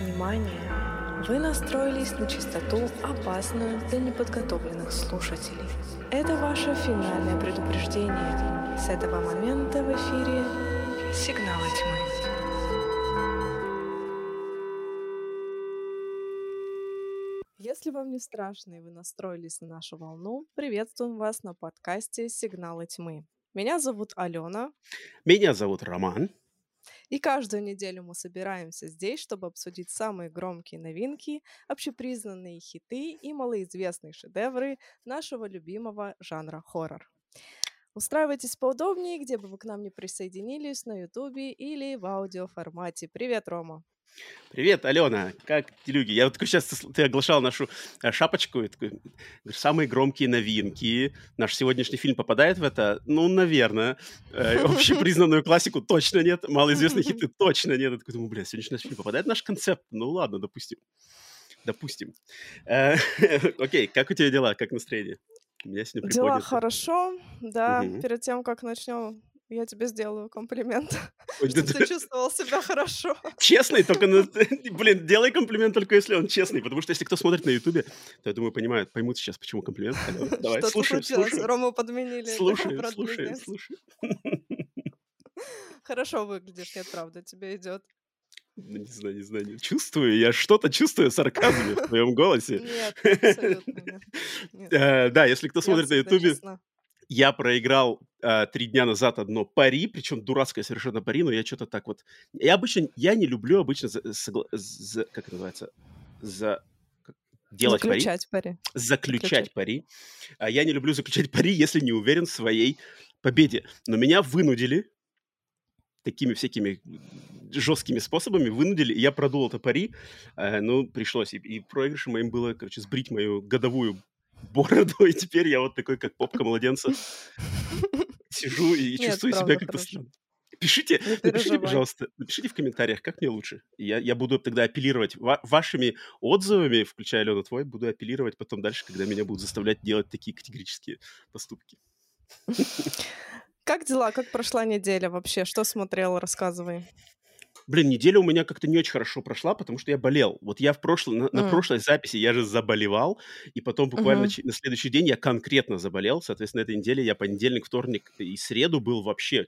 Внимание! Вы настроились на частоту, опасную для неподготовленных слушателей. Это ваше финальное предупреждение. С этого момента в эфире «Сигналы тьмы». Если вам не страшно и вы настроились на нашу волну, приветствуем вас на подкасте «Сигналы тьмы». Меня зовут Алена. Меня зовут Роман. И каждую неделю мы собираемся здесь, чтобы обсудить самые громкие новинки, общепризнанные хиты и малоизвестные шедевры нашего любимого жанра хоррор. Устраивайтесь поудобнее, где бы вы к нам не присоединились, на ютубе или в аудиоформате. Привет, Рома! Привет, Алена, как делюги? Я вот такой сейчас, ты оглашал нашу э, шапочку, и такой, самые громкие новинки. Наш сегодняшний фильм попадает в это? Ну, наверное. Э, общепризнанную классику точно нет, малоизвестные хиты точно нет. Я такой думаю, бля, сегодняшний наш фильм попадает в наш концепт? Ну, ладно, допустим. Допустим. Э, окей, как у тебя дела, как настроение? У меня сегодня Дела хорошо, да. Угу. Перед тем, как начнем я тебе сделаю комплимент, ты чувствовал себя хорошо. Честный, только, на... блин, делай комплимент только если он честный, потому что если кто смотрит на Ютубе, то, я думаю, понимают, поймут сейчас, почему комплимент. Давай, слушай, слушай. Рому подменили. Слушай, слушай, слушай. Хорошо выглядишь, нет, правда, тебе идет. Ну, не знаю, не знаю, чувствую, я что-то чувствую сарказме в твоем голосе. Нет, абсолютно нет. Э, да, если кто смотрит на Ютубе, я проиграл э, три дня назад одно пари, причем дурацкое совершенно пари, но я что-то так вот... Я обычно... Я не люблю обычно... За, согла... за, как это называется? За... Делать заключать пари. пари. Заключать, заключать пари. А я не люблю заключать пари, если не уверен в своей победе. Но меня вынудили такими всякими жесткими способами вынудили, и я продул это пари, э, ну, пришлось, и, и проигрышем моим было, короче, сбрить мою годовую бороду, и теперь я вот такой, как попка младенца, сижу и чувствую себя как-то странно. Пишите, напишите, пожалуйста, напишите в комментариях, как мне лучше. Я, я буду тогда апеллировать ва- вашими отзывами, включая, Алена, твой, буду апеллировать потом дальше, когда меня будут заставлять делать такие категорические поступки. Как дела? Как прошла неделя вообще? Что смотрел? Рассказывай. Блин, неделя у меня как-то не очень хорошо прошла, потому что я болел. Вот я в прошлой, на, на прошлой записи я же заболевал, и потом буквально Мгм. на следующий день я конкретно заболел. Соответственно, этой неделе я понедельник, вторник и среду был вообще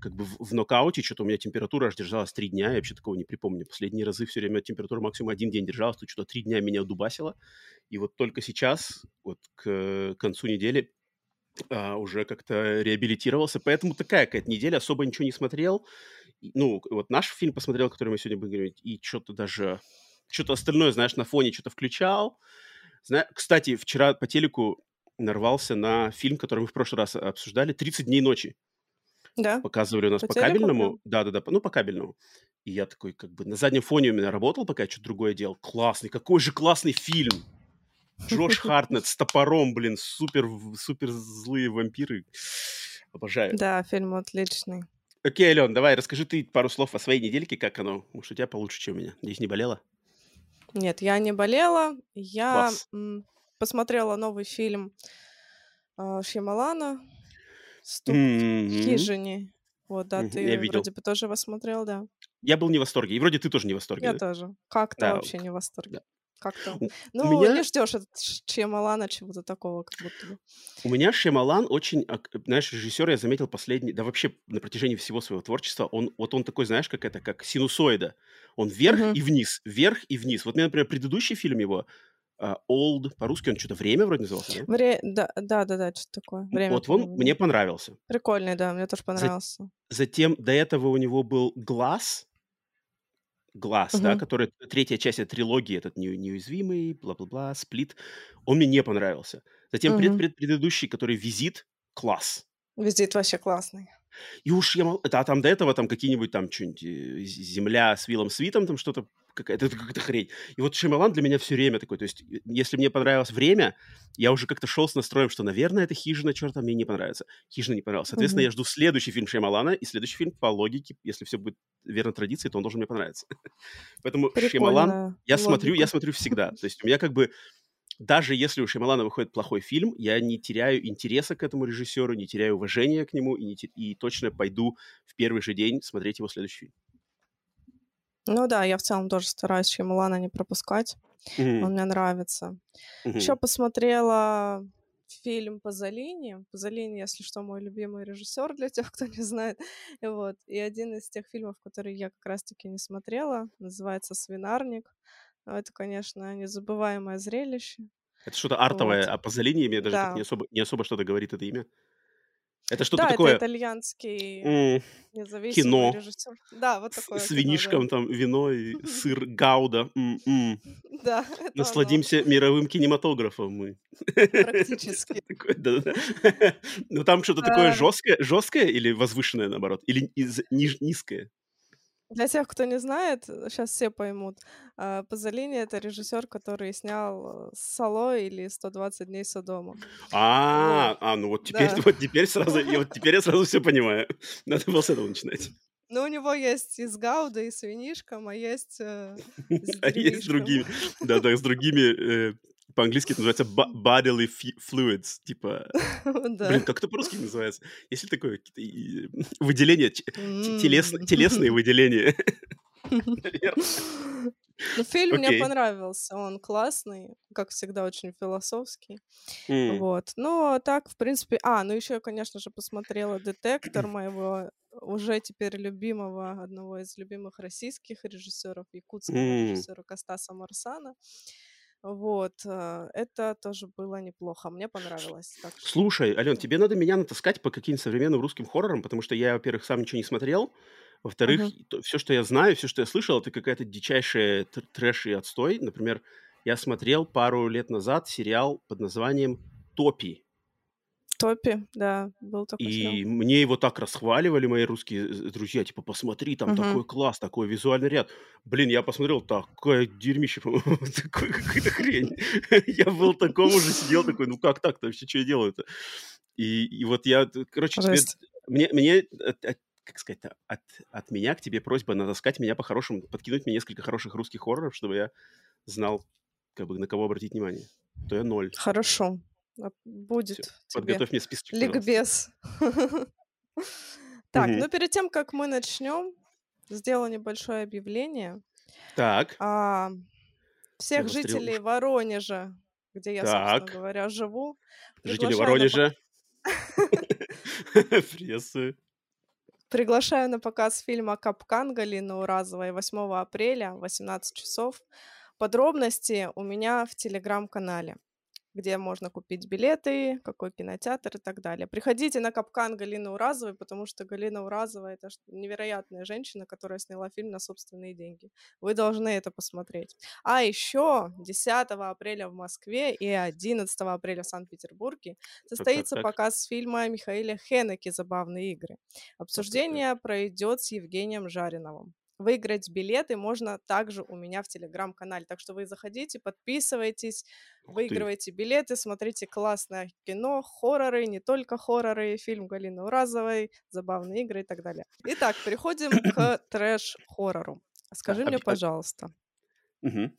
как бы в, в нокауте. Что-то у меня температура аж держалась три дня. Я вообще такого не припомню. Последние разы все время температура максимум один день держалась. Тут что-то три дня меня дубасило. И вот только сейчас, вот к концу недели, а, уже как-то реабилитировался. Поэтому такая какая-то неделя. Особо ничего не смотрел ну, вот наш фильм посмотрел, который мы сегодня будем говорить, и что-то даже, что-то остальное, знаешь, на фоне что-то включал. Зна... Кстати, вчера по телеку нарвался на фильм, который мы в прошлый раз обсуждали, «30 дней ночи». Да. Показывали у нас по, по кабельному. Да-да-да, ну, по кабельному. И я такой, как бы, на заднем фоне у меня работал, пока я что-то другое делал. Классный, какой же классный фильм! Джош Хартнет с топором, блин, супер, супер злые вампиры. Обожаю. Да, фильм отличный. Окей, Ален, давай, расскажи ты пару слов о своей недельке, как оно? Может, у тебя получше, чем у меня. Здесь не болела? Нет, я не болела. Я м, посмотрела новый фильм э, Шьямалана «Стук в хижине». Вот, да, ты Я видел. вроде бы тоже его смотрел, да. Я был не в восторге. И вроде ты тоже не в восторге, Я да? тоже. Как-то Да, вообще не в восторге. да. Как-то. У, Ну, меня не ждешь от Шьямалана чего-то такого, как будто бы. У меня Шьямалан очень, знаешь, режиссер, я заметил последний, да вообще на протяжении всего своего творчества, он, вот он такой, знаешь, как это, как синусоида. Он вверх Мгм. и вниз, вверх и вниз. Вот мне, например, предыдущий фильм его, а, Old, по-русски он что-то «Время» вроде назывался, да? Вре... Да, да, да, да, что такое. Время Вот он мне понравился. Прикольный, да, мне тоже За- понравился. затем до этого у него был «Глаз», Глаз, да, Мгм. который третья часть этой трилогии, этот не- неуязвимый, бла-бла-бла, сплит, он мне не понравился. Затем пред, Мгм. пред- предыдущий, который визит, класс. Визит вообще классный. И уж я мол... это, а там до этого там какие-нибудь там что-нибудь э, з- земля с Виллом Свитом, там что-то какая-то это какая-то хрень. И вот Шималан для меня все время такой. То есть, э, если мне понравилось время, я уже как-то шел с настроем, что, наверное, это хижина, черта, мне не понравится. Хижина не понравилась. Соответственно, Мгм. я жду следующий фильм Шьямалана, и следующий фильм, по логике, если все будет верно традиции, то он должен мне понравиться. Поэтому Шьямалан Прикольная я смотрю, я смотрю всегда. То есть у меня как бы даже если у Шьямалана выходит плохой фильм, я не теряю интереса к этому режиссеру, не теряю уважения к нему и, не и точно пойду в первый же день смотреть его следующий фильм. Ну да, я в целом тоже стараюсь Шьямалана не пропускать. Мгм. Он мне нравится. Еще Мгм. посмотрела фильм Пазолини. Пазолини, если что, мой любимый режиссер для тех, кто не знает. И Вот. И один из тех фильмов, которые я как раз-таки не смотрела, называется «Свинарник». Ну, Это, конечно, незабываемое зрелище. Это что-то артовое, Вот. а Пазолини мне даже как не Да. особо не особо что-то говорит это имя. Это что-то Да, это такое, итальянский м, независимый кино режиссер. Да, вот с такое с да. винишком, там вино и сыр гауда. М-м. Да, это оно. Насладимся мировым кинематографом мы. Практически. Да-да-да. Ну, там что-то такое А, жесткое жесткое или возвышенное, наоборот? Или низкое? Для тех, кто не знает, сейчас все поймут. А, Пазолини- это режиссер, который снял э, «Сало» или «120 дней Содома». А, а, ну вот теперь Да. вот теперь сразу и вот теперь я сразу все понимаю. Надо было с этого начинать. Но у него есть и с Гаудой, и с винишком, а есть э, с А есть с другими, да-да, с другими, э, по-английски это называется bodily flu fluids, типа, блин, как это по-русски называется? Есть ли такое телес телесные выделения, наверно. Ну, фильм мне понравился. Он классный, как всегда, очень философский. Вот. Ну, а так, в принципе... А, ну еще я, конечно же, посмотрела «Детектор» моего уже теперь любимого, одного из любимых российских режиссеров, якутского режиссера Костаса Марсана. Вот. э, Это тоже было неплохо. Мне понравилось. Так что... Слушай, Ален, тебе надо меня натаскать по каким-нибудь современным русским хоррорам, потому что я, во-первых, сам ничего не смотрел, во-вторых, Мгм. все, что я знаю, все, что я слышал, это какая-то дичайшая тр трэш и отстой. Например, я смотрел пару лет назад сериал под названием "Топи". Топи, да, был такой сериал. И мне его так расхваливали мои русские з друзья, типа: "Посмотри, там такой Мгм. класс, такой визуальный ряд". Блин, я посмотрел, такое дерьмище, по-моему, какая-то хрень. Я был таком уже сидел такой: "Ну как так-то? Вообще чё я делаю-то?" И и вот я, короче, тебе мне мне как сказать-то, от от меня к тебе просьба натаскать меня по-хорошему, подкинуть мне несколько хороших русских хорроров, чтобы я знал, как бы на кого обратить внимание. То я ноль. Хорошо. А, Всё, Будет тебе подготовь мне списочек, ликбез. Так, ну перед тем, как мы начнем, сделаю небольшое объявление. Так. А, Всех жителей. Воронежа, где я, собственно говоря, живу, Жители Воронежа. Приветствую. приглашаю на показ фильма «Капкан» Галины Уразовой 8 апреля, 18 часов. Подробности у меня в телеграм-канале, где можно купить билеты, какой кинотеатр и так далее. Приходите на «Капкан» Галины Уразовой, потому что Галина Уразова — это невероятная женщина, которая сняла фильм на собственные деньги. Вы должны это посмотреть. А еще 10 апреля в Москве и 11 апреля в Санкт-Петербурге Так так состоится так. показ фильма Михаила Хенеке «Забавные игры». Так так так. Обсуждение пройдет с Евгением Жариновым. Выиграть билеты можно также у меня в телеграм-канале. Так что вы заходите, подписывайтесь, Ух ты. выигрывайте билеты, смотрите классное кино, хорроры, не только хорроры, фильм Галины Уразовой, забавные игры и так далее. Итак, переходим к трэш-хоррору. Скажи А, мне, а пожалуйста, Мгм.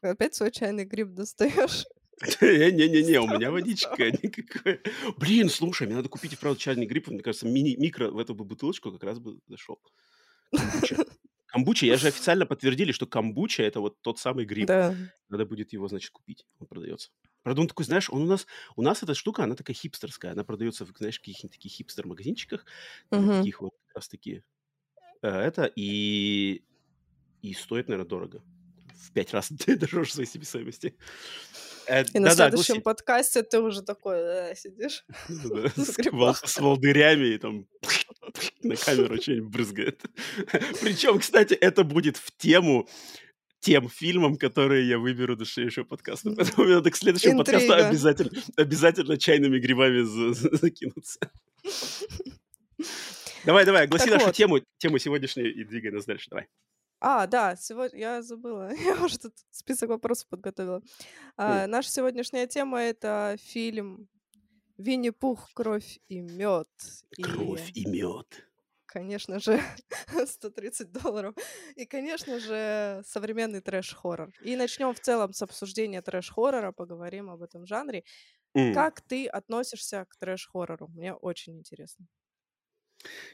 ты опять свой чайный гриб достаешь? Э, Не-не-не, у меня водичка никакая. Блин, слушай, мне надо купить и вправду чайный гриб. Мне кажется, мини микро в эту бы бутылочку как раз бы зашел. Камбуча. Я же официально подтвердили, что камбуча- это вот тот самый гриб. Да. Надо будет его, значит, купить. Он продается. Правда, он такой, знаешь, он у нас у нас эта штука, она такая хипстерская. Она продается в, знаешь, каких-нибудь таких хипстер-магазинчиках, Мгм. таких вот как раз таки, э, это, и и стоит, наверно, дорого. В 5 раз дороже своей себестоимости. Э, И на да-да, следующем гласи. подкасте ты уже такой э, сидишь с волдырями и там на камеру что-нибудь брызгает. Причем, кстати, это будет в тему тем фильмам, которые я выберу до следующего подкаста. Поэтому надо к следующему подкасту Интрига. обязательно обязательно чайными грибами за за закинуться. Давай давай, огласи Так нашу вот. тему тему сегодняшнюю и двигай нас дальше. Давай. А, да, сегодня я забыла. Я уже тут список вопросов подготовила. А, наша сегодняшняя тема- это фильм "Винни-Пух. Кровь и мед". Кровь И, и мед. конечно же, 130 долларов. И, конечно же, современный трэш-хоррор. И начнем в целом с обсуждения трэш-хоррора, поговорим об этом жанре. М. Как ты относишься к трэш-хоррору? Мне очень интересно.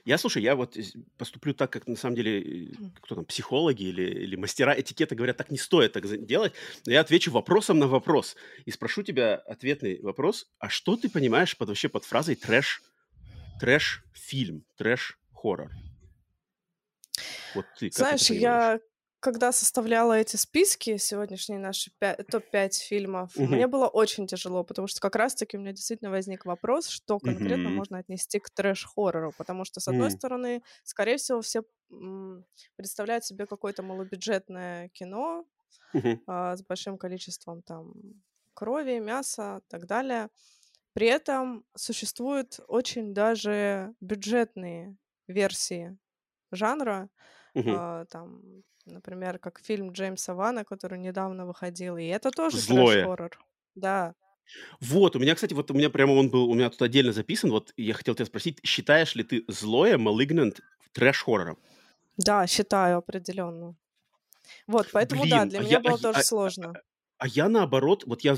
Я, слушай, я вот поступлю так, как на самом деле, кто там, психологи или, или мастера этикета говорят, так не стоит так делать. Но я отвечу вопросом на вопрос и спрошу тебя ответный вопрос. А что ты понимаешь под, вообще под фразой трэш, трэш-фильм, трэш-хоррор? Вот ты Знаешь, я когда составляла эти списки, сегодняшние наши топ-5 фильмов, угу. мне было очень тяжело, потому что как раз-таки у меня действительно возник вопрос, что конкретно угу. можно отнести к трэш-хоррору, потому что, с одной угу. стороны, скорее всего, все представляют себе какое-то малобюджетное кино угу. а, с большим количеством там крови, мяса и так далее. При этом существуют очень даже бюджетные версии жанра, угу. а, там Например, как фильм Джеймса Вана, который недавно выходил, и это тоже трэш-хоррор. Да. Вот, у меня, кстати, вот у меня прямо он был, у меня тут отдельно записан, вот я хотел тебя спросить, считаешь ли ты «Злое» Malignant трэш-хоррором? Да, считаю определенно. Вот, поэтому да, для а меня я, было а, тоже а, сложно. А я наоборот, вот я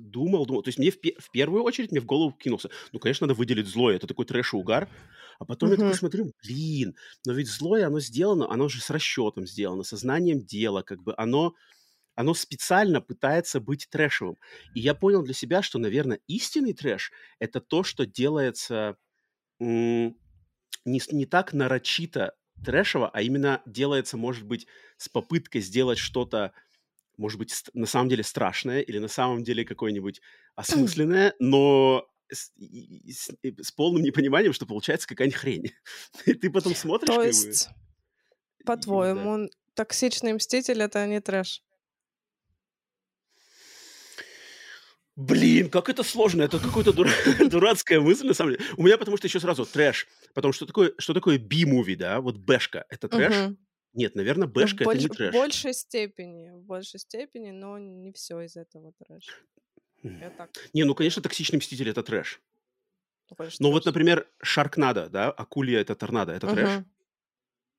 думал, думал, то есть мне в, в первую очередь мне в голову кинулся, ну, конечно, надо выделить злое, это такой трэш-угар, а потом я такой смотрю, блин, но ведь злое, оно сделано, оно же с расчетом сделано, со знанием дела, как бы оно, оно специально пытается быть трэшевым. И я понял для себя, что, наверное, истинный трэш — это то, что делается м- не, не так нарочито трэшево, а именно делается, может быть, с попыткой сделать что-то, может быть, на самом деле страшное или на самом деле какое-нибудь осмысленное, но с, с, с полным непониманием, что получается какая-нибудь хрень. И ты потом смотришь... То есть, по-твоему, да. токсичный мститель — это не трэш? Блин, как это сложно, это какая-то дура... дурацкая мысль, на самом деле. У меня потому что еще сразу трэш, потому что такое, что такое би-муви, да, вот бэшка, это трэш? Угу. Нет, наверное, ну, бэшка ну, это больш... не трэш. В большей степени, в большей степени, но не все из этого трэш. Я так. Не, ну, конечно, «Токсичный мститель» — это трэш. Ну, конечно, Ну, вот, например, «Шаркнадо», да, «Акулья» — это торнадо, это трэш?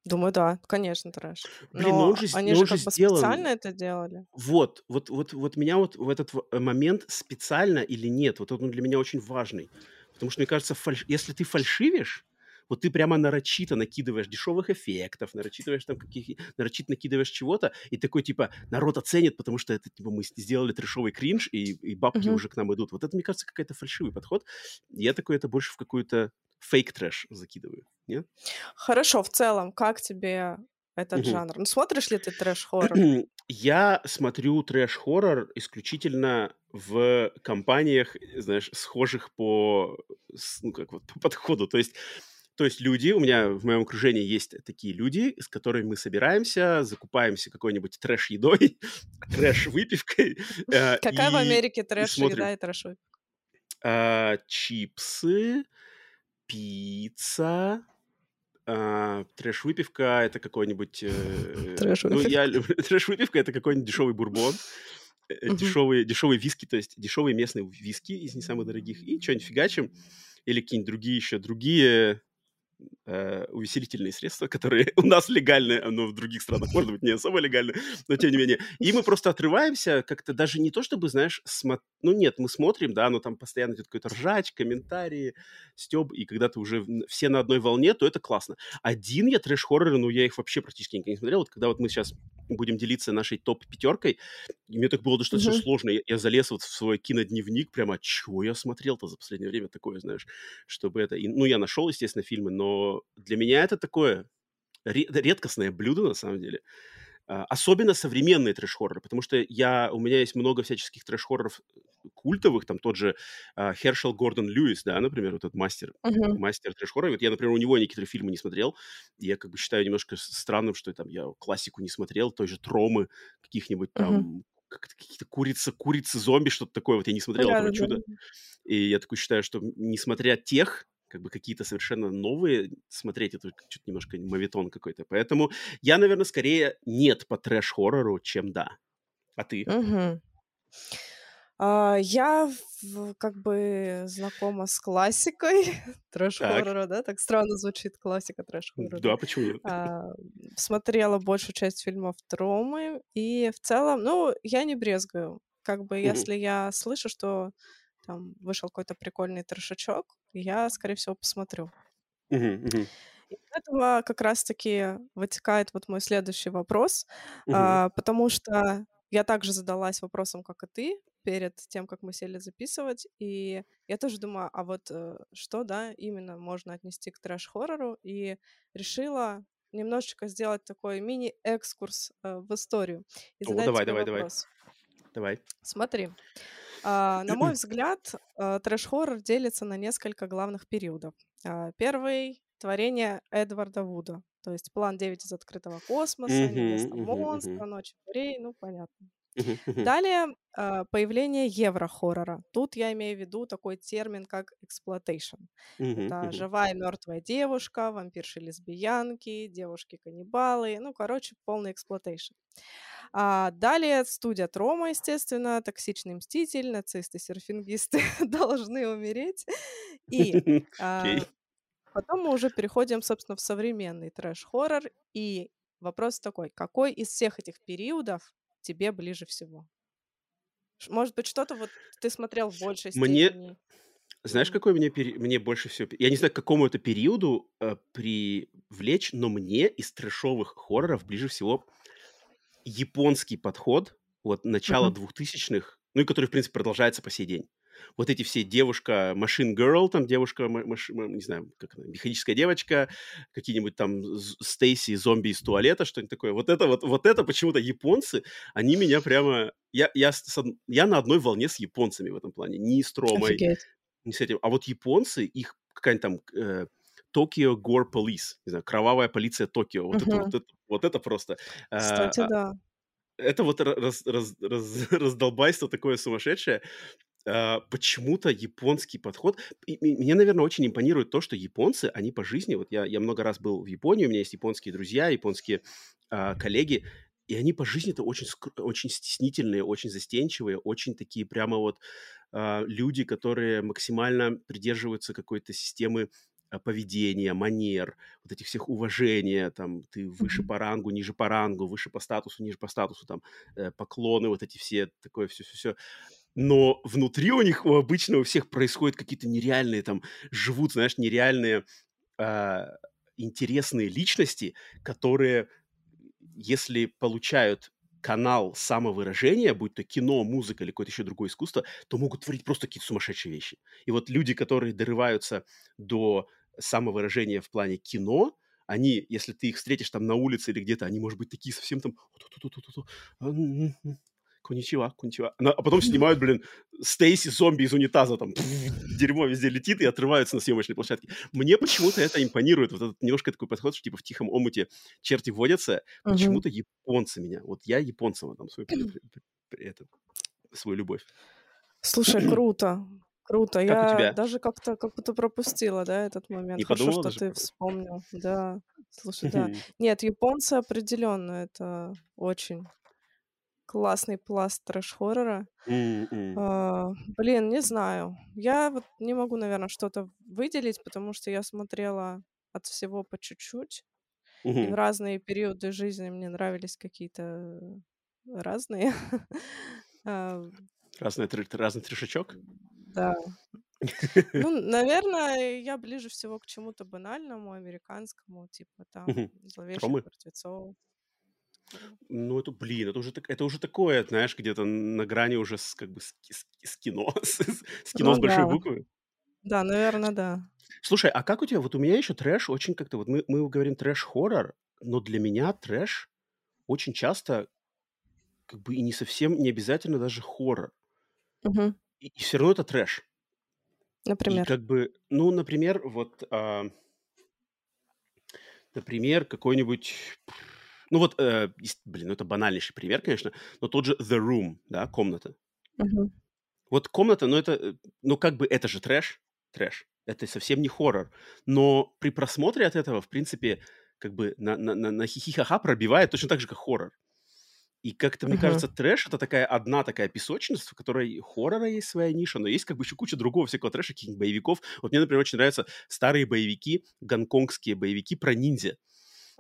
Думаю, да, конечно, трэш. Блин, ну он же, они же он как бы сделан. специально это делали. Вот, вот, вот, вот меня вот в этот э, момент специально или нет, вот он для меня очень важный. Потому что, мне кажется, фальш... если ты фальшивишь, вот ты прямо нарочито накидываешь дешевых эффектов, нарочитываешь там каких нарочито накидываешь чего-то, и такой, типа, народ оценит, потому что это, типа, мы сделали трешовый кринж, и, и бабки uh-huh. уже к нам идут. Вот это, мне кажется, какой-то фальшивый подход. Я такой это больше в какую-то фейк-трэш закидываю, нет? Хорошо, в целом, как тебе этот угу. жанр. Ну, смотришь ли ты трэш-хоррор? Я смотрю трэш-хоррор исключительно в компаниях, знаешь, схожих по, ну, как вот, по подходу. То есть то есть люди, у меня в моем окружении есть такие люди, с которыми мы собираемся, закупаемся какой-нибудь трэш-едой, трэш-выпивкой. Э, Какая в Америке трэш-еда и трэш-выпивка? А, чипсы, пицца, а, трэш-выпивка это какой-нибудь... Э, ну, я Трэш-выпивка это какой-нибудь дешевый бурбон, uh-huh. дешевые, дешевые виски, то есть дешевые местные виски из не самых дорогих, и что-нибудь фигачим, или какие-нибудь другие еще, другие э, увеселительные средства, которые у нас легальны, но в других странах, может быть, не особо легальны, но тем не менее. И мы просто отрываемся как-то даже не то, чтобы, знаешь, смо... ну нет, мы смотрим, да, но там постоянно идет какой-то ржач, комментарии, стёб, и когда ты уже все на одной волне, то это классно. Один я трэш-хорроры, ну я их вообще практически никогда не смотрел. Вот когда вот мы сейчас будем делиться нашей топ-пятеркой, мне так было достаточно mm-hmm. сложно. Я, я залез вот в свой кинодневник, прямо, чего я смотрел-то за последнее время такое, знаешь, чтобы это... И, ну, я нашел, естественно, фильмы, но для меня это такое редкостное блюдо, на самом деле. А, особенно современные трэш-хорроры, потому что я, у меня есть много всяческих трэш-хорроров культовых, там тот же Хершел Гордон Льюис, да, например, вот этот мастер, uh-huh. мастер трэш-хоррора. Вот я, например, у него некоторые фильмы не смотрел, я как бы считаю немножко странным, что там я классику не смотрел, той же Тромы, каких-нибудь там uh-huh какие-то курица, курицы, зомби, что-то такое. Вот я не смотрел да, этого да, чуда. Да. И я такой считаю, что несмотря тех как бы какие-то совершенно новые смотреть, это что-то немножко мавитон какой-то. Поэтому я, наверное, скорее нет по трэш-хоррору, чем да. А ты? Угу. А, я в, как бы знакома с классикой трэш-хоррора, да? Так странно звучит классика трэш-хоррора. Да, почему нет? А, смотрела большую часть фильмов Тромы, и в целом, ну, я не брезгаю. Как бы, если я слышу, что там вышел какой-то прикольный трешачок, я, скорее всего, посмотрю. Мгм. Из этого как раз-таки вытекает вот мой следующий вопрос, а, потому что я также задалась вопросом, как и ты, перед тем, как мы сели записывать, и я тоже думаю, а вот э, что, да, именно можно отнести к трэш-хоррору, и решила немножечко сделать такой мини-экскурс э, в историю и О, задать давай, тебе давай, давай, вопрос. давай. Смотри, а, на мой взгляд, а, трэш-хоррор делится на несколько главных периодов. А, Первый— творение Эдварда Вуда, то есть «План 9 из открытого космоса», «Невеста монстра», «Ночь дверей», ну, понятно. Далее а, появление евро-хоррора. Тут я имею в виду такой термин, как exploitation. Это живая мертвая девушка, вампирши-лесбиянки, девушки-каннибалы. Ну, короче, полный exploitation. А, далее студия Трома, естественно, токсичный мститель, нацисты, серфингисты должны умереть. И а, потом мы уже переходим, собственно, в современный трэш-хоррор. И вопрос такой, какой из всех этих периодов тебе ближе всего? Может быть, что-то вот ты смотрел в большей Мне степени? знаешь, Мгм. какой мне пери мне больше всего я не знаю, к какому это периоду, э, привлечь, но мне из трэшовых хорроров ближе всего японский подход, вот начала Мгм. двухтысячных, ну и который, в принципе, продолжается по сей день. Вот эти все девушка Machine Girl, там девушка, ма- маш- ма- не знаю, как она, механическая девочка, какие-нибудь там Стейси, зомби из туалета, что-нибудь такое. Вот это вот, вот это почему-то японцы, они меня прямо... Я, я, с- я на одной волне с японцами в этом плане. Не с Тромой, Офигеть. не с этим. А вот японцы, их какая-нибудь там э, Tokyo Gore Police, не знаю, кровавая полиция Токио. Вот это Мгм. вот это, вот это просто. А, Кстати, а, да. это вот ра- раз, раз- раз- раздолбайство такое сумасшедшее. А, почему-то японский подход... и- и мне, наверное, очень импонирует то, что японцы, они по жизни... Вот я, я много раз был в Японии, у меня есть японские друзья, японские а, коллеги, и они по жизни-то очень, очень стеснительные, очень застенчивые, очень такие прямо вот а, люди, которые максимально придерживаются какой-то системы поведения, манер, вот этих всех уважения, там, ты выше по рангу, ниже по рангу, выше по статусу, ниже по статусу, там, э, поклоны, вот эти все, такое все-все-все. Но внутри у них, у обычно у всех происходят какие-то нереальные, там, живут, знаешь, нереальные а, интересные личности, которые, если получают канал самовыражения, будь то кино, музыка или какое-то еще другое искусство, то могут творить просто какие-то сумасшедшие вещи. И вот люди, которые дорываются до самовыражения в плане кино, они, если ты их встретишь там на улице или где-то, они, может быть, такие совсем там Коничева. На- А потом снимают, блин, Стейси зомби из унитаза, там дерьмо везде летит и отрываются на съемочной площадке. Мне почему-то это импонирует, вот этот немножко такой подход, что типа в тихом омуте черти водятся. Почему-то японцы меня, вот я японцам отдам свою, это, любовь. Слушай, круто, круто. Как Я даже как-то как будто пропустила, да, этот момент. Не Хорошо, что ты про это? вспомнил. Да, слушай, да. Нет, японцы определенно это очень классный пласт трэш-хоррора. М-м. А, блин, не знаю. Я вот не могу, наверное, что-то выделить, потому что я смотрела от всего по чуть-чуть, и в разные периоды жизни мне нравились какие-то разные. А, Разный разный трешачок? да. Ну, наверное, я ближе всего к чему-то банальному, американскому, типа там. «Зловещих мертвецов». Ну, это, блин, это уже, так- это уже такое, знаешь, где-то на грани уже с, как бы с, с с кино, с, с- кино Ну с большой да, буквы. да, наверное, да. Слушай, а как у тебя? Вот у меня еще трэш очень как-то... Вот мы, мы говорим трэш-хоррор, но для меня трэш очень часто как бы и не совсем, не обязательно даже хоррор. Мгм. И, все равно это трэш. И Например. как бы, ну, например, вот, а, например, какой-нибудь... Ну вот, э, блин, ну это банальнейший пример, конечно, но тот же The Room, да, комната. Мгм. Вот комната, ну это, э, ну как бы это же трэш, трэш. Это совсем не хоррор. Но при просмотре от этого, в принципе, как бы на, на, на, на хихихаха пробивает точно так же, как хоррор. И как-то, мне Мгм. кажется, трэш это такая одна такая песочница, в которой хоррора есть своя ниша, но есть как бы еще куча другого всякого трэша, каких-нибудь боевиков. Вот мне, например, очень нравятся старые боевики, гонконгские боевики про ниндзя.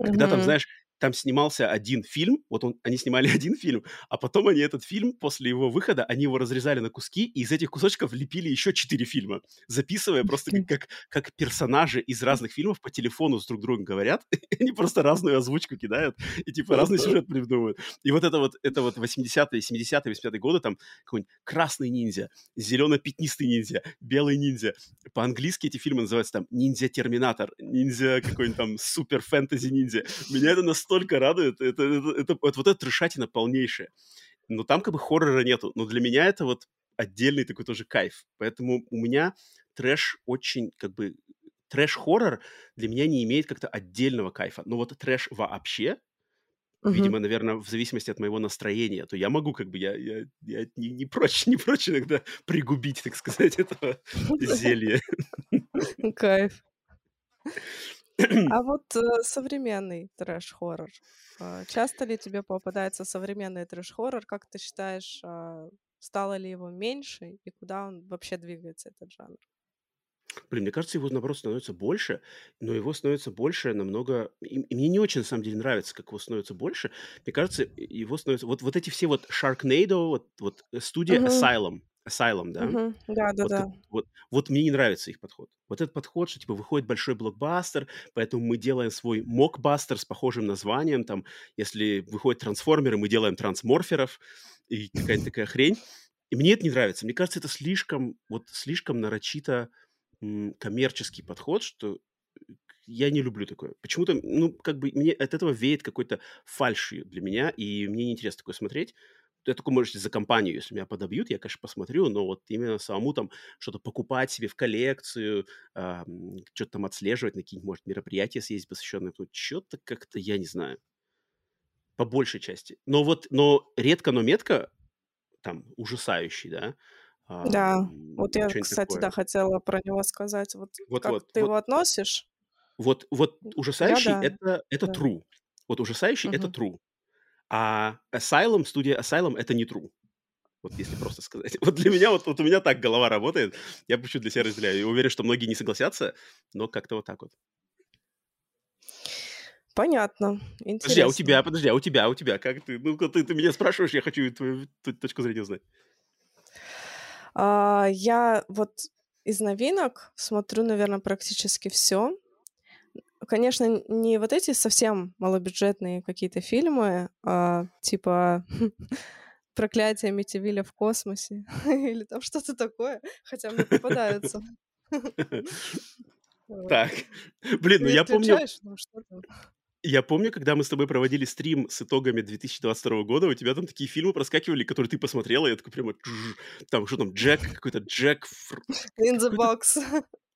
Когда там, Мгм. знаешь, там снимался один фильм, вот он, они снимали один фильм, а потом они этот фильм, после его выхода, они его разрезали на куски, и из этих кусочков лепили еще четыре фильма, записывая просто как, как, как персонажи из разных фильмов по телефону с друг другом говорят, они просто разную озвучку кидают, и типа разный сюжет придумывают. И вот это вот, это вот 80-е, 70-е, 80-е годы, там какой-нибудь красный ниндзя, зелено-пятнистый ниндзя, белый ниндзя. По-английски эти фильмы называются там ниндзя-терминатор, ниндзя какой-нибудь там супер-фэнтези-ниндзя. Меня это настолько радует, это, это, это, это вот эта трешатина полнейшая. Но там как бы хоррора нету. Но для меня это вот отдельный такой тоже кайф. Поэтому у меня трэш очень как бы трэш-хоррор для меня не имеет как-то отдельного кайфа. Но вот трэш вообще, uh-huh. видимо, наверное, в зависимости от моего настроения, то я могу как бы, я, я, я не, не, прочь, не прочь иногда пригубить, так сказать, этого зелья. Кайф. А вот э, современный трэш-хоррор. А, часто ли тебе попадается современный трэш-хоррор? Как ты считаешь, а, стало ли его меньше и куда он вообще двигается, этот жанр? Блин, мне кажется, его, наоборот, становится больше, но его становится больше намного... И, и мне не очень, на самом деле, нравится, как его становится больше. Мне кажется, его становится... Вот, вот эти все вот Sharknado, вот, вот э, студия Мгм. Asylum, Asylum, да? Мгм. Да, да, Вот, да. вот, вот мне не нравится их подход. Вот этот подход, что типа выходит большой блокбастер, поэтому мы делаем свой мокбастер с похожим названием. Там, если выходят трансформеры, мы делаем трансморферов и какая-то такая хрень. И мне это не нравится. Мне кажется, это слишком, вот слишком нарочито м, коммерческий подход, что я не люблю такое. Почему-то, ну, как бы мне от этого веет какой-то фальшью для меня, и мне неинтересно такое смотреть. Я только, может, за компанию, если меня подобьют, я, конечно, посмотрю, но вот именно самому там что-то покупать себе в коллекцию, а, м, что-то там отслеживать, на какие-нибудь, может, мероприятия съездить посвященные, ну, что-то как-то, я не знаю, по большей части. Но вот, но редко, но метко, там, ужасающий, да, Да, ам, вот я, кстати, да, такое. хотела про него сказать. Вот как Вот-вот, ты вот его относишь? Вот, вот Я ужасающий да, это, это да. true. Вот ужасающий это Мгм. true. А Asylum, студия Asylum это не true. Вот если просто сказать. Вот для меня, вот, вот у меня так голова работает. Я почему для себя разделяю. И уверен, что многие не согласятся, но как-то вот так вот. Понятно, Подожди, а у тебя, интересно. подожди, а у тебя, а у тебя, как ты? Ну, ты, ты меня спрашиваешь, я хочу твою точку зрения узнать. А, я вот из новинок смотрю, наверное, практически все. Конечно, не вот эти совсем малобюджетные какие-то фильмы, а, типа «Проклятие Митивиля в космосе» или там что-то такое, хотя мне попадаются. Так, блин, ну я помню, там. я помню, когда мы с тобой проводили стрим с итогами 2022 года, у тебя там такие фильмы проскакивали, которые ты посмотрела, и я такой прямо, там, что там, Джек, какой-то Джек, In the box.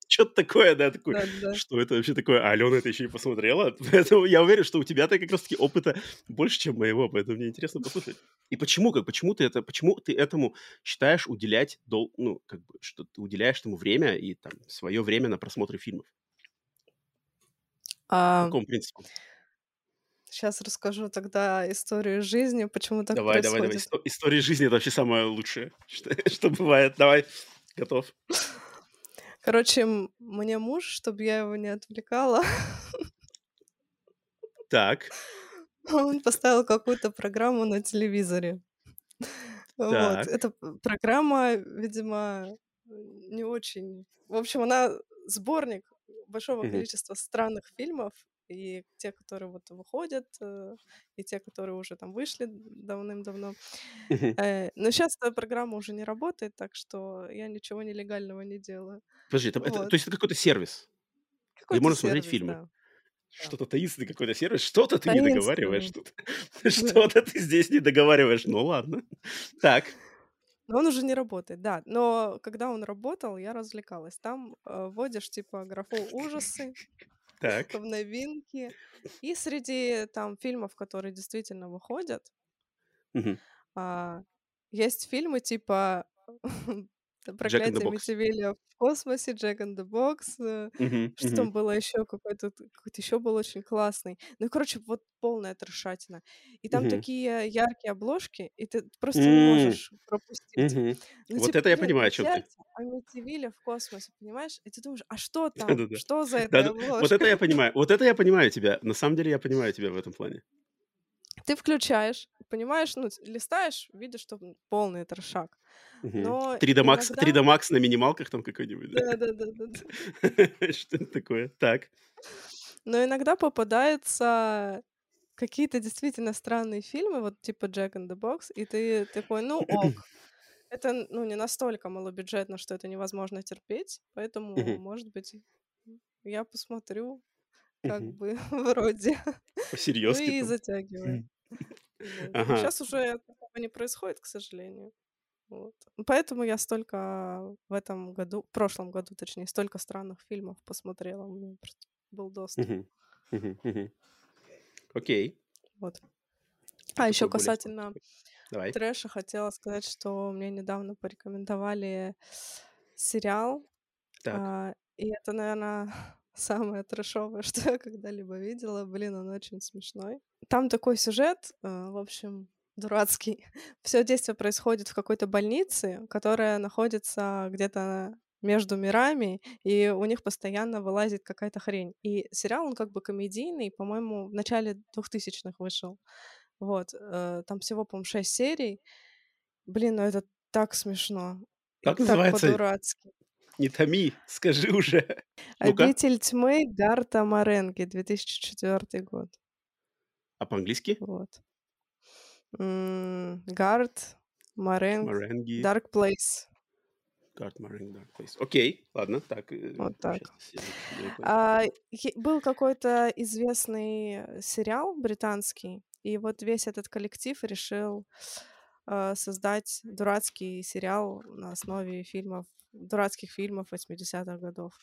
Что-то такое, да, такой, Да-да-да. что это вообще такое? А Алена это еще и посмотрела. Поэтому я уверен, что у тебя-то как раз-таки опыта больше, чем моего, поэтому мне интересно послушать. И почему, как, почему ты это, почему ты этому считаешь уделять, дол, ну, как бы, что ты уделяешь этому время и там свое время на просмотры фильмов? А, какому принципу? Сейчас расскажу тогда историю жизни, почему так Давай, давай, давай. происходит. Исто- история жизни это вообще самое лучшее, что, что бывает. Давай, готов. Короче, мне муж, чтобы я его не отвлекала, Так, он поставил какую-то программу на телевизоре. Вот. так. Эта п- программа, видимо, не очень... В общем, она сборник большого Мгм. количества странных фильмов, и те, которые вот выходят, э, и те, которые уже там вышли давным-давно. Э, Но сейчас эта программа уже не работает, так что я ничего нелегального не делаю. Подожди, это, это- Вот. то есть это какой-то сервис, где Какой-то можно смотреть сервис, фильмы? да. Что-то таинственный какой-то сервис, что-то ты не договариваешь тут. Да. Что-то ты здесь не договариваешь. Ну ладно. Так. Но он уже не работает, да. Но когда он работал, я развлекалась. Там э, вводишь типа графу ужасы Так. в новинки. И среди там фильмов, которые действительно выходят, Мгм. а, есть фильмы типа Проклятие Box. Амитивилля в космосе, Jack in the Box. э, Мгм, Что мгм, там было еще? Какой-то какой-то еще был очень классный. Ну, короче, вот полная трешатина. И там мгм. такие яркие обложки, и ты просто не М, можешь пропустить. мгм. Ну, Вот типа, это я блин, понимаю, о чем ты. проклятие Амитивилля в космосе, понимаешь? И ты думаешь, а что там? Что за этой Да-да. Вот это я понимаю. Вот это я понимаю тебя. На самом деле я понимаю тебя в этом плане. Ты включаешь, понимаешь, ну, листаешь, видишь, что полный трешак. Но 3D Max, иногда... 3D Max на минималках там какой-нибудь, да? Да-да-да. Что это такое? Так. Но иногда попадаются какие-то действительно странные фильмы, вот типа Jack in the Box, и ты такой, ну ок. Это, ну, не настолько малобюджетно, что это невозможно терпеть, поэтому, Мгм, может быть, я посмотрю, как мгм. бы, вроде. Ну По-серьезки и. Ага. Сейчас уже такого не происходит, к сожалению. Вот. Поэтому я столько в этом году, в прошлом году, точнее, столько странных фильмов посмотрела. У меня просто был доступ. Окей. Вот. А А еще касательно? Давай. трэша хотела сказать, что мне недавно порекомендовали сериал, а, и это, наверное, самое трэшовое, что я когда-либо видела. Блин, он очень смешной. Там такой сюжет, э, в общем, дурацкий. Все действие происходит в какой-то больнице, которая находится где-то между мирами, и у них постоянно вылазит какая-то хрень. И сериал, он как бы комедийный, по-моему, в начале 2000-х вышел. Вот, э, там всего, по-моему, 6 серий. Блин, ну это так смешно. И Как так называется? по-дурацки. Не томи, скажи уже. «Обитель тьмы» Гарта Маренги, 2004 год. А по-английски? Вот. М, Гарт, Маренг. Dark Place. Гард Маренг, Dark Place. Окей, ладно, так. э, Вот так. А, был какой-то известный сериал британский, и вот весь этот коллектив решил а, создать дурацкий сериал на основе фильмов, дурацких фильмов 80-х годов.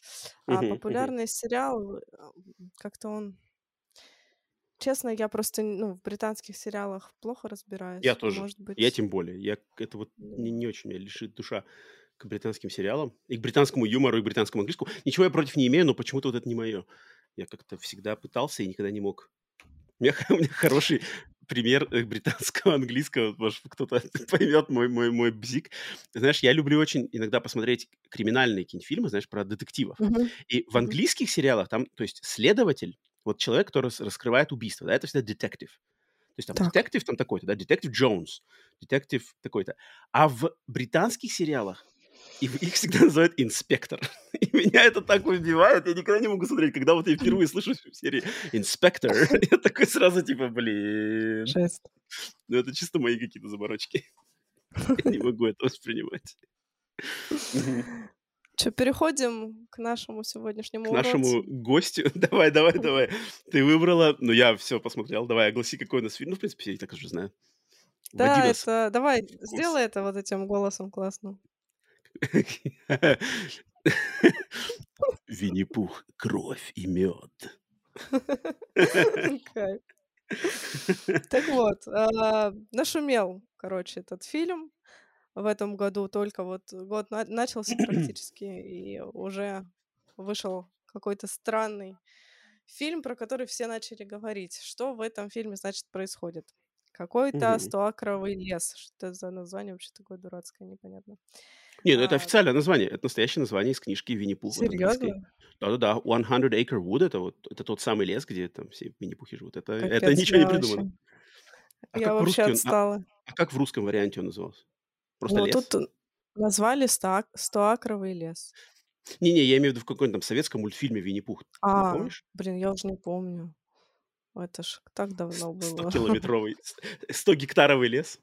А популярный сериал, э, как-то он... Честно, я просто ну, в британских сериалах плохо разбираюсь. Я тоже. Может быть... Я тем более. Я это вот не, не очень меня лишит душа к британским сериалам. И к британскому юмору, и к британскому английскому. Ничего я против не имею, но почему-то вот это не мое. Я как-то всегда пытался и никогда не мог. У меня, у меня хороший пример э, британского английского. Может, кто-то поймет мой, мой, мой бзик. Знаешь, я люблю очень иногда посмотреть криминальные какие-нибудь фильмы, знаешь, про детективов. Мгм. И в английских сериалах там, то есть следователь, вот человек, который рас- раскрывает убийство, да, это всегда детектив. То есть там Так. детектив там такой-то, да, детектив Джонс, детектив такой-то. А в британских сериалах и их всегда называют инспектор. И меня это так убивает, я никогда не могу смотреть, когда вот я впервые слышу в серии инспектор, я такой сразу типа, блин, Жесть. ну это чисто мои какие-то заморочки. Я не могу это воспринимать. Что, переходим к нашему сегодняшнему К нашему уродцу? гостю. Давай, давай, давай. Ты выбрала, ну я все посмотрел. Давай, огласи, какой у нас фильм. Ну, в принципе, все и так уже знаю. Да, нас это... Давай, в курс. сделай это вот этим голосом классным. Винни-Пух, кровь и мед. Так вот, а, нашумел, короче, этот фильм в этом году. Только вот год на- начался практически, и уже вышел какой-то странный фильм, про который все начали говорить. Что в этом фильме, значит, происходит? Какой-то стоакровый лес. Что это за название вообще такое дурацкое, непонятно. Не, ну это А, официальное название. Это настоящее название из книжки Винни-Пух вот английской. серьезно? Да-да-да, 100 Acre Wood, это вот это тот самый лес, где там все Винни-Пухи живут. Это, это ничего не придумано. вообще, А я вообще по-русски он, а, отстала. а как в русском варианте он назывался? Просто Ну, лес? тут назвали ста- стоакровый лес. Не-не, я имею в виду в каком-то там советском мультфильме Винни-Пух. А, помнишь? блин, я уже не помню. Это ж так давно 100 было. километровый, 100 гектаровый лес.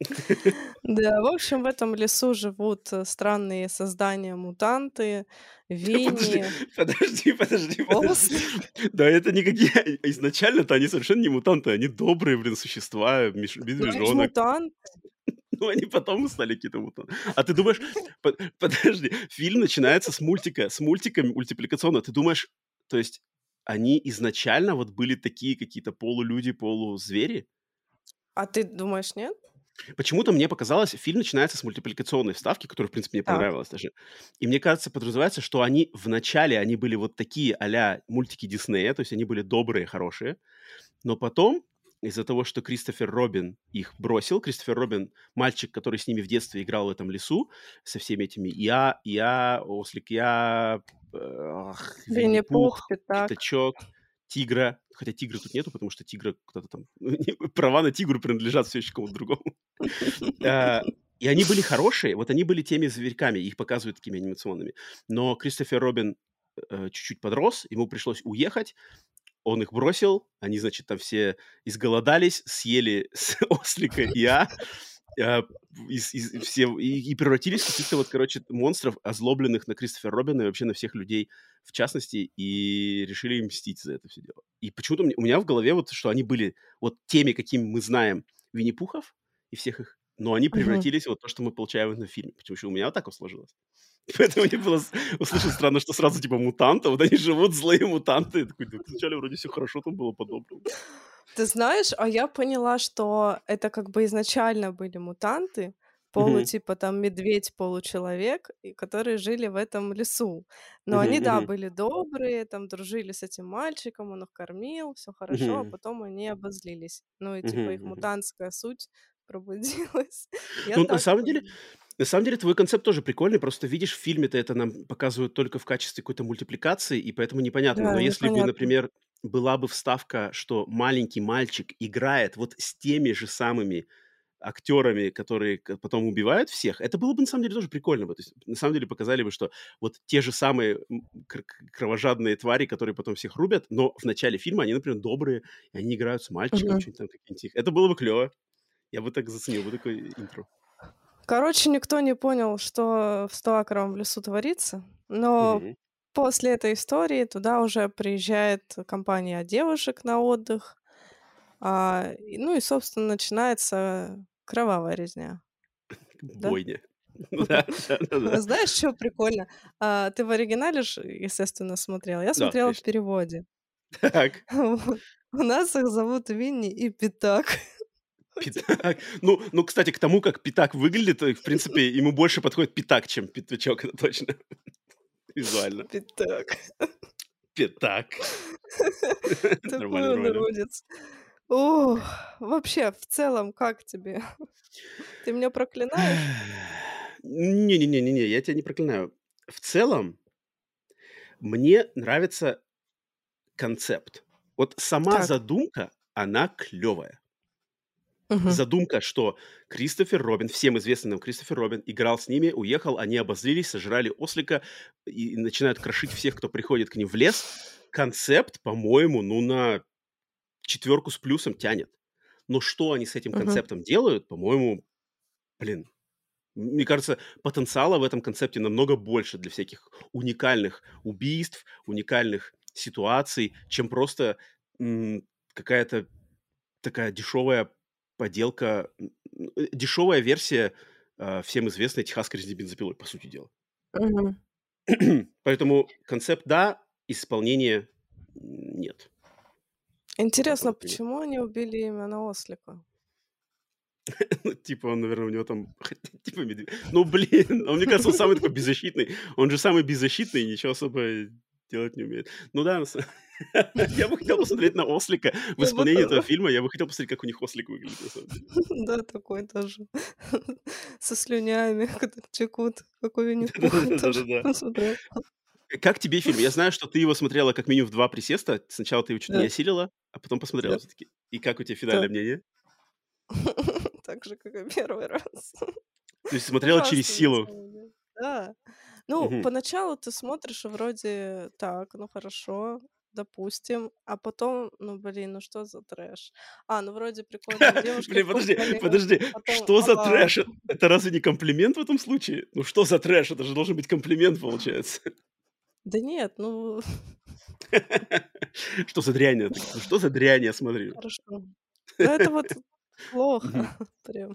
Да, в общем, в этом лесу живут э, странные создания, мутанты, Подожди, Винни, подожди, подожди, подожди. Да это никакие... Изначально-то они совершенно не мутанты, они добрые, блин, существа, миш- Ну, они ж медвежонок. мутанты. Ну, они потом стали какие-то мутанты. А ты думаешь... по- Подожди, фильм начинается с мультика, с мультика мультипликационного. Ты думаешь, то есть они изначально вот были такие какие-то полулюди, полузвери? А ты думаешь, нет? Почему-то мне показалось, фильм начинается с мультипликационной вставки, которая, в принципе, мне понравилась даже. И мне кажется, подразумевается, что они в начале, они были вот такие а-ля мультики Диснея, то есть они были добрые, хорошие. Но потом, из-за того, что Кристофер Робин их бросил, Кристофер Робин, мальчик, который с ними в детстве играл в этом лесу, со всеми этими я, я, ослик, я, ах, Винни-Пух, Пятак. Пятачок, Тигра. Хотя тигра тут нету, потому что тигра кто-то там... Права на тигру принадлежат все еще кому-то другому. А, И они были хорошие, вот они были теми зверьками, их показывают такими анимационными. Но Кристофер Робин э, чуть-чуть подрос, ему пришлось уехать, он их бросил, они, значит, там все изголодались, съели с ослика и я, а, из, из- все, и, и превратились в каких-то вот, короче, монстров, озлобленных на Кристофера Робина и вообще на всех людей в частности, и решили им мстить за это все дело. И почему-то у меня в голове вот, что они были вот теми, какими мы знаем Винни-Пухов и всех их, но они превратились в вот то, что мы получаем в этом фильме. Почему у меня вот так вот сложилось. Поэтому мне было услышать странно, что сразу типа мутанты, вот они живут, злые мутанты. Я такой, «Да вначале вроде все хорошо там было по-доброму. Ты знаешь, а я поняла, что это как бы изначально были мутанты, полу Мгм. типа там медведь, получеловек, и которые жили в этом лесу. Но Мгм, они, да, были добрые, там дружили с этим мальчиком, он их кормил, все хорошо, а мгм, потом они обозлились. Ну и типа их мутантская суть пробудилась. Я Ну, на самом деле. На самом деле, твой концепт тоже прикольный. Просто видишь, в фильме-то это нам показывают только в качестве какой-то мультипликации, и поэтому непонятно. Но Да, если бы, непонятно. например, была бы вставка, что маленький мальчик играет вот с теми же самыми актерами, которые потом убивают всех, это было бы на самом деле тоже прикольно. бы. То есть, на самом деле показали бы, что вот те же самые кровожадные твари, которые потом всех рубят, но в начале фильма они, например, добрые, и они играют с мальчиком, Мгм. что-нибудь там какие-нибудь. Это было бы клево. Я бы так заценил, бы такой интро. Короче, никто не понял, что в Стоакровом лесу творится, но Мгм. после этой истории туда уже приезжает компания девушек на отдых, а, ну и, собственно, начинается кровавая резня? Бойня. Да. Знаешь, что прикольно? А, ты в оригинале естественно, смотрела. Я Да, смотрела в переводе. Так. У нас их зовут Винни и Пятак. Пятак. Ну ну, кстати, к тому, как пятак выглядит, э, в принципе, ему больше подходит пятак, чем пятачок, это точно. Визуально. Пятак. Пятак. Нормально, уродец. Ох, вообще, в целом, как тебе? Ты меня проклинаешь? Не-не-не-не-не, я тебя не проклинаю. В целом, мне нравится концепт. Вот сама Так. задумка, она клевая. Мгм. Задумка, что Кристофер Робин, всем известный нам Кристофер Робин, играл с ними, уехал, они обозлились, сожрали ослика и, начинают крошить всех, кто приходит к ним в лес. Концепт, по-моему, ну на четверку с плюсом тянет. Но что они с этим концептом делают, по-моему, блин, мне кажется, потенциала в этом концепте намного больше для всяких уникальных убийств, уникальных ситуаций, чем просто м, какая-то такая дешевая поделка, м, э, дешевая версия а, всем известной техасской резни бензопилой, по сути дела. Мгм. Поэтому концепт да, исполнение нет. Интересно, почему они убили именно ослика? Ну, типа он, наверное, у него там типа медведь. Ну, блин, он, мне кажется, он самый такой беззащитный. Он же самый беззащитный, ничего особо делать не умеет. Ну да, я бы хотел посмотреть на ослика в исполнении этого фильма. Я бы хотел посмотреть, как у них ослик выглядит, на самом деле. Да, такой тоже. Со слюнями, которые текут, как у Да-да-да. посмотрел. Как тебе фильм? Я знаю, что ты его смотрела как минимум в два присеста. Сначала ты его чуть не Да, осилила, а потом посмотрела да, все-таки. И как у тебя да. финальное мнение? Так же, как и первый раз. То есть смотрела через силу. Да. Ну, Мгм. поначалу ты смотришь, и вроде так, ну хорошо, допустим, а потом, ну блин, ну что за трэш? А, ну вроде девушки Блин, подожди, подожди. Что за трэш? Это разве не комплимент в этом случае? Ну что за трэш? Это же должен быть комплимент, получается. Да нет, ну Что за дрянь? Ну что за дрянь я смотрю? хорошо. Ну это вот плохо.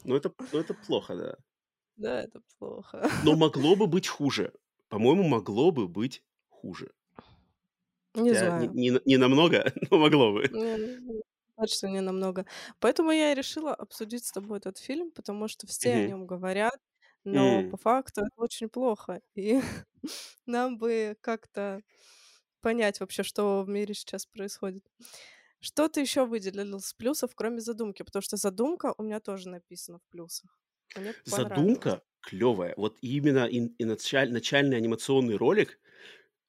Ну ну это плохо, да. Да, это плохо. Но могло бы быть хуже. По-моему, могло бы быть хуже. Не Хотя не, знаю. не, на- не намного, но могло бы. М, качественнее намного. Поэтому я и решила обсудить с тобой этот фильм, потому что все о Мгм. нём говорят, но по М. факту это очень плохо. И нам бы как-то понять вообще, что в мире сейчас происходит. Что ты ещё выделил из плюсов, кроме задумки? Потому что задумка у меня тоже написана в плюсах. Задумка клёвая. Вот именно и и началь начальный анимационный ролик,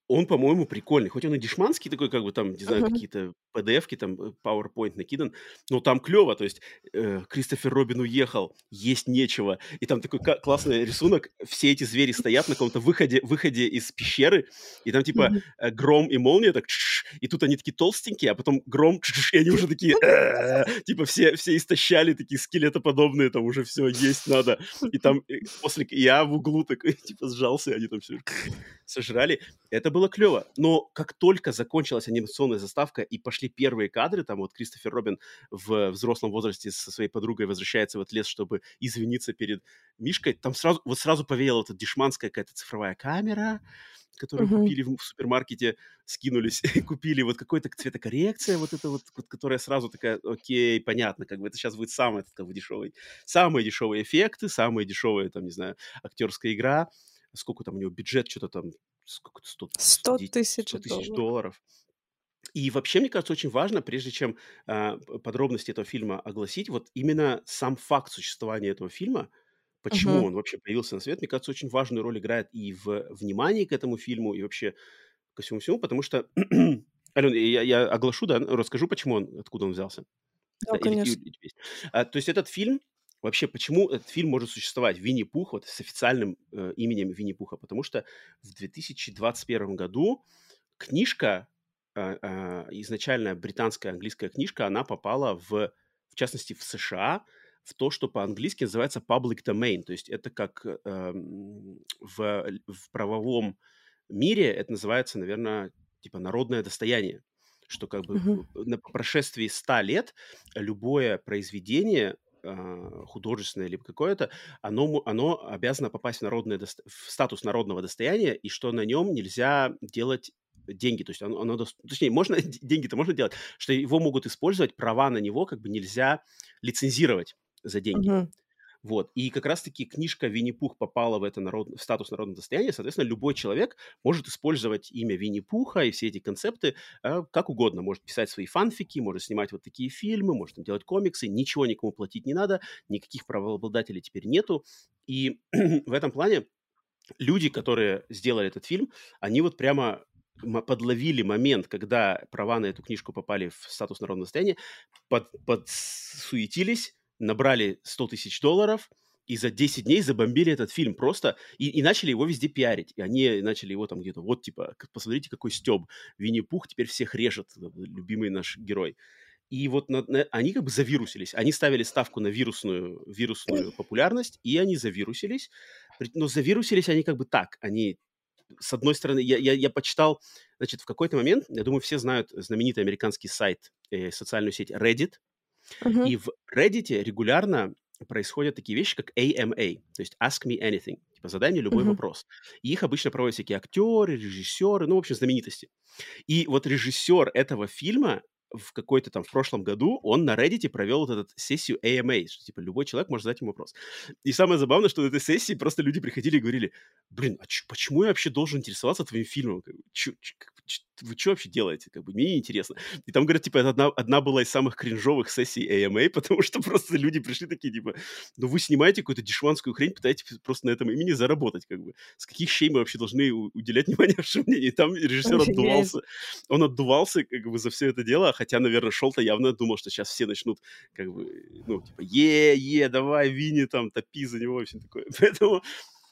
он, по-моему, прикольный. Хоть он и дешманский такой, как бы там, не знаю, Мгм. какие-то PDF-ки, там, э, PowerPoint накидан, но там клёво. То есть, э, Кристофер Робин уехал, есть нечего. И там такой классный рисунок. Все эти звери стоят на каком-то выходе выходе из пещеры, и там типа, э, гром и молния так, и тут они такие толстенькие, а потом гром, и они уже такие, типа все все истощали, такие скелетоподобные, там уже всё, есть надо. И там, э, после я в углу такой, типа, сжался, они там всё сожрали. Это было клёво. Но как только закончилась анимационная заставка и пошли первые кадры, там вот Кристофер Робин в взрослом возрасте со своей подругой возвращается в этот лес, чтобы извиниться перед Мишкой, там сразу вот сразу повеяло вот эта дешманская какая-то цифровая камера, которую Мгм. купили в супермаркете, скинулись, купили вот какой-то цветокоррекция вот эта вот, которая сразу такая: "Окей, понятно, как бы это щас будет самый как бы дешёвый самые дешёвые эффекты, самые дешёвые, там, не знаю, актерская игра". Сколько там у него бюджет, чё-то там, сколько-то, сто 100 де тысяч 100 тысяч долларов. долларов. И вообще, мне кажется, очень важно, прежде чем, п подробности этого фильма огласить, вот именно сам факт существования этого фильма, почему Мгм. он вообще появился на свет, мне кажется, очень важную роль играет и в внимании к этому фильму, и вообще ко всему-всему, потому что Алён, я я оглашу, да, расскажу, почему он, откуда он взялся? Да, Или конечно. А, то есть этот фильм, вообще, почему этот фильм может существовать, "Винни-Пух", вот с официальным, э, именем Винни-Пуха? Потому что в 2021 году книжка, изначально британская английская книжка, она попала в в частности, в США, в то, что по-английски называется public domain. То есть это как, эм, в в правовом мире это называется, наверно, типа народное достояние. Что как бы, э, на по прошествии 100 лет любое произведение, а, художественное либо какое-то, оно оно обязано попасть в народное в статус народного достояния, и что на нём нельзя делать деньги. То есть оно оно точнее, можно деньги-то можно делать, что его могут использовать, права на него как бы нельзя лицензировать за деньги. Мгм. Вот. И как раз таки книжка "Винни-Пух" попала в это народ в статус народного достояния. Соответственно, любой человек может использовать имя Винни-Пуха и все эти концепты, а, как угодно. Может писать свои фанфики, может снимать вот такие фильмы, может там делать комиксы. Ничего никому платить не надо, никаких правообладателей теперь нету. И в этом плане люди, которые сделали этот фильм, они вот прямо подловили момент, когда права на эту книжку попали в статус народного достояния, под подсуетились, набрали 100 тысяч долларов и за 10 дней забомбили этот фильм просто и и начали его везде пиарить. И они начали его там где-то: "Вот, типа, посмотрите, какой стёб! Винни-Пух теперь всех режет, э, любимый наш герой". И вот на на они как бы завирусились. Они ставили ставку на вирусную вирусную популярность, и они завирусились. Но завирусились они как бы так. Они, с одной стороны, я я я почитал, значит, в какой-то момент, я думаю, все знают знаменитый американский сайт, э, социальную сеть Reddit. Мгм. И в "Реддите" регулярно происходят такие вещи, как AMA, то есть Ask Me Anything, типа задай мне любой Мгм. вопрос. И их обычно проводят всякие актеры, режиссеры, ну, в общем, знаменитости. И вот режиссер этого фильма в какой-то там в прошлом году, он на "Реддите" провел вот этот сессию AMA, что типа любой человек может задать ему вопрос. И самое забавное, что на этой сессии просто люди приходили и говорили: "Блин, а чё почему я вообще должен интересоваться твоим фильмом? Как бы вы чё вообще делаете? Как бы мне неинтересно". И там, говорят, типа, это одна одна была из самых кринжовых сессий AMA, потому что просто люди пришли такие типа: "Ну, вы снимаете какую-то дешманскую хрень, пытаетесь просто на этом имени заработать как бы. С каких щей мы вообще должны уделять внимание вашему мнению?" И там режиссер Офигеть. отдувался. Он отдувался как бы за всё это дело, хотя, наверно, шел-то явно, думал, что щас все начнут как бы, ну, типа: "Е, е, давай, Винни, там, топи за него", и всё такое. Поэтому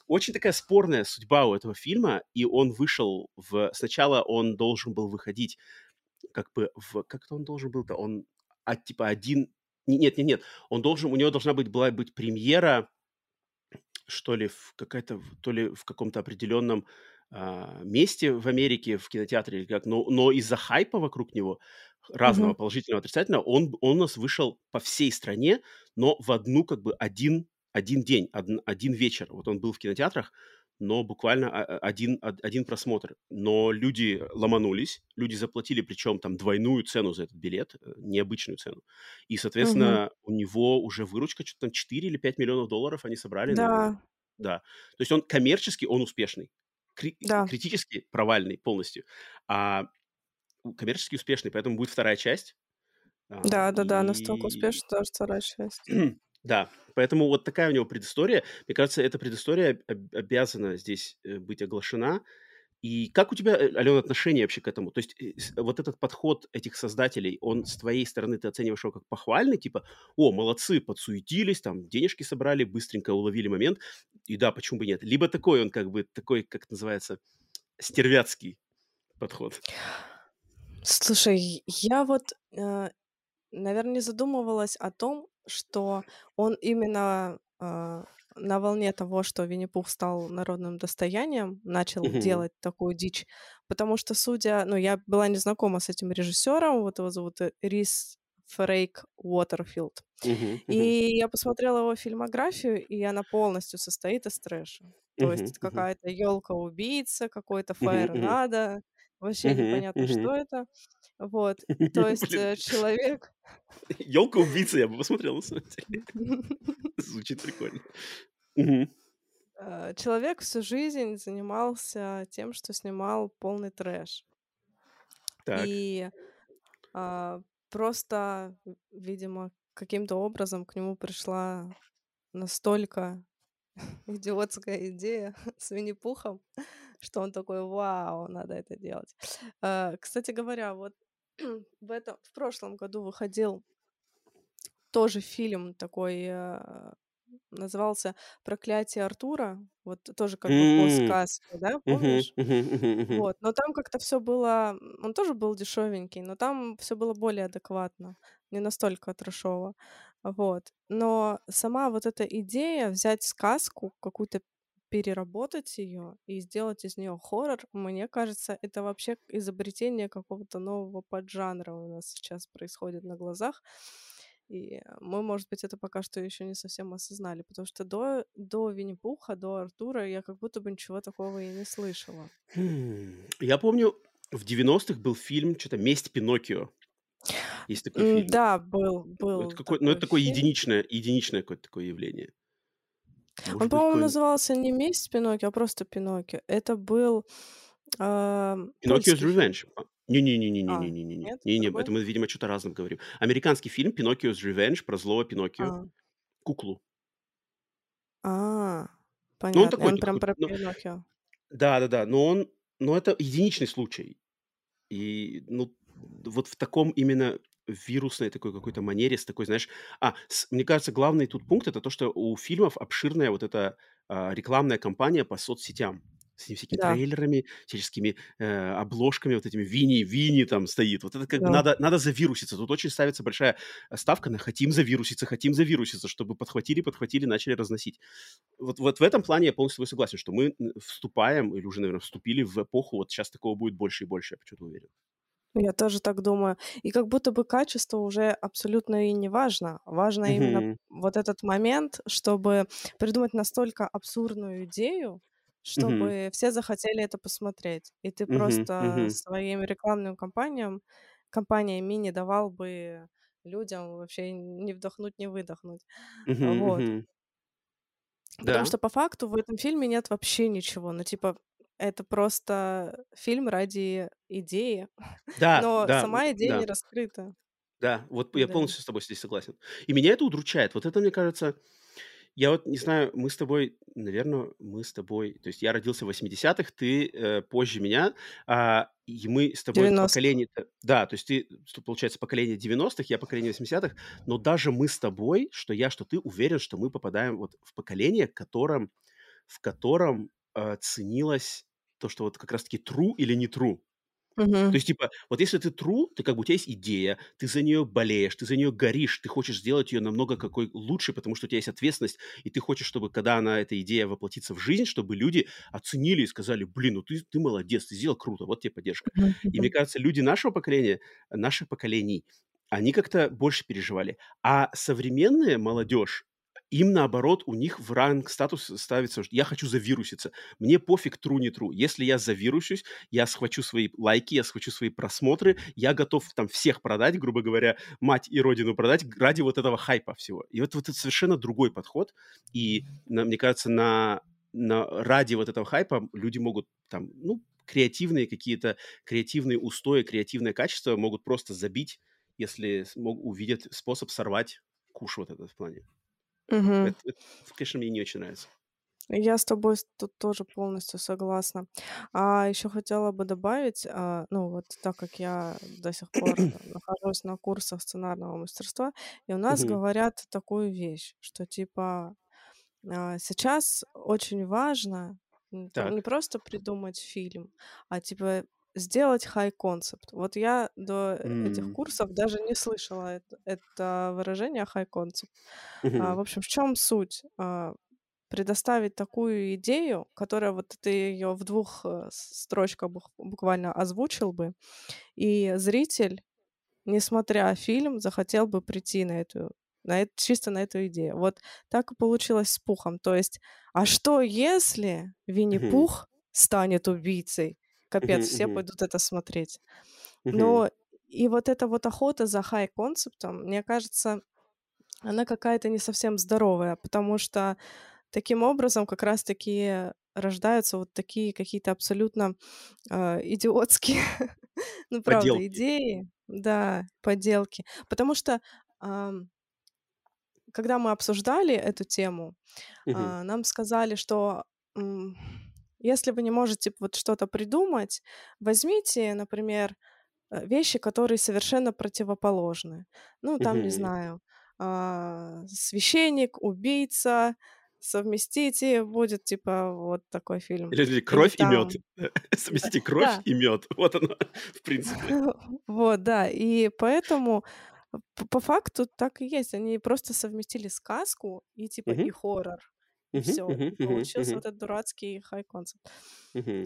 очень такая спорная судьба у этого фильма, и он вышел в сначала он должен был выходить как бы в как-то он должен был-то, он, а, типа 1 не нет нет нет, он должен у него должна быть была быть премьера, что ли, в какая-то то ли в каком-то определенном, а, месте в Америке, в кинотеатре или как, но но из-за хайпа вокруг него, разного, Мгм. положительного, отрицательного, он он у нас вышел по всей стране, но в одну как бы один один день, одн один вечер. Вот он был в кинотеатрах, но буквально а, а, один, один просмотр. Но люди ломанулись, люди заплатили, причем там двойную цену за этот билет, э, необычную цену. И, соответственно, угу. у него уже выручка, что-то там 4 или 5 миллионов долларов они собрали. Да. На... Да. То есть он коммерчески, он успешный. Кри- да. Критически провальный полностью. А коммерчески успешный, поэтому будет вторая часть. Да, да, да, настолько успешно, даже вторая часть. Да, поэтому вот такая у него предыстория. Мне кажется, эта предыстория обязана здесь э, быть оглашена. И как у тебя, э, Алена, отношение вообще к этому? То есть э, вот этот подход этих создателей, он с твоей стороны, ты оцениваешь его как похвальный, типа, о, молодцы, подсуетились, там, денежки собрали, быстренько уловили момент, и да, почему бы нет? Либо такой он как бы, такой, как называется, стервятский подход. Слушай, я вот, наверное, не задумывалась о том, что он именно э, на волне того, что Винни-Пух стал народным достоянием, начал Мгм. делать такую дичь. Потому что, судя... Ну, я была не знакома с этим режиссером, вот его зовут э, Рис Фрейк Уотерфилд. Мгм, мгм, И я посмотрела его фильмографию, и она полностью состоит из трэша. То есть мгм, это мгм, какая-то елка-убийца, какой-то мгм, мгм, фаернадо, вообще мгм, непонятно, что мгм. это. Вот. То есть э, человек... елка-убийца я бы посмотрел, на самом деле. Звучит прикольно. Э, Человек всю жизнь занимался тем, что снимал полный трэш. Так. И а, просто, видимо, каким-то образом к нему пришла настолько идиотская идея с Винни-Пухом, что он такой, вау, надо это делать. А, Кстати говоря, вот в этом, в прошлом году выходил тоже фильм такой, э, назывался «Проклятие Артура», вот тоже как бы по сказке, да, помнишь? Вот, но там как-то все было, он тоже был дешевенький, но там все было более адекватно, не настолько трэшово. Вот. Но сама вот эта идея взять сказку, какую-то переработать ее и сделать из нее хоррор, мне кажется, это вообще изобретение какого-то нового поджанра у нас сейчас происходит на глазах. И мы, может быть, это пока что еще не совсем осознали, потому что до, до Винни-Пуха, до Артура я как будто бы ничего такого и не слышала. Я помню, в 90-х был фильм, что-то «Месть Пиноккио». Есть такой фильм. Да, был, Это был какой, ну, это такой такое фильм. единичное, единичное какое-то такое явление. Может Он, по-моему, назывался не «Месть Пиноккио», а просто «Пиноккио». Это был ам, Пиноккио's. Revenge. А, А, Не-не-не-не-не-не-не-не. нет, Не-не, это мы, видимо, что-то разным говорим. Американский фильм Пиноккио's Revenge про злого Пиноккио. А, Куклу. а, Ну, он понятно. И такой, он прям про Пиноккио. да-да-да, но он... Но это единичный случай. И, ну, вот в таком именно вирусной такой какой-то манере, с такой, знаешь... А, с- мне кажется, главный тут пункт это то, что у фильмов обширная вот эта а, рекламная кампания по соцсетям. С этими всякими Да, трейлерами, всяческими э, обложками, вот этими Вини, Вини там стоит. Вот это как бы да. надо, надо завируситься. Тут очень ставится большая ставка на хотим завируситься, хотим завируситься, чтобы подхватили, подхватили, начали разносить. Вот, вот в этом плане я полностью согласен, что мы вступаем, или уже, наверное, вступили в эпоху, вот сейчас такого будет больше и больше, я почему-то уверен. Я тоже так думаю. И как будто бы качество уже абсолютно и не важно. Важно именно Мгм. вот этот момент, чтобы придумать настолько абсурдную идею, чтобы все захотели это посмотреть. И ты Мгм. просто Мгм. своим рекламным кампаниям, компаниями не давал бы людям вообще не вдохнуть, не выдохнуть. Мгм. Вот. Мгм. Потому Да. что по факту в этом фильме нет вообще ничего. Ну, типа, это просто фильм ради идеи, Да, но да, сама идея да, не раскрыта. да. Вот я Да. полностью с тобой здесь согласен. И меня это удручает. Вот это, мне кажется, я вот не знаю, мы с тобой, наверное, мы с тобой, то есть я родился в 80-х, ты э, позже меня, а, и мы с тобой 90. поколение, да, то есть ты, получается, поколение 90-х, я поколение 80-х, но даже мы с тобой, что я, что ты, уверен, что мы попадаем вот в поколение, котором, в котором э, ценилось то, что вот как раз-таки true или не true. То Мгм. есть, типа, вот если ты true, ты как бы у тебя есть идея, ты за нее болеешь, ты за нее горишь, ты хочешь сделать ее намного какой лучше, потому что у тебя есть ответственность, и ты хочешь, чтобы когда она, эта идея воплотится в жизнь, чтобы люди оценили и сказали, блин, ну ты, ты молодец, ты сделал круто, вот тебе поддержка. Мгм. И мне кажется, люди нашего поколения, наших поколений, они как-то больше переживали. А современная молодежь, им наоборот, у них в ранг статус ставится, что я хочу завируситься. Мне пофиг, тру не тру. Если я завирусюсь, я схвачу свои лайки, я схвачу свои просмотры, я готов там всех продать, грубо говоря, мать и родину продать ради вот этого хайпа всего. И вот, вот это совершенно другой подход. И, на, мне кажется, на, на, ради вот этого хайпа люди могут там, ну, креативные какие-то, креативные устои, креативное качество могут просто забить, если смог, увидят способ сорвать куш вот этот в плане. Угу. Это, это, конечно, мне не очень нравится. Я с тобой тут тоже полностью согласна. А еще хотела бы добавить, а, ну вот так как я до сих пор нахожусь на курсах сценарного мастерства, и у нас Мгм. говорят такую вещь, что типа а, сейчас очень важно про- не Так. просто придумать фильм, а типа сделать high concept. Вот я до этих М. курсов даже не слышала это, это выражение high concept. А, в общем, в чем суть? А, предоставить такую идею, которая вот ты ее в двух э, строчках буквально озвучил бы, и зритель, не смотря фильм, захотел бы прийти на эту на это, чисто на эту идею. Вот так и получилось с Пухом. То есть, а что если. Винни-Пух станет убийцей? Капец, все пойдут это смотреть. Но и вот эта вот охота за хай-концептом, мне кажется, она какая-то не совсем здоровая, потому что таким образом как раз-таки рождаются вот такие какие-то абсолютно а, идиотские, ну правда, Поделки. идеи, да, поделки. Потому что когда мы обсуждали эту тему, а, нам сказали, что если вы не можете вот что-то придумать, возьмите, например, э, вещи, которые совершенно противоположны. Ну, там, не знаю, а, священник, убийца, совместите, будет типа вот такой фильм. Или, или Или кровь и мед. там, Совместите кровь да, и мед. Вот оно, в принципе. вот, да. И поэтому п- по факту так и есть. Они просто совместили сказку и типа и хоррор. И все. Получился вот этот дурацкий хай-концепт.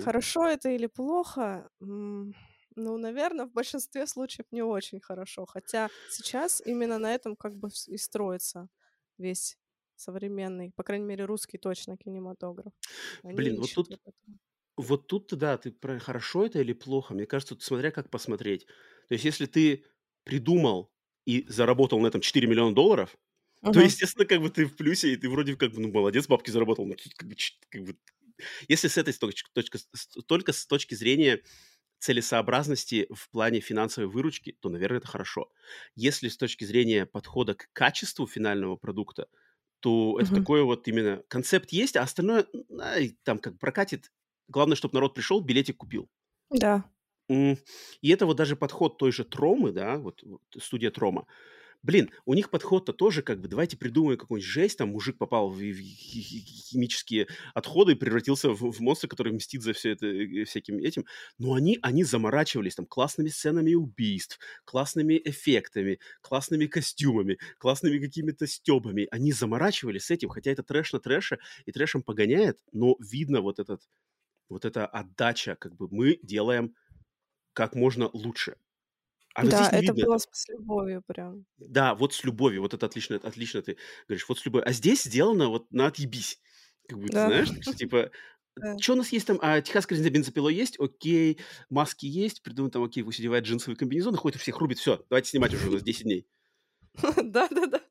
Хорошо это или плохо? Ну, наверное, в большинстве случаев не очень хорошо. Хотя сейчас именно на этом как бы и строится весь современный, по крайней мере, русский точно кинематограф. Они Блин, вот тут вот тут-то да, ты про хорошо это или плохо. Мне кажется, тут смотря как посмотреть. То есть, если ты придумал и заработал на этом 4 миллиона долларов, то, Мгм. естественно, как бы ты в плюсе, и ты вроде как бы, ну, молодец, бабки заработал. Но тут как бы, как бы, если с этой точки, точка, только с точки зрения целесообразности в плане финансовой выручки, то, наверное, это хорошо. Если с точки зрения подхода к качеству финального продукта, то это Мгм. такое вот именно концепт есть, а остальное ай, там как прокатит. Главное, чтобы народ пришел, билетик купил. Да. И это вот даже подход той же Тромы, да, вот студия Трома. Блин, у них подход-то тоже как бы, давайте придумаем какую-нибудь жесть, там мужик попал в, в хи- хи- химические отходы и превратился в, в монстра, который мстит за все это, э, всяким этим. Но они, они заморачивались там классными сценами убийств, классными эффектами, классными костюмами, классными какими-то стебами. Они заморачивались с этим, хотя это трэш на трэше, и трэшем погоняет, но видно вот этот, вот эта отдача, как бы мы делаем как можно лучше. А Да, это видно было этого. с любовью прям. Да, вот с любовью, вот это отлично, отлично ты говоришь, вот с любовью. А здесь сделано вот на отъебись. Как бы, ты Да, знаешь, что, типа, да. что у нас есть там? А, техасская резина бензопила есть, окей, маски есть, придумал там, окей, пусть одевает джинсовый комбинезон, ходит всех рубит, все, давайте снимать уже, у нас 10 дней. Да-да-да.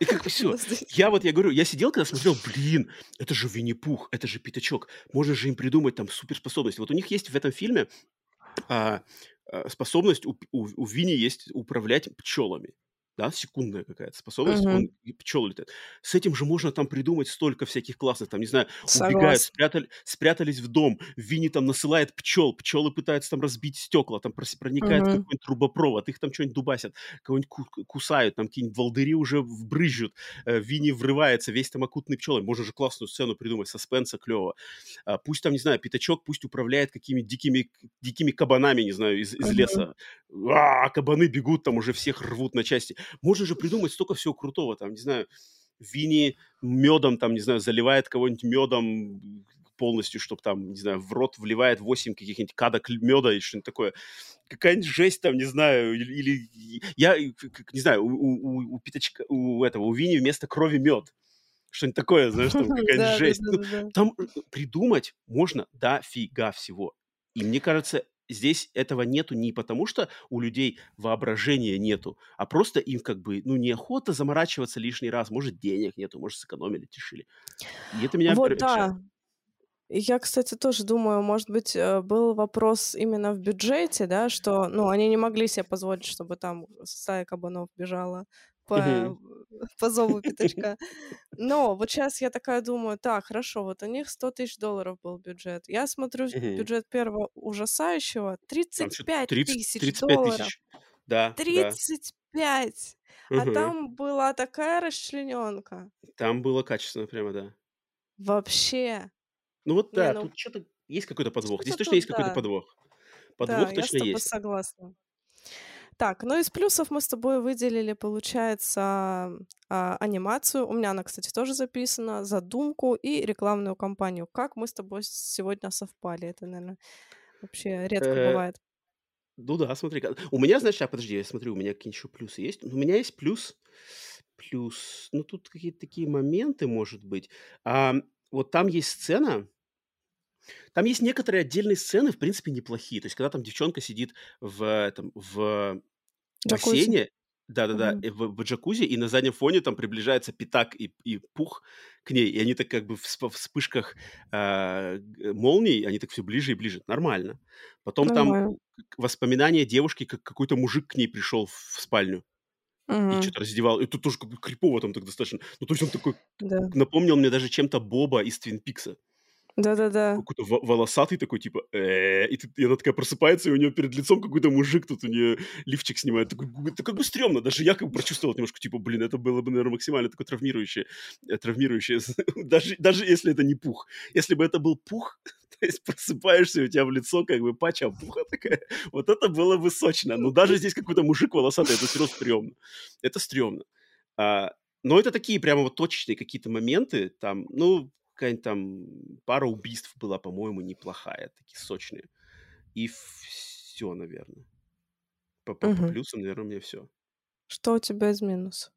И как все. Я вот, я говорю, я сидел, когда смотрел, блин, это же Винни-Пух, это же Пятачок, можно же им придумать там суперспособности. Вот у них есть в этом фильме а, способность, у, у, у Винни есть управлять пчелами. Да, секундная какая-то способность, Мгм. он и пчелы летают. С этим же можно там придумать столько всяких классных, там, не знаю, убегают, Согласна. спрятали, спрятались в дом, Винни там насылает пчел, пчелы пытаются там разбить стекла, там проникает Мгм. какой-нибудь трубопровод, их там что-нибудь дубасят, кого-нибудь ку- кусают, там какие-нибудь волдыри уже вбрызжут, э, Винни врывается, весь там окутанный пчелами. Можно же классную сцену придумать, саспенса клево. А, пусть там, не знаю, пятачок пусть управляет какими-то дикими, дикими кабанами, не знаю, из, из Мгм. леса. А, кабаны бегут, там уже всех рвут на части. Можно же придумать столько всего крутого, там, не знаю, Винни медом, там, не знаю, заливает кого-нибудь медом полностью, чтобы там, не знаю, в рот вливает 8 каких-нибудь кадок меда или что-нибудь такое. Какая-нибудь жесть там, не знаю, или... я, не знаю, у, у- у- пятачка, у этого, у Винни вместо крови мед. Что-нибудь такое, знаешь, там какая-нибудь жесть. Ну, там э, придумать можно дофига всего. И мне кажется, здесь этого нету не потому, что у людей воображения нету, а просто им как бы, ну, неохота заморачиваться лишний раз. Может, денег нету, может, сэкономили, решили. И это меня Вот да. Я, кстати, тоже думаю, может быть, э, был вопрос именно в бюджете, да, что, ну, они не могли себе позволить, чтобы там стая кабанов бежала по, Мгм. по зову пятачка. Но вот сейчас я такая думаю, так, хорошо, вот у них 100 тысяч долларов был бюджет. Я смотрю бюджет первого ужасающего, Там что 35 30 тысяч 35 долларов. Да, да. 35! А Мгм. там была такая расчлененка. Там было качественно прямо, да. Вообще. Ну вот Не, да, ну тут что-то есть какой-то подвох. Здесь что-то точно тут, есть какой-то да. подвох. Да, Подвох я с точно тобой есть. согласна. Так, ну из плюсов мы с тобой выделили, получается, а, анимацию. У меня она, кстати, тоже записана, задумку и рекламную кампанию. Как мы с тобой сегодня совпали? Это, наверное, вообще редко Э, бывает. ну да, смотри. У меня, значит, а, подожди, я смотрю, у меня какие-нибудь еще плюсы есть. У меня есть плюс, плюс, ну тут какие-то такие моменты, может быть. А, вот там есть сцена, там есть некоторые отдельные сцены, в принципе, неплохие. То есть, когда там девчонка сидит в этом, в. Бассейне, да-да-да, э, в, в джакузи, и на заднем фоне там приближается Питак и, и Пух к ней, и они так как бы в всп- вспышках г- молний, они так все ближе и ближе. Нормально. Потом там Нормально. к- воспоминания девушки, как какой-то мужик к ней пришел в в спальню и Мгм. что-то раздевал. Это тоже как бы крипово там так достаточно. Ну, то есть он такой, Да. напомнил мне даже чем-то Боба из Твин Пикса. Да-да-да. Какой-то во- волосатый такой, типа, и, тут- и она такая просыпается, и у нее перед лицом какой-то мужик тут у нее лифчик снимает. Такой, это как бы стрёмно. Даже я как бы прочувствовал немножко, типа, блин, это было бы, наверное, максимально такое травмирующее. э, травмирующее. Даже, даже если это не пух. Если бы это был пух, то есть просыпаешься, и у тебя в лицо как бы пача пуха такая, вот это было бы сочно. Но даже здесь какой-то мужик волосатый, это все стрёмно. Это стрёмно. А, но это такие прямо вот точечные какие-то моменты, там, ну, какая-нибудь там пара убийств была, по-моему, неплохая, такие сочные. И все, наверное. По, по, по плюсам, наверное, у меня все. Что у тебя из минусов?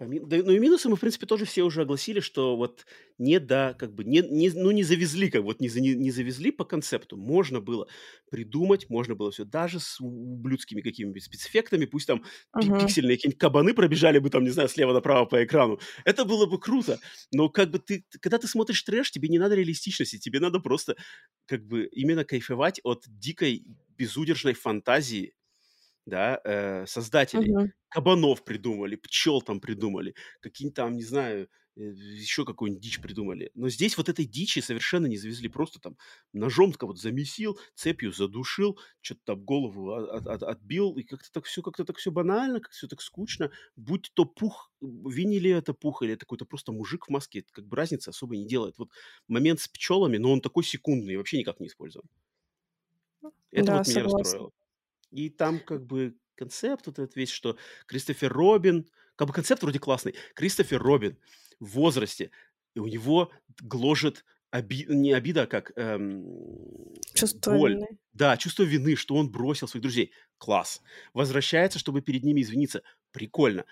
Ми- да, ну и минусы мы, в принципе, тоже все уже огласили, что вот не да, как бы, не, не, ну не завезли, как бы, вот не, не, не завезли по концепту. Можно было придумать, можно было все, даже с ублюдскими какими-нибудь спецэффектами, пусть там Мгм. пиксельные какие-нибудь кабаны пробежали бы там, не знаю, слева направо по экрану. Это было бы круто. Но как бы ты- когда ты смотришь трэш, тебе не надо реалистичности, тебе надо просто как бы именно кайфовать от дикой безудержной фантазии, да, э, создателей Мгм. кабанов придумали, пчел там придумали, какие-нибудь там, не знаю, э, еще какую-нибудь дичь придумали. Но здесь вот этой дичи совершенно не завезли. Просто там ножом кого-то замесил, цепью задушил, что-то там голову от- от- отбил, и как-то так все, как-то так все банально, как все так скучно. Будь то пух, винили это пух, или это какой-то просто мужик в маске, это как бы разницы особо не делает. Вот момент с пчелами, но он такой секундный, вообще никак не использован. Это Да, вот меня согласна. расстроило. И там как бы концепт вот этот весь, что Кристофер Робин, как бы концепт вроде классный. Кристофер Робин в возрасте, и у него гложет оби- не обида, а как эм, Чувство боль. вины. Да, чувство вины, что он бросил своих друзей. Класс. Возвращается, чтобы перед ними извиниться. Прикольно.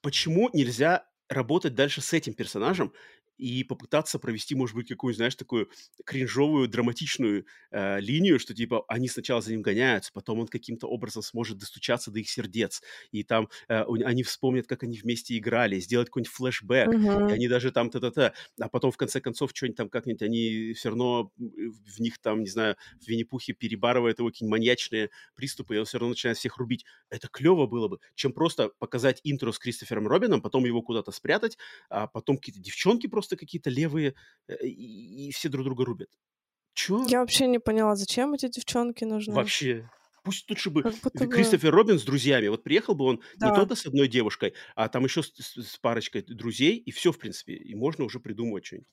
Почему нельзя работать дальше с этим персонажем и попытаться провести, может быть, какую, знаешь, такую кринжовую, драматичную э, линию, что типа они сначала за ним гоняются, потом он каким-то образом сможет достучаться до их сердец, и там э, они вспомнят, как они вместе играли, сделать какой-нибудь флешбэк, и Мгм. они даже там та-та-та, а потом в конце концов что-нибудь там как-нибудь они все равно м, в них там, не знаю, в Винни-Пухе перебарывает его какие-нибудь маньячные приступы, и он все равно начинает всех рубить. Это клево было бы, чем просто показать интро с Кристофером Робином, потом его куда-то спрятать, а потом какие-то девчонки просто какие-то левые, э, и, и все друг друга рубят. Чё? Я вообще не поняла, зачем эти девчонки нужны. Вообще. Пусть лучше бы будто бы... Кристофер Робин с друзьями. Вот приехал бы он не Да, только с одной девушкой, а там еще с, с- с парочкой друзей, и все, в принципе. И можно уже придумывать что-нибудь.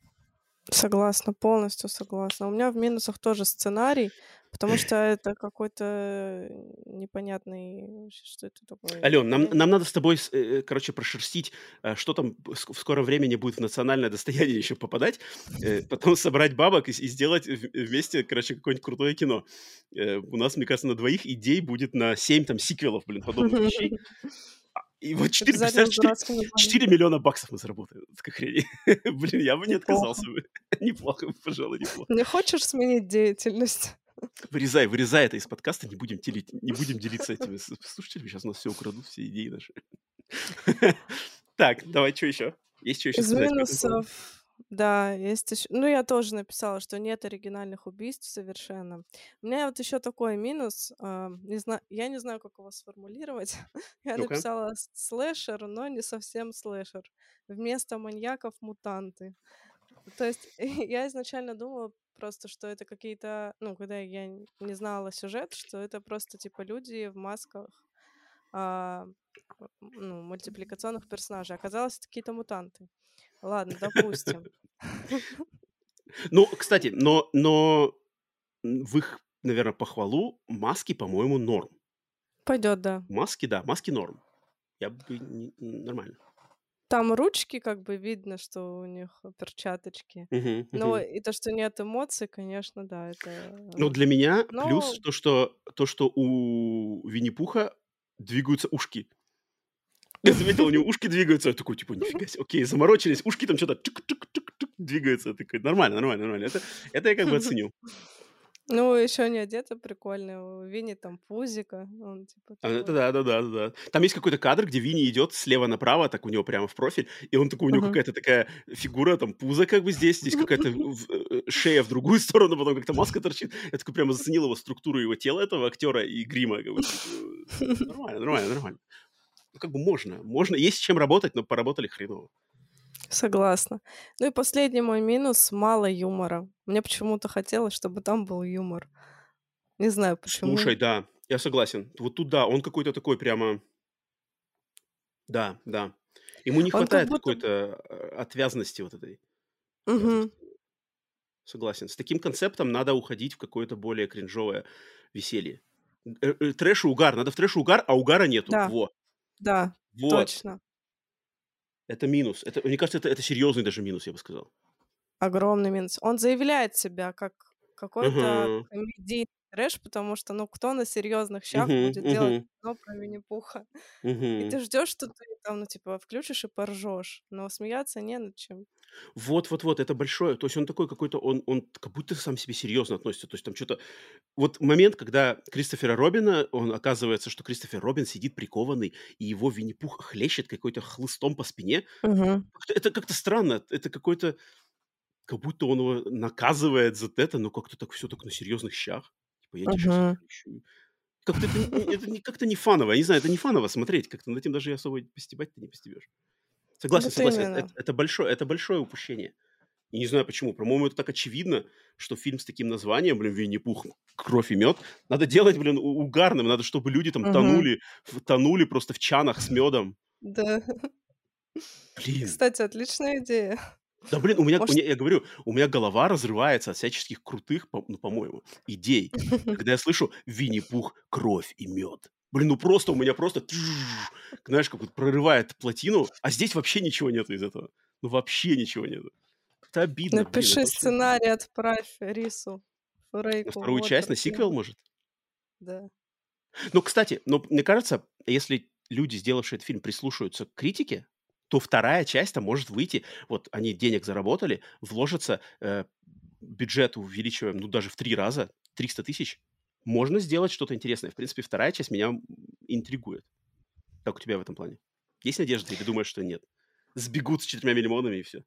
согласна, полностью согласна. У меня в минусах тоже сценарий, потому что это какой-то непонятный... вообще, Что это такое? Ален, нам, непонятно. нам надо с тобой, э, э, короче, прошерстить, э, что там в скором времени будет в национальное достояние еще попадать, э, потом собрать бабок и, сделать вместе, короче, какое-нибудь крутое кино. Э, У нас, мне кажется, на двоих идей будет на семь там сиквелов, блин, подобных вещей. И вот 4, Обязательно представляешь, с 4, дурацким названием. 4 миллиона баксов мы заработаем. хрени. Блин, я бы не отказался бы. Неплохо, пожалуй, неплохо. Не хочешь сменить деятельность? Вырезай, вырезай это из подкаста, не будем, делить, не будем делиться этими слушателями, сейчас у нас все украдут, все идеи наши. Так, давай, что еще? Есть что еще Из сказать минусов, да, есть еще... Ну, я тоже написала, что нет оригинальных убийств совершенно. У меня вот еще такой минус, а, не знаю, я не знаю, как его сформулировать. Я написала слэшер, но не совсем слэшер. Вместо маньяков мутанты. То есть я изначально думала просто, что это какие-то, ну, когда я не знала сюжет, что это просто типа люди в масках, а, ну, мультипликационных персонажей. Оказалось, это какие-то мутанты. Ладно, допустим. Ну, кстати, но, но в их, наверное, похвалу маски, по-моему, норм. Пойдет, да. Маски, да, маски норм. Я бы нормально. Там ручки, как бы видно, что у них перчаточки. Мгм, Но мгм. и то, что нет эмоций, конечно, да, это... Ну, э, для меня плюс Но то, что, то, что у Винни-Пуха двигаются ушки. Я заметил, у него ушки двигаются. Я такой, типа, нифига себе, окей, заморочились. Ушки там что-то двигаются. Я такой, нормально, нормально, нормально. Это, это я как бы оценил. Ну, еще не одета прикольно. У Винни там пузика. Он типа Это такой. да, да, да, да, да. Там есть какой-то кадр, где Винни идет слева направо, так у него прямо в профиль, и он такой, у него Мгм. какая-то такая фигура, там пузо как бы здесь, здесь какая-то э, шея в другую сторону, потом как-то маска торчит. Я такой прямо заценил его структуру его тела, этого актера и грима. как бы, типа, Нормально, нормально, нормально. Ну, как бы можно, можно, есть с чем работать, но поработали хреново. Согласна. Ну и последний мой минус — мало юмора. Мне почему-то хотелось, чтобы там был юмор. Не знаю почему. Слушай, да, я согласен. Вот тут да, он какой-то такой прямо... Да, да. Ему не Он хватает будто... какой-то э, отвязности вот этой. Отвязности. Согласен. С таким концептом надо уходить в какое-то более кринжовое веселье. Э, э, Трэш и угар. Надо в трэш и угар, а угара нету. Да, Во. да, Вот. точно. Это минус. Это, мне кажется, это, это серьезный даже минус, я бы сказал. Огромный минус. Он заявляет себя как какой-то Ага. комедийный трэш, потому что, ну, кто на серьезных щах Мгм, будет делать мгм, кино про Винни-Пуха? И мгм. ты ждешь, что ты там, ну, типа, включишь и поржешь, но смеяться не над чем. Вот, вот, вот, это большое. То есть он такой какой-то, он, он как будто сам себе серьезно относится. То есть там что-то... Вот момент, когда Кристофера Робина, он оказывается, что Кристофер Робин сидит прикованный, и его Винни-Пух хлещет какой-то хлыстом по спине. Как-то- Это как-то странно. Это какой-то... Как будто он его наказывает за это, но как-то так все так на серьезных щах. Типа, я тебе сейчас. Как-то это, это как-то не фаново. Я не знаю, это не фаново смотреть. Как-то над этим даже особо постебать ты не постебешь. Согласен, Вот согласен. Это, именно. это- это большое, это большое упущение. И не знаю почему. По-моему, это так очевидно, что фильм с таким названием, блин, Винни-Пух, кровь и мед, надо делать, блин, угарным. Надо, чтобы люди там Мгм. тонули, тонули просто в чанах с медом. Да. Блин. Кстати, отличная идея. Да, блин, у меня, у Может, меня- я говорю, у меня голова разрывается от всяческих крутых, по- ну, по-моему, идей. Когда я слышу Винни-Пух, кровь и мед. Блин, ну просто у меня просто, знаешь, как вот прорывает плотину, а здесь вообще ничего нету из этого. Ну вообще ничего нету. Это обидно, блин. напиши очень... сценарий, отправь Рису На Фрейку вторую часть, на сиквел, может? Да. Ну, кстати, но мне кажется, если люди, сделавшие этот фильм, прислушаются к критике, то вторая часть там может выйти. Вот они денег заработали, вложатся, э, бюджет увеличиваем, ну, даже в три раза, 300 тысяч. Можно сделать что-то интересное. В принципе, вторая часть меня интригует. Как у тебя в этом плане? Есть надежда или думаешь, что нет? Сбегут с четырьмя миллионами и все.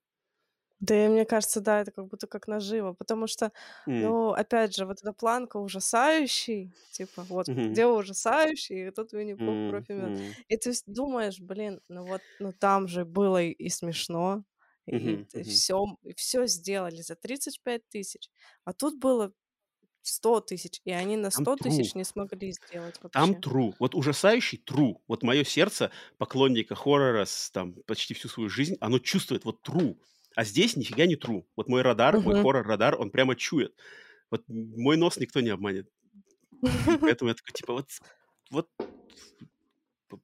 Да, и мне кажется, да, это как будто как наживо, потому что, ну, опять же, вот эта планка ужасающий, типа, вот, где ужасающий, и тут Винни-Пух, кровь и мед. И ты думаешь, блин, ну вот, ну там же было и, и смешно, и, Мгм, мгм. все, все сделали за 35 тысяч, а тут было 100 тысяч, и они на Там 100 тысяч не смогли сделать Там вообще. true. Вот ужасающий true. Вот мое сердце поклонника хоррора с, там почти всю свою жизнь, оно чувствует вот true. А здесь нифига не true. Вот мой радар, мой Мгм. хоррор-радар, он прямо чует. Вот мой нос никто не обманет. И поэтому я такой, типа, вот, вот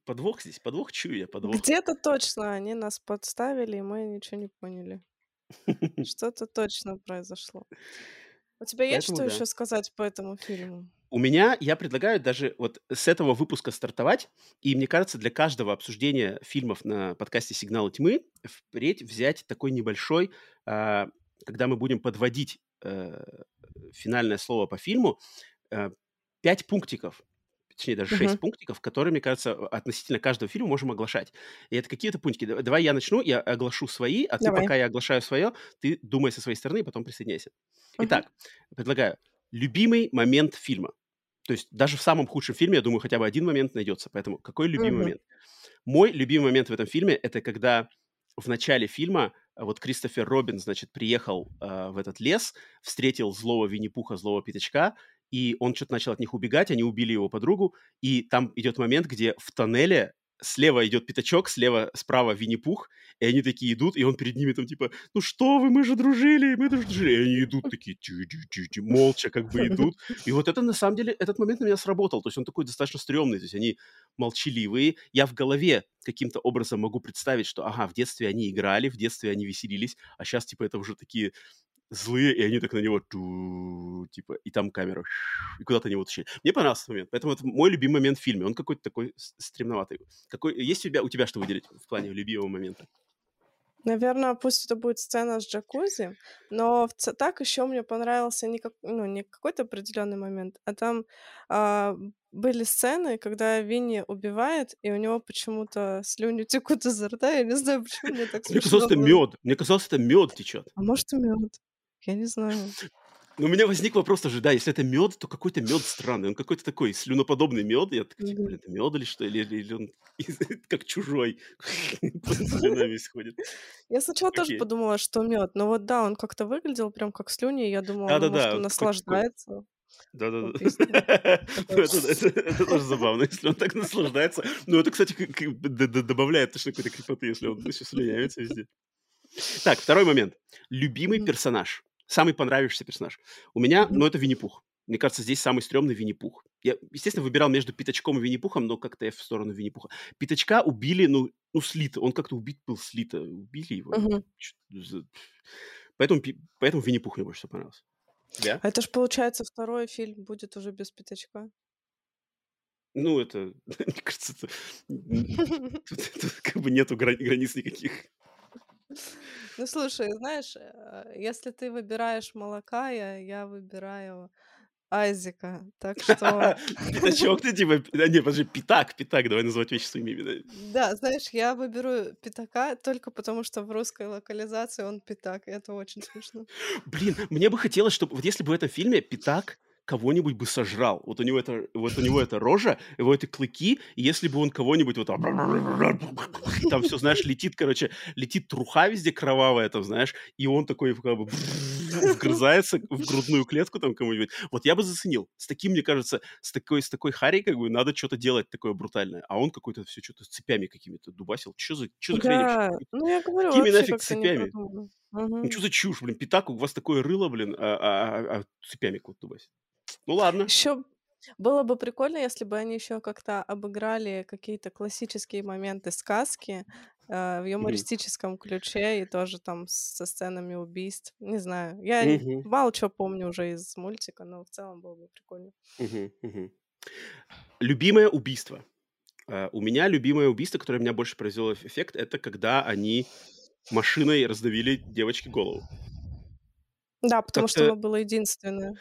подвох здесь, подвох чую я, подвох. Где-то точно они нас подставили, и мы ничего не поняли. Что-то точно произошло. У тебя есть Поэтому что да. еще сказать по этому фильму? У меня, я предлагаю даже вот с этого выпуска стартовать, и мне кажется, для каждого обсуждения фильмов на подкасте «Сигналы тьмы» впредь взять такой небольшой, а, когда мы будем подводить э, финальное слово по фильму, э, пять пунктиков, точнее даже шесть Мгм. пунктиков, которые, мне кажется, относительно каждого фильма можем оглашать. И это какие-то пунктики. Давай- я начну, я оглашу свои, а ты, Давай. пока я оглашаю свое, ты думай со своей стороны, и потом присоединяйся. Мгм. Итак, предлагаю любимый момент фильма. То есть даже в самом худшем фильме, я думаю, хотя бы один момент найдется. Поэтому какой любимый Мгм. момент? Мой любимый момент в этом фильме это когда в начале фильма а, вот Кристофер Робин, значит, приехал а, в этот лес, встретил злого Винни-Пуха, злого пятачка, и он что-то начал от них убегать, они убили его подругу, и там идет момент, где в тоннеле слева идет пятачок, слева, справа Винни-Пух, и они такие идут, и он перед ними там типа, ну что вы, мы же дружили, мы дружили. И они идут такие, тю-тю-тю-тю, молча как бы идут. И вот это на самом деле, этот момент на меня сработал. То есть он такой достаточно стрёмный. То есть они молчаливые. Я в голове каким-то образом могу представить, что, ага, в детстве они играли, в детстве они веселились, а сейчас, типа, это уже такие злые, и они так на него, ту, типа, и там камера, и куда-то они ушли. Мне понравился момент. Поэтому это мой любимый момент в фильме. Он какой-то такой стремноватый. Какой, есть у тебя, у тебя что выделить в плане любимого момента? Наверное, пусть это будет сцена с джакузи, но в так еще мне понравился не, как, ну, не какой-то определенный момент, а там а, были сцены, когда Винни убивает, и у него почему-то слюни текут изо рта. Я не знаю, почему мне так Мне казалось, смешно это мед. Мне казалось, это мед течет. А может, и мед. Я не знаю. Но у меня возник вопрос тоже, да, если это мед, то какой-то мед странный. Он какой-то такой слюноподобный мед. Я такой, типа, блин, это мед или что? Или, или- или он как чужой слюна весь ходит. Я сначала тоже подумала, что мед, но вот да, он как-то выглядел прям как слюни, я думала, ну, может, он наслаждается Да-да-да. Это, тоже забавно, если он так наслаждается. Ну, это, кстати, добавляет точно какой-то крепоты, если он еще слюнявится везде. Так, второй момент. Любимый персонаж. Самый понравившийся персонаж. У меня, ну, это Винни-Пух. Мне кажется, здесь самый стрёмный Винни-Пух. Я, естественно, выбирал между Пятачком и Винни-Пухом, но как-то я в сторону Винни-Пуха. Пятачка убили, ну, ну, слито. Он как-то убит был слито. Убили его. Поэтому, поэтому Винни-Пух мне больше всего понравился. Тебя? А это ж, получается, второй фильм будет уже без пятачка. Ну, это, мне кажется, это, м, тут, тут как бы нету грани- границ никаких. Ну, слушай, знаешь, э, если ты выбираешь молока, я, я выбираю Айзека. Так что, Пятачок ты типа... а, Не, подожди, пятак, пятак, давай называть вещи своими именами. да, знаешь, я выберу пятака только потому, что в русской локализации он пятак, и это очень смешно. Блин, мне бы хотелось, чтобы... Вот если бы в этом фильме пятак кого-нибудь бы сожрал. Вот у него это, вот у него это рожа, его это клыки, и если бы он кого-нибудь вот там... Там все, знаешь, летит, короче, летит труха везде кровавая, там, знаешь, и он такой как бы вгрызается в грудную клетку там кому-нибудь. Вот я бы заценил. С таким, мне кажется, с такой, с такой харей как бы надо что-то делать такое брутальное. А он какой-то все что-то с цепями какими-то дубасил. Что за, чё за хрень Да, вообще? ну я говорю, Какими нафиг цепями? продумано. Ну что за чушь, блин, пятак, у вас такое рыло, блин, а, а- а- а цепями куда дубасит. Ну ладно. Еще было бы прикольно, если бы они еще как-то обыграли какие-то классические моменты сказки э, в юмористическом ключе и тоже там со сценами убийств. Не знаю. Я Мгм. мало чего помню уже из мультика, но в целом было бы прикольно. Мгм. Любимое убийство. А, У меня любимое убийство, которое меня больше произвело эф- эффект, это когда они машиной раздавили девочке голову. Да, потому что Как-то оно было единственное.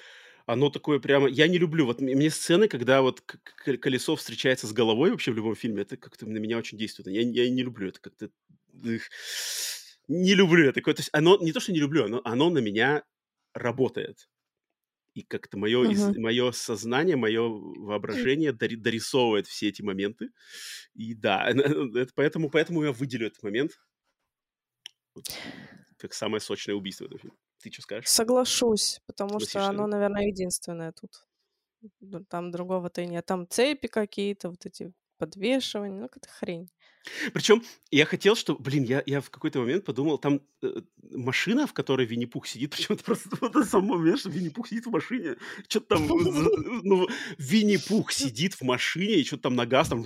Оно такое прямо... Я не люблю. Вот мне сцены, когда вот колесо встречается с головой вообще в любом фильме, это как-то на меня очень действует. Я, я не люблю это как-то... эх, Не люблю это. То есть оно не то, что не люблю, оно, оно на меня работает. И как-то мое, Мгм. мое сознание, мое воображение дори- дорисовывает все эти моменты. И да, это поэтому, поэтому я выделю этот момент вот, как самое сочное убийство в этом фильме. Ты что скажешь? Соглашусь, потому что Согласишься, оно, да? наверное, единственное тут. Там другого-то и нет. Там цепи какие-то, вот эти подвешивания, ну какая-то хрень. Причем я хотел, что, блин, я, я в какой-то момент подумал, там э, машина, в которой Винни-Пух сидит, причем это просто вот этот сам момент, что Винни-Пух сидит в машине, что-то там, э, за- ну, Винни-Пух сидит в машине, и что-то там на газ, там,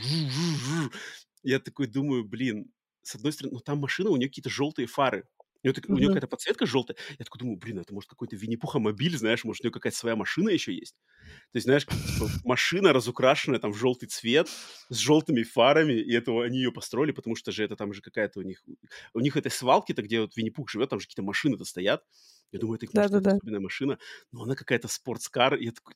я такой думаю, блин, с одной стороны, ну там машина, у нее какие-то желтые фары, У нее, у нее какая-то подсветка желтая. Я такой думаю, блин, это может какой-то Винни-Пуха мобиль, знаешь, может у нее какая-то своя машина еще есть. То есть, знаешь, типа, машина разукрашенная там в желтый цвет, с желтыми фарами, и это они ее построили, потому что же это там же какая-то у них... У них этой свалки-то, где вот Винни-Пух живет, там же какие-то машины-то стоят. Я думаю, это может, да, особенная машина, но она какая-то спортскар. И я такой,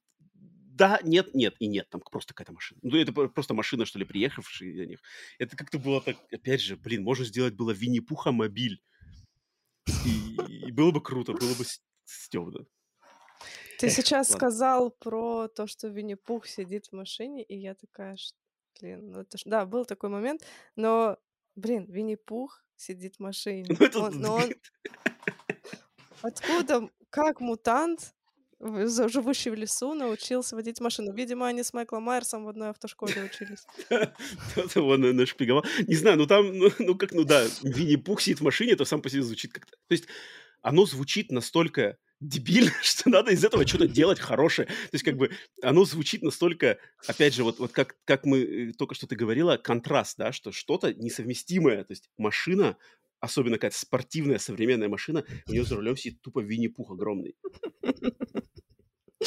да, нет, нет и нет, там просто какая-то машина. Ну, это просто машина, что ли, приехавшая для них. Это как-то было так, опять же, блин, можно сделать было Винни-Пуха мобиль. И, и было бы круто, было бы стёбно. Ты Эх, сейчас ладно. сказал про то, что Винни-Пух сидит в машине, и я такая, блин, ну это ж... Да, был такой момент, но, блин, Винни-Пух сидит в машине. Ну, это... он, но он... Откуда, как мутант живущий в лесу, научился водить машину. Видимо, они с Майклом Майерсом в одной автошколе учились. Он нашпиговал. Не знаю, ну там, ну, ну как, ну да, Винни-Пух сидит в машине, это сам по себе звучит как-то. То есть оно звучит настолько дебильно, что надо из этого что-то делать хорошее. То есть как бы оно звучит настолько, опять же, вот, вот как, как мы э, только что ты говорила, контраст, да, что что-то несовместимое. То есть машина, особенно какая-то спортивная современная машина, у нее за рулем сидит тупо Винни-Пух огромный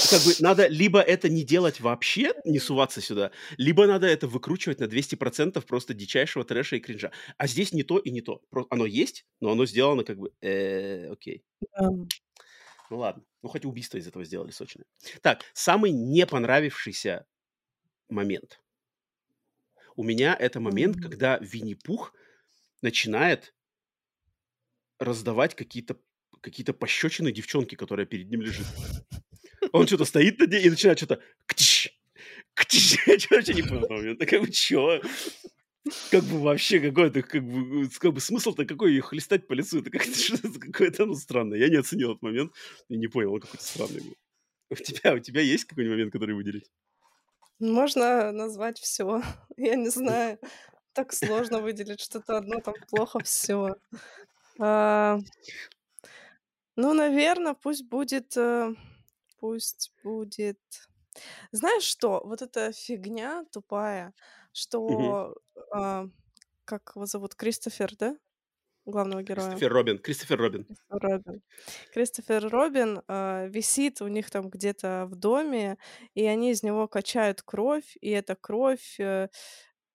как бы надо либо это не делать вообще, не суваться сюда, либо надо это выкручивать на 200% просто дичайшего трэша и кринжа. А здесь не то и не то. Оно есть, но оно сделано как бы... Э, окей. Ну ладно. Ну хоть убийство из этого сделали сочное. Так, самый не понравившийся момент. У меня это момент, когда Винни-Пух начинает раздавать какие-то какие-то пощечины девчонки, которая перед ним лежит. Он что-то стоит над ней и начинает что-то... Я вообще не понял. Я как бы, чё? Как бы вообще какой-то, как бы, как бы смысл-то какой ее хлестать по лицу? Это как-то какое-то, ну, странное. Я не оценил этот момент и не понял, он какой-то странный был. У тебя, у тебя есть какой-нибудь момент, который выделить? Можно назвать все. Я не знаю. Так сложно выделить что-то одно, там плохо все. А, ну, наверное, пусть будет э, пусть будет... Знаешь что? Вот эта фигня тупая, Мгм. что, а, как его зовут, Кристофер, да? Главного героя. Кристофер Робин. Кристофер Робин. Кристофер Робин. Кристофер Робин а, висит у них там где-то в доме, и они из него качают кровь, и эта кровь э,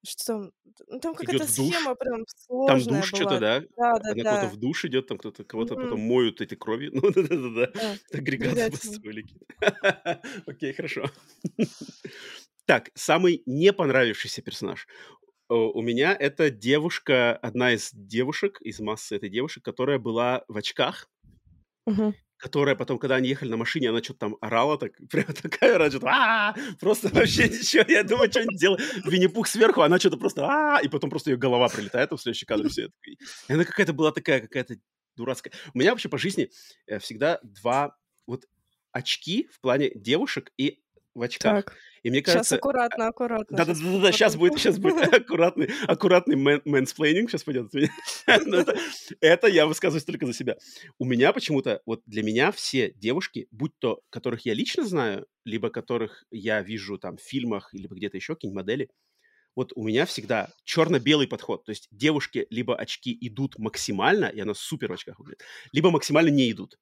что там? Ну, там какая-то схема прям Там душ что-то, да? Да, да, Она кого-то в душ идет, там кто-то кого-то потом моют эти крови. Ну, да-да-да. Да, Агрегаты построили. Окей, хорошо. Так, самый не понравившийся персонаж. У меня это девушка, одна из девушек, из массы этой девушек, которая была в очках. Которая потом, когда они ехали на машине, она что-то там орала, так, прям такая орала, что-то а просто вообще ничего, я думаю, что они делают. Винни-Пух сверху, она что-то просто а и потом просто ее голова прилетает в следующий кадр, все это. И она какая-то была такая, какая-то дурацкая. У меня вообще по жизни э, всегда два вот очки в плане девушек и в очках. Так. И мне кажется... Сейчас аккуратно, аккуратно. Да-да-да, сейчас будет, сейчас будет аккуратный, аккуратный мэнсплейнинг, сейчас пойдет. это, это я высказываюсь только за себя. У меня почему-то, вот для меня все девушки, будь то, которых я лично знаю, либо которых я вижу там в фильмах, либо где-то еще, какие-нибудь модели, вот у меня всегда черно-белый подход. То есть девушки либо очки идут максимально, и она супер в очках выглядит, либо максимально не идут.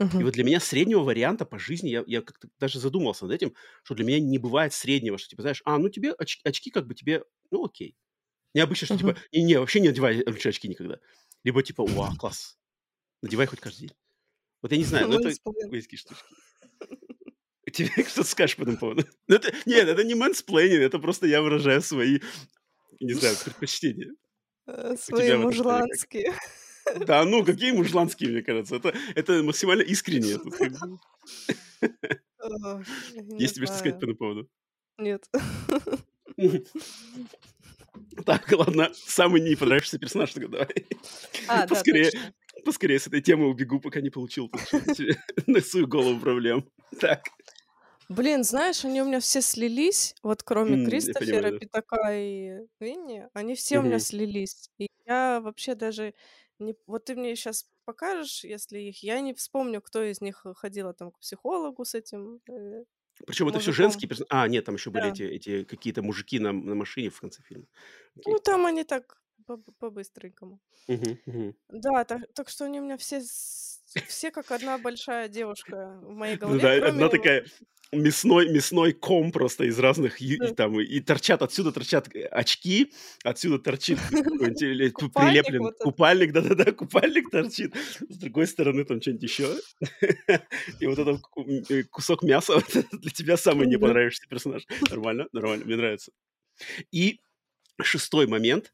И вот для меня среднего варианта по жизни, я, я как-то даже задумался над этим, что для меня не бывает среднего, что типа, знаешь, а, ну тебе очки, очки как бы тебе, ну окей. Необычно, что типа, не, не, вообще не одевай лучше очки никогда. Либо типа, вау, класс, надевай хоть каждый день. Вот я не знаю, но это близкие штучки. Тебе что-то скажешь по этому поводу? Ну, это, нет, это не мэнсплейнинг, это просто я выражаю свои, не знаю, предпочтения. Э, свои мужланские. Да, ну, какие мужланские, мне кажется. Это, это максимально искренне. Есть тебе что сказать по этому поводу? Нет. Так, ладно, самый не понравившийся персонаж тогда давай. А, поскорее, да, поскорее с этой темы убегу, пока не получил на свою голову проблем. Так. Блин, знаешь, они у меня все слились, вот кроме mm, Кристофера, Питака и Винни, они все у меня слились. И я вообще даже не вот ты мне сейчас покажешь, если их я не вспомню, кто из них э, ходила там к психологу с этим, э, Причем это все женские персонажи. А, нет, там еще были эти, эти какие-то мужики на, на машине в конце фильма. Ну, там они так по-быстренькому. Мгм, мгм. Да, так, так что они у меня все, все как одна большая девушка в моей Ну голове, да, одна такая мясной, мясной ком просто из разных, и, там, и торчат, отсюда торчат э, очки, отсюда торчит Купальник прилеплен купальник, да-да-да, купальник торчит, с другой стороны там что-нибудь еще, и вот этот э, кусок мяса для тебя самый не понравившийся персонаж. Нормально, нормально, мне нравится. И шестой момент.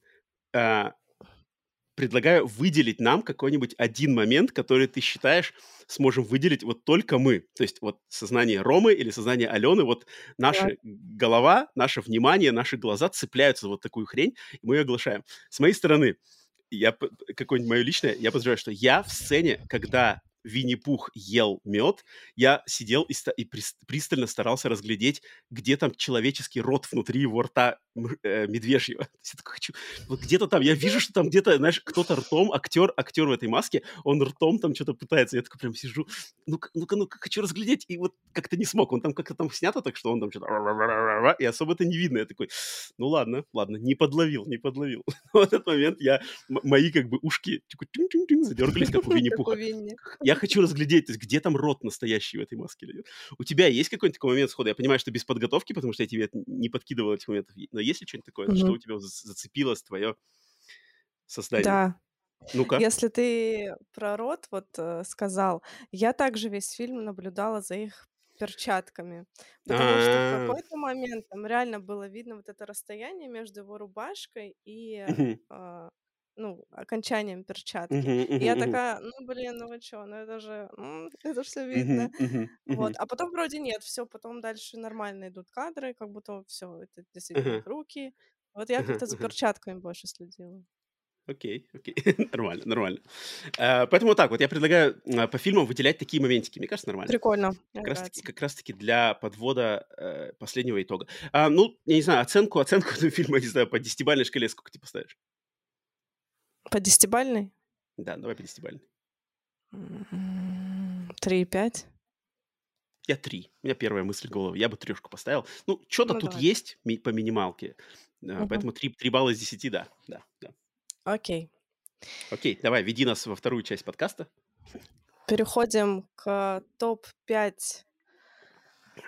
Предлагаю выделить нам какой-нибудь один момент, который ты считаешь сможем выделить вот только мы. То есть вот сознание Ромы или сознание Алены, вот наша голова, наше внимание, наши глаза цепляются за вот такую хрень, и мы ее оглашаем. С моей стороны, я какое-нибудь мое личное, я подозреваю, что я в сцене, когда Винни-Пух ел мед, я сидел и, ста- и прис- пристально старался разглядеть, где там человеческий рот внутри его рта э, медвежьего. То есть я такой хочу... Вот где-то там, я вижу, что там где-то, знаешь, кто-то ртом, актер, актер в этой маске, он ртом там что-то пытается. Я такой прям сижу, ну-ка, ну-ка, ну-ка, хочу разглядеть. И вот как-то не смог. Он там как-то там снято так, что он там что-то... И особо это не видно. Я такой, ну ладно, ладно, не подловил, не подловил. В этот момент я, мои как бы ушки задергались, как у Винни-Пуха. Винни. Я хочу разглядеть, то есть где там рот настоящий в этой маске нет. У тебя есть какой-нибудь такой момент схода? Я понимаю, что без подготовки, потому что я тебе не подкидывал этих моментов. Но есть ли что-нибудь такое, что Мгм. у тебя за- зацепилось твое создание? Да, Ну-ка. если ты про рот вот э, сказал, я также весь фильм наблюдала за их перчатками, потому что в А, какой-то момент там реально было видно вот это расстояние между его рубашкой и ну, окончанием перчатки. мгм, И я такая, ну блин, ну вы чё, ну это же, м, это все видно. мгм, Вот, а потом вроде нет, все, потом дальше нормально идут кадры, как будто все, это действительно руки. Вот я как-то за перчатками больше следила. Окей, окей, нормально, нормально. А, Поэтому вот так вот, я предлагаю а, по фильмам выделять такие моментики. Мне кажется, нормально. Прикольно, Как раз таки, нравится. как раз таки для подвода э, последнего итога. А, ну, я не знаю, оценку, оценку этого фильма, не знаю, по десятибалльной шкале сколько ты поставишь? По десятибальной? Да, давай по десятибалльной. М, Три и пять. Я три. У меня первая мысль в голову. Я бы трешку поставил. Ну, что-то Ну, тут давай. есть ми- по минималке. Мгм. Поэтому три, три балла из десяти, да. да, да. Окей. Окей, давай, веди нас во вторую часть подкаста. Переходим к топ-5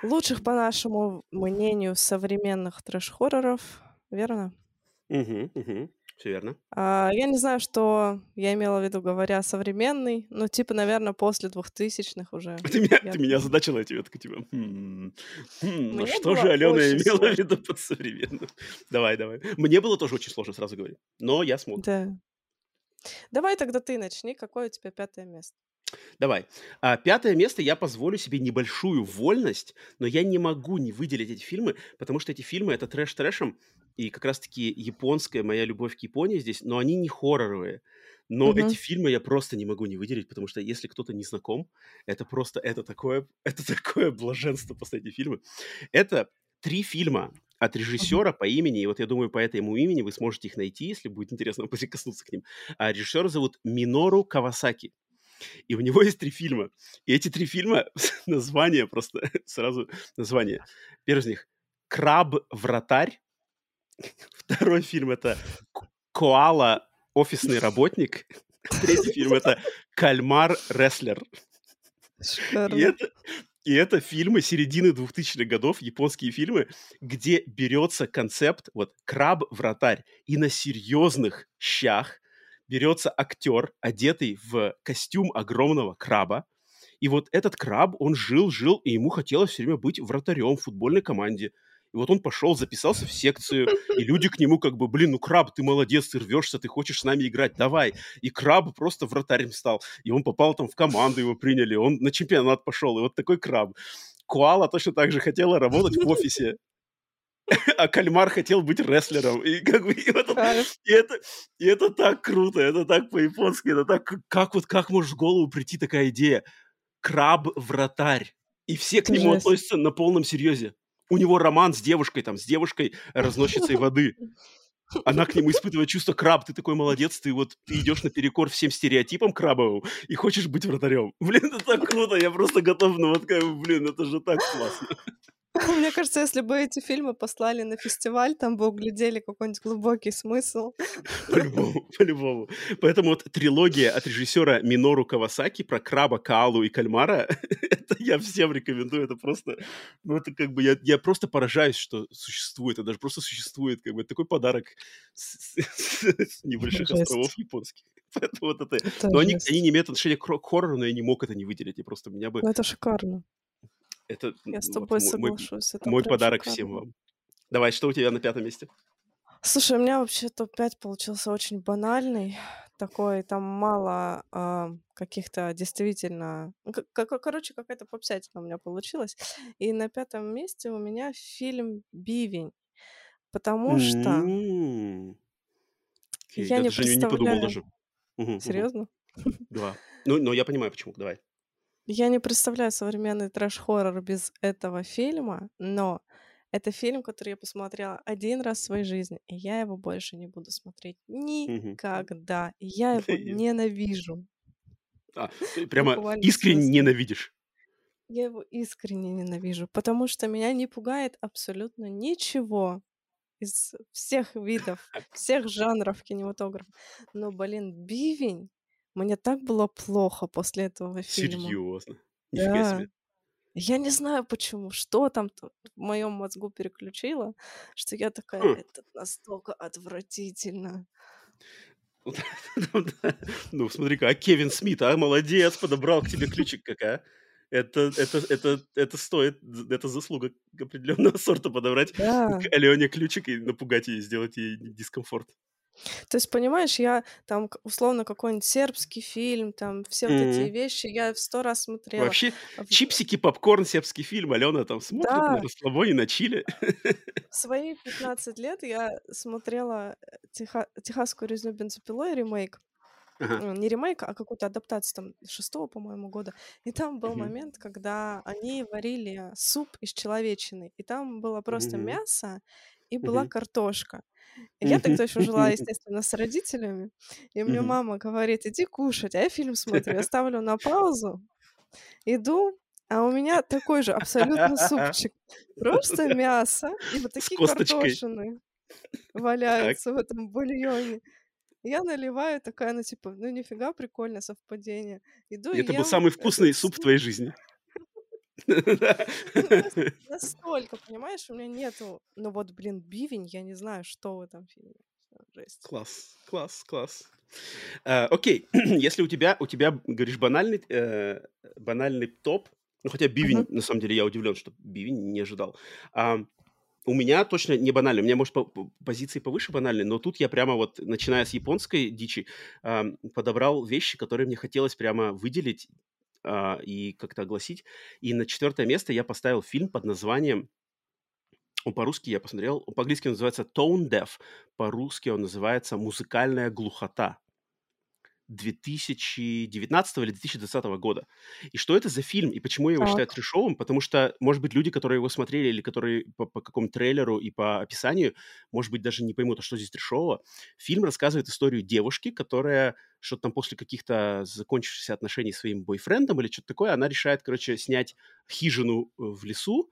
лучших, по нашему мнению, современных трэш-хорроров. Верно? Угу, угу. Все верно. А, я не знаю, что я имела в виду, говоря современный, но типа, наверное, после двухтысячных уже. Ты меня, Я ты меня думаю. озадачила, я тебе такой, типа, «Хм, хм, ну что же Алена имела в сложно. виду под современным? Давай, давай. Мне было тоже очень сложно, сразу говорю. Но я смог. Да. Давай тогда ты начни. Какое у тебя пятое место? Давай. А, пятое место я позволю себе небольшую вольность, но я не могу не выделить эти фильмы, потому что эти фильмы это трэш трэшем, и как раз-таки японская моя любовь к Японии здесь, но они не хорроровые. Но Мгм. эти фильмы я просто не могу не выделить, потому что если кто-то не знаком, это просто это такое, это такое блаженство после эти фильмы. Это три фильма от режиссера по имени, и вот я думаю, по этому имени вы сможете их найти, если будет интересно прикоснуться к ним. А режиссера зовут Минору Кавасаки. И у него есть три фильма. И эти три фильма, название просто, сразу название. Первый из них «Краб-вратарь». Второй фильм — это «Ко- «Коала. Офисный работник». Третий фильм — это «Кальмар-рестлер». И Шикарно. это, и это фильмы середины 2000-х годов, японские фильмы, где берется концепт, вот, краб-вратарь, и на серьезных щах берется актер, одетый в костюм огромного краба, и вот этот краб, он жил-жил, и ему хотелось все время быть вратарем в футбольной команде. И вот он пошел, записался в секцию, и люди к нему как бы, блин, ну краб, ты молодец, ты рвешься, ты хочешь с нами играть, давай. И краб просто вратарем стал. И он попал там в команду, его приняли, он на чемпионат пошел, и вот такой краб. Коала точно так же хотела работать в офисе, а кальмар хотел быть рестлером. И как бы и Кайф. и это, и это так круто, это так по-японски, это так, как- вот, как может в голову прийти такая идея? Краб-вратарь. И все к Это нему жесть. относятся на полном серьезе. У него роман с девушкой, там, с девушкой, разносчицей воды. Она к нему испытывает чувство краб, ты такой молодец, ты вот ты идешь наперекор всем стереотипам крабовым и хочешь быть вратарем. Блин, это так круто, я просто готов, ну вот блин, это же так классно. Мне кажется, если бы эти фильмы послали на фестиваль, там бы углядели какой-нибудь глубокий смысл. По-любому, по-любому. Поэтому вот трилогия от режиссера Минору Кавасаки про краба, каалу и кальмара, это я всем рекомендую. Это просто, ну это как бы, я, я просто поражаюсь, что существует. Это даже просто существует, как бы, такой подарок с, с- с небольших Жесть. островов японских. Поэтому вот это... Это Но они, жесть. они не имеют отношения к хоррору, но я не мог это не выделить. И просто меня бы... Ну, это шикарно. Это Я с м, вот тобой мой, соглашусь. Это мой подарок шикарно. всем вам. Давай, что у тебя на пятом месте? Слушай, у меня вообще топ-5 получился очень банальный. Такой, там мало а, каких-то действительно... ну, ка- Короче, какая-то попсятина у меня получилась. И на пятом месте у меня фильм «Бивень». Потому что М, Окей, я я не даже не, не подумал представляю... даже. Серьезно? Да. Ну, но я понимаю, почему. Давай. Я не представляю современный трэш-хоррор без этого фильма, но это фильм, который я посмотрела один раз в своей жизни, и я его больше не буду смотреть никогда. И Я его ненавижу. А, прямо буквальном искренне смысле. ненавидишь. Я его искренне ненавижу, потому что меня не пугает абсолютно ничего из всех видов, всех жанров кинематографа. Но, блин, «Бивень», мне так было плохо после этого фильма. Серьезно. Нифига Да. себе. Я не знаю почему, что там в моем мозгу переключило, что я такая, Хм. это настолько отвратительно. Ну, смотри-ка, а Кевин Смит, а, молодец, подобрал к тебе ключик какая. Это, это, это, это стоит, это заслуга определенного сорта подобрать Да. к Алене ключик и напугать ее, сделать ей дискомфорт. То есть, понимаешь, я там условно какой-нибудь сербский фильм, там все вот эти вещи я в сто раз смотрела. Вообще, А чипсики, попкорн, сербский фильм, Алена там смотрит на Да, расслабоне, на чиле. в свои 15 лет я смотрела э, «Теха- «Техасскую резню бензопилой» ремейк. Ага. Не ремейк, а какую-то адаптацию там шестого, по-моему, года. И там был Мгм. момент, когда они варили суп из человечины, и там было просто Мгм. мясо и была Мгм. картошка. Я тогда еще жила, естественно, с родителями, и мне мама говорит, иди кушать, а я фильм смотрю, я ставлю на паузу, иду, а у меня такой же абсолютно супчик, просто мясо и вот такие картошины валяются в этом бульоне. Я наливаю, такая, ну, типа, ну, нифига, прикольное совпадение. Иду И это был самый вкусный суп в твоей жизни. Настолько, понимаешь, у меня нету... Ну, вот, блин, бивень, я не знаю, что в этом фильме. Жесть. Класс, класс, класс. А, Окей, если у тебя, у тебя, говоришь, банальный, э, банальный топ, ну, хотя бивень, на самом деле, я удивлен, что бивень не ожидал. А, у меня точно не банальный, у меня, может, по- по- позиции повыше банальные, но тут я прямо вот, начиная с японской дичи, ам, подобрал вещи, которые мне хотелось прямо выделить а, и как-то огласить. И на четвертое место я поставил фильм под названием он по-русски я посмотрел, он по-английски называется Tone Deaf, по-русски он называется «Музыкальная глухота». 2019 или 2020 года. И что это за фильм, и почему я его считаю Так. трешовым? Потому что, может быть, люди, которые его смотрели или которые по, по какому трейлеру и по описанию, может быть, даже не поймут, а что здесь трешового. Фильм рассказывает историю девушки, которая что-то там после каких-то закончившихся отношений с своим бойфрендом или что-то такое, она решает, короче, снять хижину э, в лесу,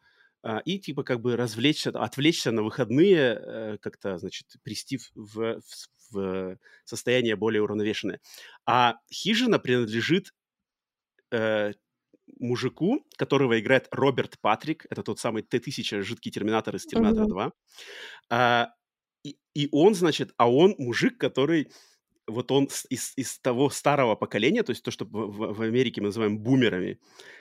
и типа как бы развлечься, отвлечься на выходные, э, как-то, значит, привести в, в, в состояние более уравновешенное. А хижина принадлежит э, мужику, которого играет Роберт Патрик, это тот самый Т-1000, жидкий терминатор из Терминатора Мгм. 2. А, и, и он, значит, а он мужик, который вот он из, из того старого поколения, то есть то, что в- в Америке мы называем бумерами,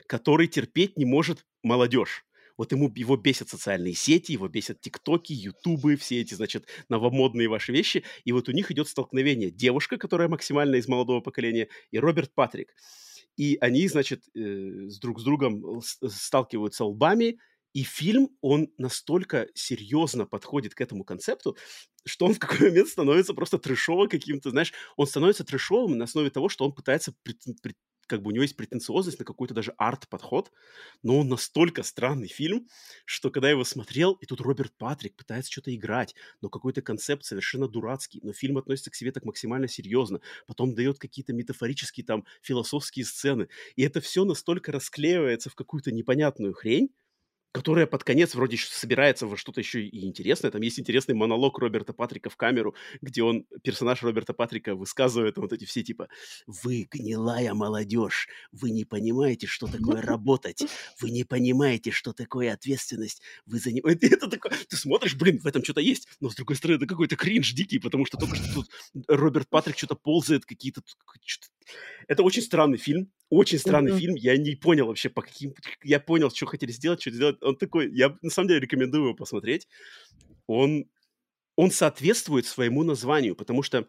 который терпеть не может молодежь. Вот ему его бесят социальные сети, его бесят тиктоки, ютубы, все эти, значит, новомодные ваши вещи. И вот у них идет столкновение. Девушка, которая максимально из молодого поколения, и Роберт Патрик. И они, значит, э, с друг с другом с- сталкиваются лбами, и фильм, он настолько серьезно подходит к этому концепту, что он в какой момент становится просто трешово каким-то, знаешь, он становится трешовым на основе того, что он пытается, прет- прет- как бы у него есть претенциозность на какой-то даже арт-подход, но он настолько странный фильм, что когда я его смотрел, и тут Роберт Патрик пытается что-то играть, но какой-то концепт совершенно дурацкий, но фильм относится к себе так максимально серьезно, потом дает какие-то метафорические там философские сцены, и это все настолько расклеивается в какую-то непонятную хрень, которая под конец вроде собирается во что-то еще и интересное. Там есть интересный монолог Роберта Патрика в камеру, где он, персонаж Роберта Патрика, высказывает вот эти все типа «Вы гнилая молодежь, вы не понимаете, что такое работать, вы не понимаете, что такое ответственность, вы занимаете...» Это такое... Ты смотришь, блин, в этом что-то есть, но с другой стороны, это какой-то кринж дикий, потому что только что тут Роберт Патрик что-то ползает, какие-то... Это очень странный фильм, очень странный mm-hmm. фильм. Я не понял вообще, по каким... Я понял, что хотели сделать, что сделать. Он такой... Я, на самом деле, рекомендую его посмотреть. Он, он соответствует своему названию, потому что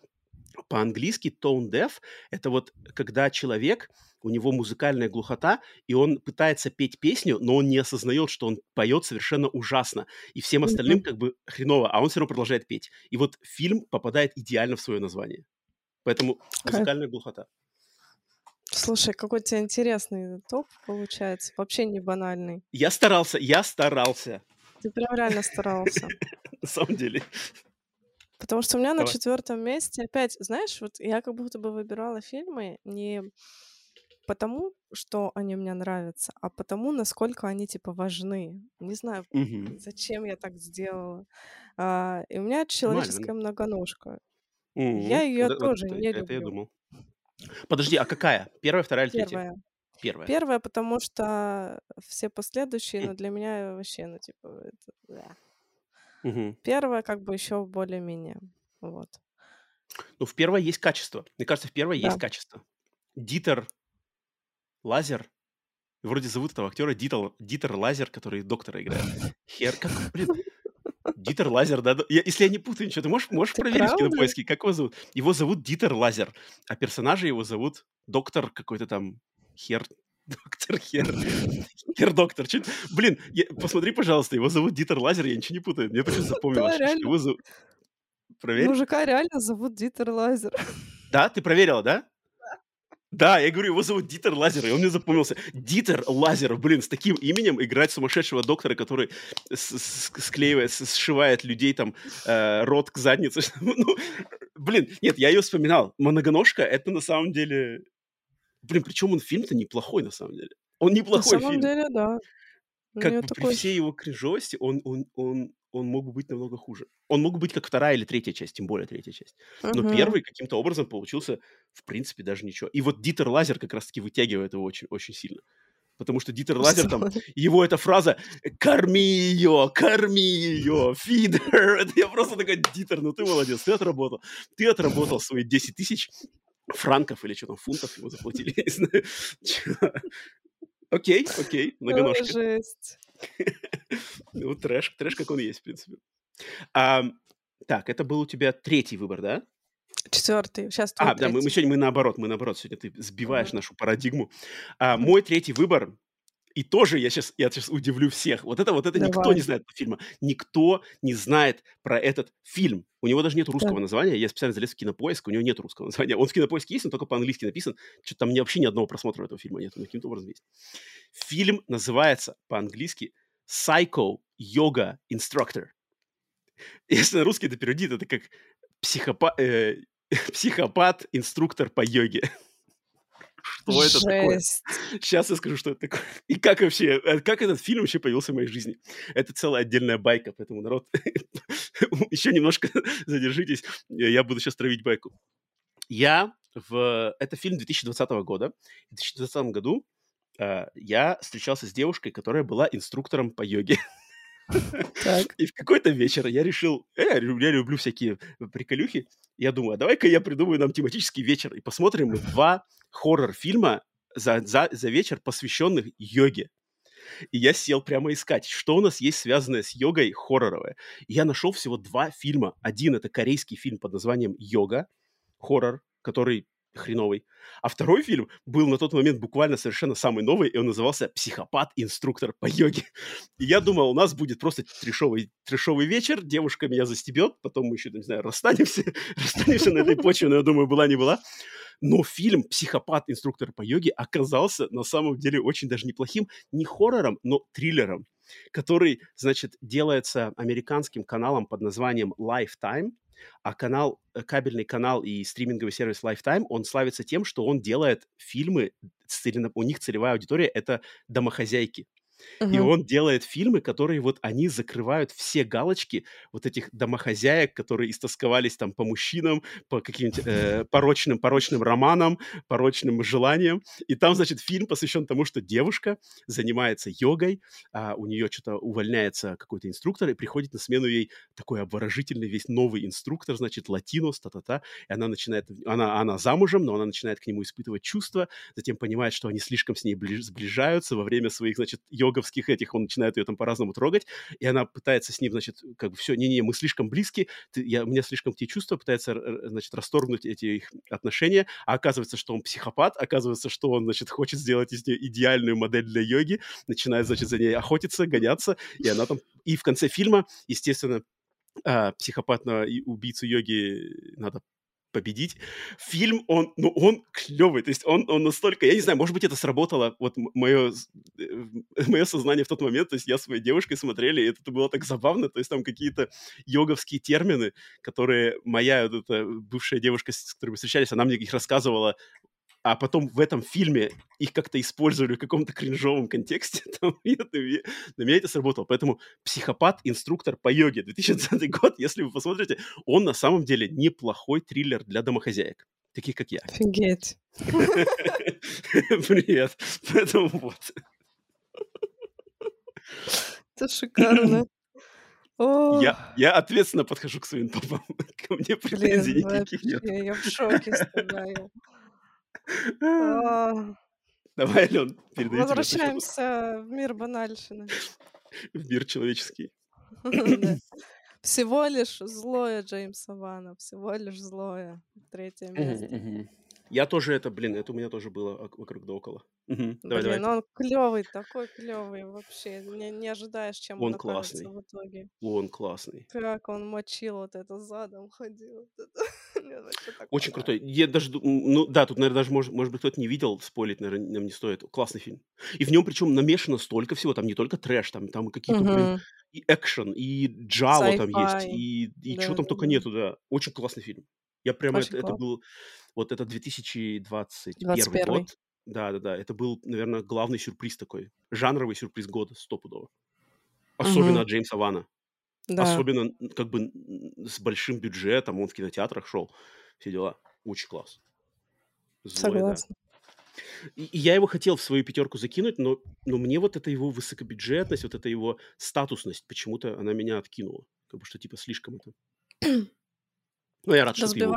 по-английски tone deaf – это вот когда человек, у него музыкальная глухота, и он пытается петь песню, но он не осознает, что он поет совершенно ужасно, и всем остальным как бы хреново, а он все равно продолжает петь. И вот фильм попадает идеально в свое название. Поэтому музыкальная глухота. Слушай, какой у тебя интересный топ получается. Вообще не банальный. Я старался, я старался. Ты прям реально старался. На самом деле. Потому что у меня на четвертом месте опять, знаешь, вот я как будто бы выбирала фильмы не потому, что они мне нравятся, а потому, насколько они типа важны. Не знаю, зачем я так сделала. А, и у меня человеческая многоножка. Я ее Да, тоже не это я люблю. думал. Подожди, а какая? Первая, вторая или третья? Первая. Первая. Первая, потому что все последующие, ну, для меня вообще, ну, типа, это, да. Мгм. Первая как бы еще более-менее, вот. Ну, в первой есть качество. Мне кажется, в первой Да. есть качество. Дитер Лазер. Вроде зовут этого актера Дитер, Дитер Лазер, который доктора играет. Хер, как, блин, Дитер Лазер, да? Я, если я не путаю ничего, ты можешь, можешь Ты проверить в правда? кинопоиске, как его зовут? Его зовут Дитер Лазер, а персонажа его зовут доктор какой-то там Хер. Доктор Хер. Хер-доктор. Чё- Блин, я- посмотри, пожалуйста, его зовут Дитер Лазер, я ничего не путаю. Мне почему-то запомнилось, что реально. его зовут... Проверь. Мужика реально зовут Дитер Лазер. Да, ты проверила, да? Да, я говорю, его зовут Дитер Лазер, и он мне запомнился. Дитер Лазер, блин, с таким именем играть сумасшедшего доктора, который склеивает, сшивает людей там э, рот к заднице. Ну, блин, нет, я ее вспоминал. Многоножка, это на самом деле... Блин, причем он фильм-то неплохой, на самом деле. Он На неплохой самом фильм. деле, да. У Как бы при такой... всей его кринжовости он, он, он, он мог бы быть намного хуже. Он мог бы быть как вторая или третья часть, тем более третья часть. Но Мгм. первый каким-то образом получился, в принципе, даже ничего. И вот Дитер Лазер как раз-таки вытягивает его очень, очень сильно. Потому что Дитер Лазер там, его эта фраза «Корми ее, корми ее, feed her». Это я просто такой, Дитер, ну ты молодец, ты отработал. Ты отработал свои 10 тысяч франков или что там, фунтов его заплатили, я не знаю. Окей, окей, многоножка. жесть. Ну, трэш, трэш, как он есть, в принципе. Ам, так, это был у тебя третий выбор, да? Четвертый. Сейчас А, да, мы, сегодня мы наоборот, мы наоборот, сегодня ты сбиваешь нашу парадигму. А, мой третий выбор, и тоже я сейчас, я сейчас удивлю всех. Вот это, вот это никто Давай. не знает этого фильма. Никто не знает про этот фильм. У него даже нет русского Так. названия. Я специально залез в кинопоиск, у него нет русского названия. Он в кинопоиске есть, но только по-английски написан. Что-то там вообще ни одного просмотра этого фильма нет, но каким-то образом есть. Фильм называется по-английски Psycho Yoga Instructor. Если на русский это переводит, это как психопа- э, психопат-инструктор по йоге. Что это такое? Сейчас я скажу, что это такое. И как вообще, э, как этот фильм вообще появился в моей жизни. Это целая отдельная байка, поэтому, народ, еще немножко задержитесь, я буду сейчас травить байку. Я в... Это фильм 2020 года. В 2020 году э, я встречался с девушкой, которая была инструктором по йоге. Так. И в какой-то вечер я решил, э, я люблю всякие приколюхи. Я думаю, а давай-ка я придумаю нам тематический вечер и посмотрим мы два хоррор-фильма за, за, за вечер, посвященных йоге. И я сел прямо искать, что у нас есть связанное с йогой хорроровое. И я нашел всего два фильма. Один это корейский фильм под названием «Йога», хоррор, который хреновый. А второй фильм был на тот момент буквально совершенно самый новый, и он назывался «Психопат-инструктор по йоге». И я думал, у нас будет просто трешовый, трешовый вечер, девушка меня застебет, потом мы еще, не знаю, расстанемся, расстанемся на этой почве, но я думаю, была не была. Но фильм «Психопат-инструктор по йоге» оказался на самом деле очень даже неплохим, не хоррором, но триллером, который, значит, делается американским каналом под названием Lifetime, а канал, э, кабельный канал и стриминговый сервис Lifetime, он славится тем, что он делает фильмы, у них целевая аудитория — это домохозяйки. И он делает фильмы, которые вот они закрывают все галочки вот этих домохозяек, которые истосковались там по мужчинам, по каким-нибудь э, порочным, порочным романам, порочным желаниям. И там, значит, фильм посвящен тому, что девушка занимается йогой, а у нее что-то увольняется какой-то инструктор, и приходит на смену ей такой обворожительный весь новый инструктор, значит, латинос, та-та-та, и она начинает, она, она замужем, но она начинает к нему испытывать чувства, затем понимает, что они слишком с ней сближаются во время своих, значит, йоговских этих, он начинает ее там по-разному трогать, и она пытается с ним, значит, как бы все, не-не, мы слишком близки, ты, я, у меня слишком те чувства, пытается, значит, расторгнуть эти их отношения, а оказывается, что он психопат, оказывается, что он, значит, хочет сделать из нее идеальную модель для йоги, начинает, значит, за ней охотиться, гоняться, и она там... И в конце фильма, естественно, а, психопатного убийцу йоги надо победить. Фильм, он, ну, он клевый, то есть он, он настолько, я не знаю, может быть, это сработало, вот мое, мое сознание в тот момент, то есть я с своей девушкой смотрели, и это было так забавно, то есть там какие-то йоговские термины, которые моя вот эта бывшая девушка, с которой мы встречались, она мне их рассказывала а потом в этом фильме их как-то использовали в каком-то кринжовом контексте, там, это, на меня это сработало. Поэтому «Психопат. Инструктор по йоге» 2020 год, если вы посмотрите, он на самом деле неплохой триллер для домохозяек, таких как я. Офигеть. Привет. Поэтому вот. Это шикарно. Я, я ответственно подхожу к своим топам. Ко мне претензий Блин, никаких вообще, нет. я в шоке страдаю. А, Давай, Ален, передаю тебе Возвращаемся в мир банальщины. в мир человеческий. Всего лишь злое Джеймса Вана, всего лишь злое. Третье место. Я тоже это, блин, это у меня тоже было ок- вокруг да около. Мгм. Давай, Блин, давай. он клевый, такой клевый вообще. Не, не ожидаешь, чем он, Он классный. в итоге. Он классный. Как он мочил вот это задом ходил. вот это. Очень крутой. Я даже, ну да, тут, наверное, даже, может, может быть, кто-то не видел, спойлить, наверное, нам не стоит. Классный фильм. И в нем, причем, намешано столько всего. Там не только трэш, там, там и какие-то, блин, Мгм. и экшен, и джало там есть, и, и чего Да, там да, только да. нету, да. Очень классный фильм. Я прямо, Очень это, это был, вот это 2021 21 год. Да-да-да, это был, наверное, главный сюрприз такой. Жанровый сюрприз года, стопудово. Особенно Мгм. от Джеймса Вана. Да, Особенно, как бы, с большим бюджетом, он в кинотеатрах шел, все дела. Очень класс. Злое, да. согласна. И, и я его хотел в свою пятерку закинуть, но, но мне вот эта его высокобюджетность, вот эта его статусность, почему-то она меня откинула. Как бы что типа слишком это. Ну, я рад, что ты его.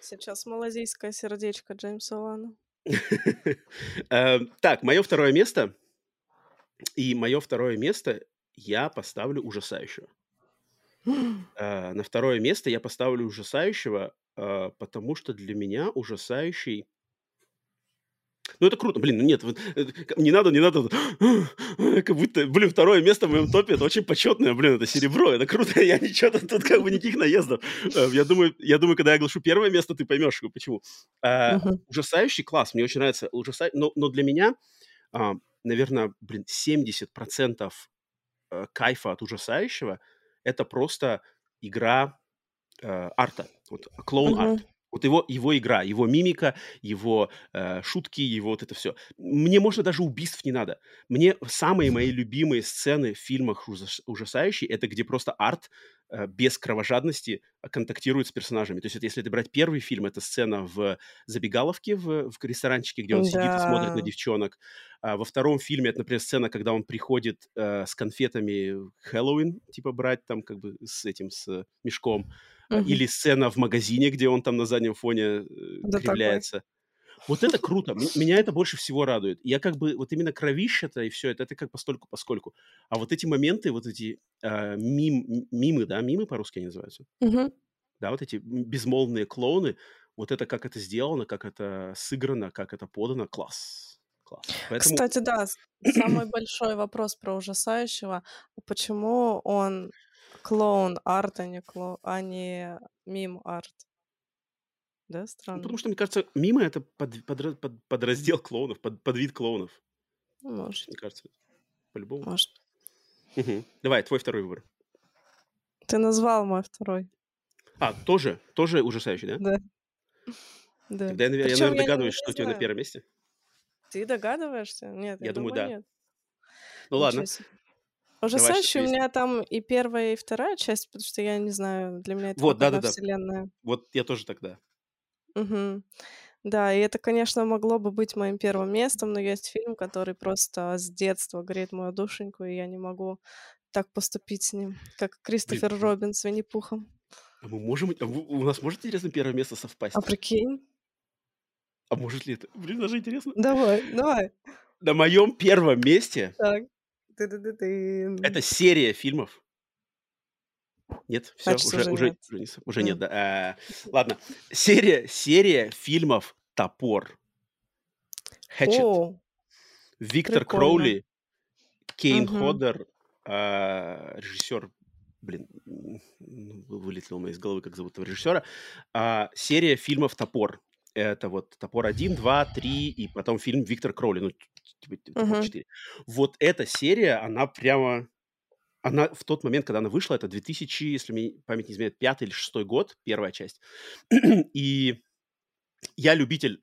Сейчас малазийское сердечко Джеймса Вана. Э, Так, мое второе место. И мое второе место я поставлю ужасающего. Э, На второе место я поставлю ужасающего, э, потому что для меня ужасающий... Ну, это круто, блин, ну нет, вот, э, не надо, не надо, как будто, блин, второе место в моем топе, это очень почетное, блин, это серебро, это круто, я ничего, тут, тут как бы никаких наездов. Э, Я думаю, я думаю, когда я оглашу первое место, ты поймешь, почему. Э, Мгм. Ужасающий класс, мне очень нравится ужасающий, но, но для меня, а, наверное, блин, 70% э, кайфа от ужасающего это просто игра э, арта, вот клоун-арт. Мгм. Вот его, его игра, его мимика, его э, шутки, его вот это все. Мне можно даже убийств не надо. Мне самые мои любимые сцены в фильмах ужас- ужасающие, это где просто арт э, без кровожадности контактирует с персонажами. То есть это если это брать первый фильм, это сцена в забегаловке, в, в ресторанчике, где он сидит и смотрит на Да. девчонок. А во втором фильме это, например, сцена, когда он приходит э, с конфетами Хэллоуин, типа брать там как бы с этим, с мешком. Мгм. Или сцена в магазине, где он там на заднем фоне э, Да такой. кривляется. Вот это круто. Меня это больше всего радует. Я как бы вот именно кровища-то и все это, это как постольку поскольку. А вот эти моменты, вот эти э, мим, мимы, да, мимы по-русски они называются, Мгм. да, вот эти безмолвные клоуны, вот это как это сделано, как это сыграно, как это подано, класс. Класс. Поэтому Кстати, да, самый большой вопрос про ужасающего. Почему он клоун арт, а не, кло... а не мим арт? Да, Ну, странно. потому что, мне кажется, мимо это под, подра- под- подраздел клоунов, под, подвид клоунов. Ну, Может, Мне кажется, по-любому. может. Мгм. Давай, твой второй выбор. Ты назвал мой второй. А, тоже, тоже ужасающий, да? Да. Да. Тогда я, я, Причем наверное, я не, догадываюсь, не что у тебя на первом месте. Ты догадываешься? Нет, я, Я думаю, думаю, да. нет. Ну ладно. Ужасающий у меня там и первая, и вторая часть, потому что я не знаю, для меня это вот, да, да, да. вселенная. Вот я тоже тогда. Угу. Да, и это, конечно, могло бы быть моим первым местом, но есть фильм, который просто с детства греет мою душеньку, и я не могу так поступить с ним, как Кристофер Блин. Робин с Винни-Пухом. А мы можем... А у нас может, интересно, первое место совпасть? А прикинь? А может ли это? Блин, даже интересно. Давай, давай. На моем первом месте Так. Это серия фильмов. Нет, все, Значит, уже, уже нет. уже, уже нет, да. А, ладно, серия, серия фильмов «Топор». Хэтчет. О, Виктор прикольно. Кроули, Кейн Мгм. Ходер, а, режиссер, блин, ну, вылетело у меня из головы, как зовут этого режиссера. А, серия фильмов «Топор». Это вот «Топор 1», 2, 3 и потом фильм Виктор Кроули, ну, типа «Топор Мгм. 4». Вот эта серия, она прямо... Она в тот момент, когда она вышла, это 2000, если мне память не изменяет, пятый или шестой год, первая часть. И я любитель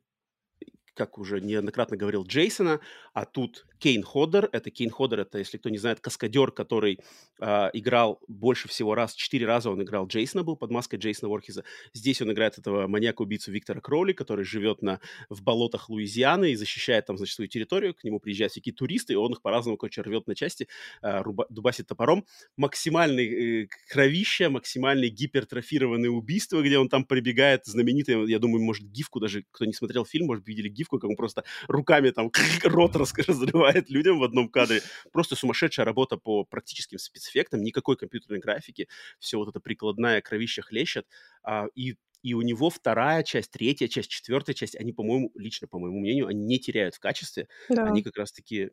как уже неоднократно говорил, Джейсона, а тут Кейн Ходер. Это Кейн Ходер, это, если кто не знает, каскадер, который э, играл больше всего раз, четыре раза он играл Джейсона, был под маской Джейсона Ворхиза. Здесь он играет этого маньяка-убийцу Виктора Кроули, который живет на, в болотах Луизианы и защищает там, значит, свою территорию. К нему приезжают всякие туристы, и он их по-разному, короче, рвет на части, э, руба, дубасит топором. Максимальный э, кровища, максимальные гипертрофированные убийства, где он там прибегает, знаменитый, я думаю, может, гифку даже, кто не смотрел фильм, может, видели гифку, как он просто руками там рот разрывает людям в одном кадре. Просто сумасшедшая работа по практическим спецэффектам, никакой компьютерной графики, все вот это прикладная кровища хлещет. А, и и у него вторая часть, третья часть, четвертая часть, они, по-моему, лично, по моему мнению, они не теряют в качестве. Да. Они как раз-таки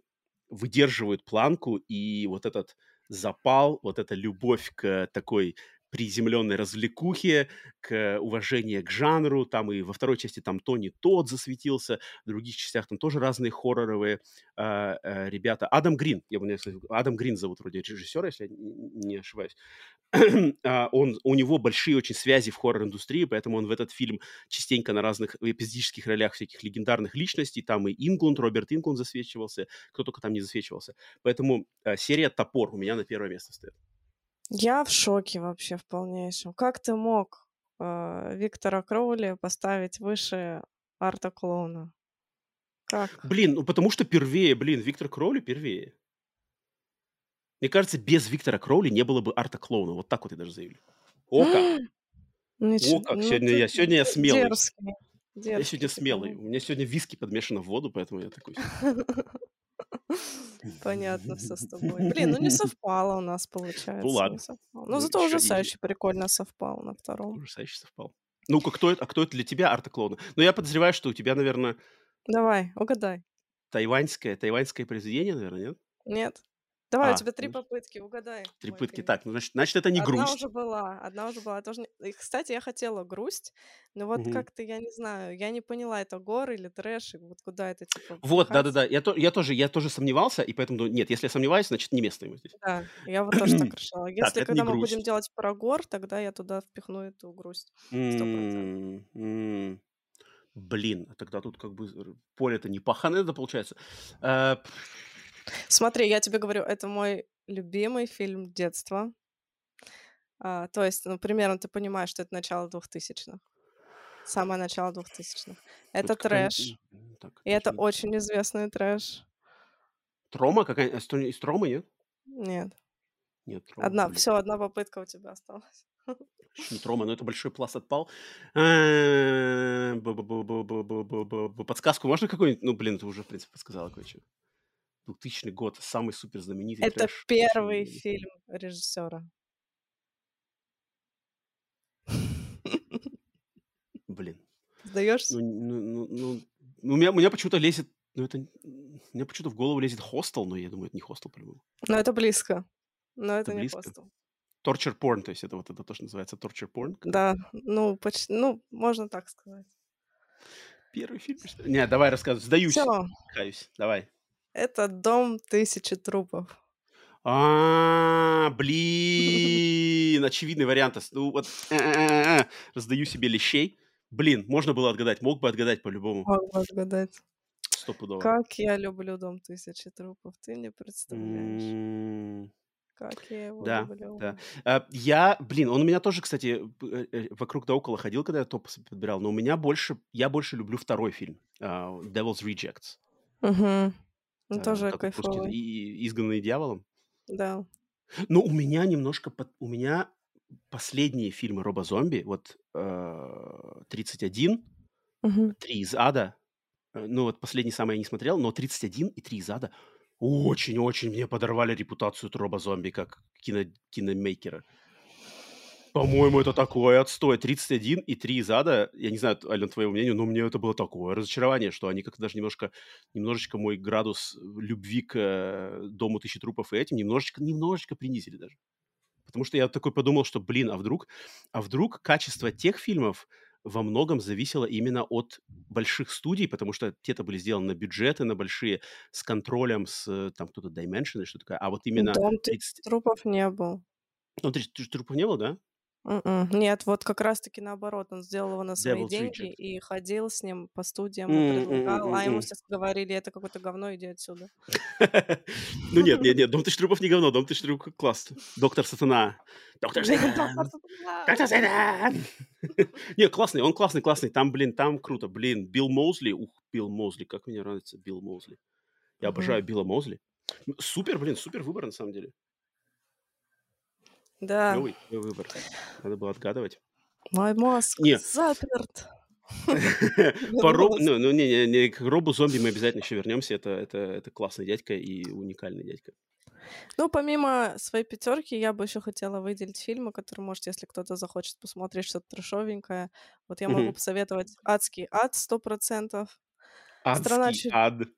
выдерживают планку, и вот этот запал, вот эта любовь к такой приземленной развлекухе, к уважению к жанру. Там и во второй части там Тони Тот засветился, в других частях там тоже разные хорроровые э, э, ребята. Адам Грин, я бы не сказал, Адам Грин зовут вроде режиссера, если я не ошибаюсь. А, он, у него большие очень связи в хоррор-индустрии, поэтому он в этот фильм частенько на разных эпизодических ролях всяких легендарных личностей. Там и Инглунд, Роберт Инглунд засвечивался, кто только там не засвечивался. Поэтому э, серия «Топор» у меня на первое место стоит. Я в шоке вообще в полнейшем. Как ты мог э, Виктора Кроули поставить выше Арта Клоуна? Как? Блин, ну потому что первее, блин, Виктор Кроули первее. Мне кажется, без Виктора Кроули не было бы Арта Клоуна. Вот так вот я даже заявлю. О как! Ничего, О как! ну Сегодня я, сегодня я смелый. дерзкий. Я Дерзкий сегодня ты, смелый. У меня сегодня виски подмешано в воду, поэтому я такой... Понятно все с тобой. Блин, ну не совпало у нас, получается. Ну ладно. Совпало. Ну, Но зато ужасающе прикольно совпал на втором. Ужасающе совпал. Ну-ка, кто это? А кто это для тебя, Арта Клоуна? Ну, я подозреваю, что у тебя, наверное, Давай, угадай. тайваньское, тайваньское произведение, наверное, нет? Нет? Давай, у А, тебя три попытки, угадай. Три пытки. фильм. Так, ну, значит, значит, это не Одна грусть. уже была, одна уже была. Тоже не- И, кстати, я хотела грусть, но вот Мгм. как-то, я не знаю, я не поняла, это гор или трэш, и вот куда это, типа, Вот, да-да-да. Я, то- я, тоже, я тоже сомневался, и поэтому, думаю, нет, если я сомневаюсь, значит, не место ему здесь. Да, я вот тоже так решила. Так, Если это когда мы будем грусть. делать про гор, тогда я туда впихну эту грусть. Сто процентов. М, м. Блин, а тогда тут как бы р- поле-то не паханое, это получается. Смотри, я тебе говорю, это мой любимый фильм детства. А, то есть, ну, примерно ты понимаешь, что это начало двухтысячных. Самое начало двухтысячных. Это тут трэш. так, И это очень известный трэш. Трома какая? сто- Из Трома, нет? Нет. Нет, Трома, Одна, блин. все, одна попытка у тебя осталась. Не Трома, но это большой пласт отпал. Э. Подсказку можно какую-нибудь? Ну, блин, ты уже, в принципе, подсказала кое-что. 2000 год, самый супер знаменитый Это трэш. первый М, фильм режиссера. Блин. Сдаешься? Ну, ну, ну, ну, ну, у меня, у меня почему-то лезет, ну, это, у меня почему-то в голову лезет хостел, но я думаю, это не хостел, по-моему. Но это близко. Но это Это не близко. хостел. Torture porn, то есть это вот это то, что называется torture porn. как? Да, ну, почти, ну, можно так сказать. Первый фильм, что ли? Не, давай рассказывай, сдаюсь, Все, каюсь, давай. Это дом тысячи трупов. А, блин, очевидный вариант. Ну вот, раздаю себе лещей. Блин, можно было отгадать, мог бы отгадать по-любому. Мог бы отгадать. стопудово. Как я люблю «Дом тысячи трупов», ты не представляешь. Как я его Да, да. люблю. А, Я, блин, он у меня тоже, кстати, э, вокруг да около ходил, когда я топ подбирал, но у меня больше, я больше люблю второй фильм, а, Devil's Rejects. Мгм. Он А, тоже кайфовый. и- изгнанный дьяволом. Да. Но у меня немножко, под- у меня последние фильмы Роба Зомби, вот э, 31, Мгм. 3 из ада, э, ну вот последний самый я не смотрел, но 31 и 3 из ада очень-очень мне подорвали репутацию Роба Зомби как кино, киномейкера. По-моему, это такой отстой. 31 и 3 из ада, я не знаю, Ален, твоего мнения, но мне это было такое разочарование, что они как-то даже немножко, немножечко мой градус любви к э, Дому Тысячи Трупов и этим немножечко, немножечко принизили даже. Потому что я такой подумал, что, блин, а вдруг, а вдруг качество тех фильмов во многом зависело именно от больших студий, потому что те-то были сделаны на бюджеты, на большие, с контролем, с э, там кто-то Dimension или что такое, а вот именно «Дом тысячи 30... трупов» не был. Ну, 30 трупов не было, да? М-м. Нет, вот как раз-таки наоборот, он сделал его на свои Devil's деньги Reject. и ходил с ним по студиям м, предлагал, а ему все говорили, это какое-то говно, иди отсюда. Ну нет, нет, нет, Дом Тысячи Трупов не говно, Дом Тысячи Трупов класс. Доктор Сатана. Доктор Сатана. Доктор Сатана! Не, классный, он классный, классный. Там, блин, там круто. Блин, Билл Моузли. Ух, Билл Моузли, как мне нравится Билл Моузли. Я обожаю Билла Моузли. Супер, блин, супер выбор на самом деле. Да, Клевый, клевый выбор. Надо было отгадывать. мой мозг Не, заперт. по Робу, ну, ну, не, не, не, к Робу Зомби мы обязательно еще вернемся. Это, это, это классный дядька и уникальный дядька. Ну, помимо своей пятерки, я бы еще хотела выделить фильмы, которые, может, если кто-то захочет посмотреть что-то трешовенькое, вот я могу посоветовать «Адский ад» сто процентов. «Страна Адский чуд...» ад.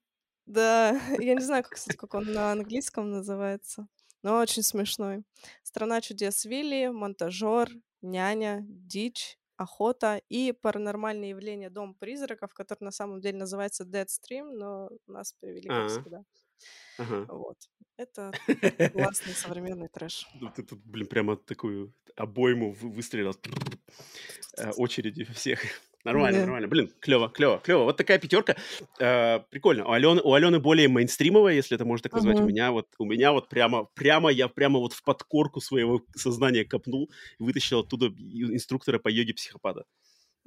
Да, я не знаю, как, кстати, как он на английском называется, но очень смешной. «Страна чудес Вилли», «Монтажер», «Няня», «Дичь», «Охота» и «Паранормальные явления. Дом призраков», который на самом деле называется Deadstream, но нас перевели как А, всегда. ага. Вот. Это классный современный трэш. Ну, ты тут, блин, прямо такую обойму вы- выстрелил. Э, Очереди всех. Нормально, Да. нормально. Блин, клево, клево, клево. Вот такая пятерка. Э, прикольно. У Алены, у Алены более мейнстримовая, если это можно так назвать. У Мгм. меня вот, у меня вот прямо, прямо, я прямо вот в подкорку своего сознания копнул и вытащил оттуда инструктора по йоге психопата.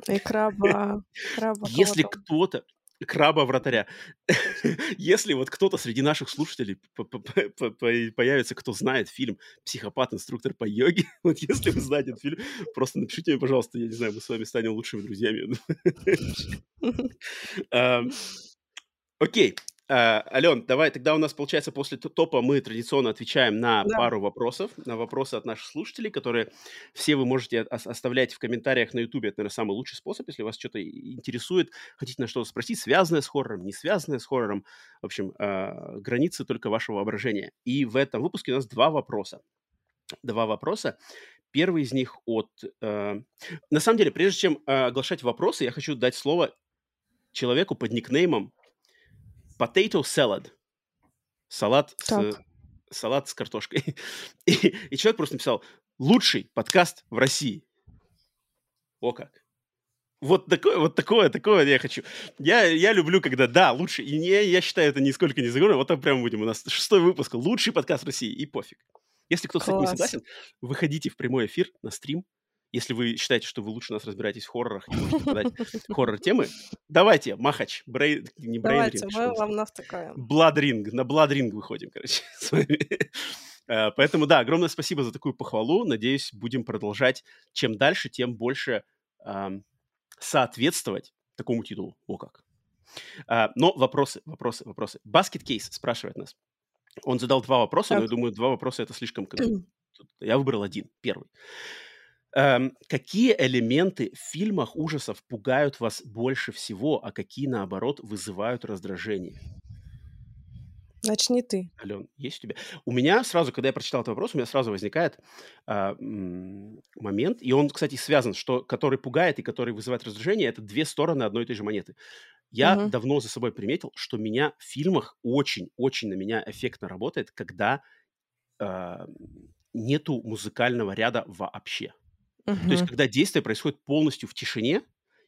И краба, краба Если кто-то, краба вратаря, если вот кто-то среди наших слушателей появится, кто знает фильм «Психопат. Инструктор по йоге», вот если вы знаете этот фильм, просто напишите мне, пожалуйста, я не знаю, мы с вами станем лучшими друзьями. Окей. А, Ален, давай, тогда у нас, получается, после топа мы традиционно отвечаем на Да. пару вопросов, на вопросы от наших слушателей, которые все вы можете ос- оставлять в комментариях на YouTube. Это, наверное, самый лучший способ, если вас что-то интересует, хотите на что-то спросить, связанное с хоррором, не связанное с хоррором. В общем, а, границы только вашего воображения. И в этом выпуске у нас два вопроса. Два вопроса. Первый из них от... э, На самом деле, прежде чем э, оглашать вопросы, я хочу дать слово человеку под никнеймом Potato Salad. Салат с, салат с картошкой. И, и человек просто написал «Лучший подкаст в России». О как. Вот такое, вот такое, такое я хочу. Я, я люблю, когда, да, лучше. И не, я считаю, это нисколько не заговорено. Вот так прямо будем. У нас шестой выпуск. Лучший подкаст в России. И пофиг. Если кто-то с этим не согласен, выходите в прямой эфир на стрим. Если вы считаете, что вы лучше нас разбираетесь в хоррорах и можете подать хоррор-темы, давайте, Махач, брей, не Давайте, брейн мы вам навтыкаем. Бладринг, на Бладринг выходим, короче, с вами. Э, Поэтому, да, огромное спасибо за такую похвалу. Надеюсь, будем продолжать. Чем дальше, тем больше ам, соответствовать такому титулу. О как. А, Но вопросы, вопросы, вопросы. Баскет Кейс спрашивает нас. Он задал два вопроса, но я Так. думаю, два вопроса это слишком... Я выбрал один, первый. Эм, какие элементы в фильмах ужасов пугают вас больше всего, а какие, наоборот, вызывают раздражение? Начни ты. Ален, есть у тебя? У меня сразу, когда я прочитал этот вопрос, у меня сразу возникает а, м, момент, и он, кстати, связан, что который пугает и который вызывает раздражение, это две стороны одной и той же монеты. Я Мгм. давно за собой приметил, что меня в фильмах очень-очень на меня эффектно работает, когда а, нету музыкального ряда вообще. То есть, когда действие происходит полностью в тишине,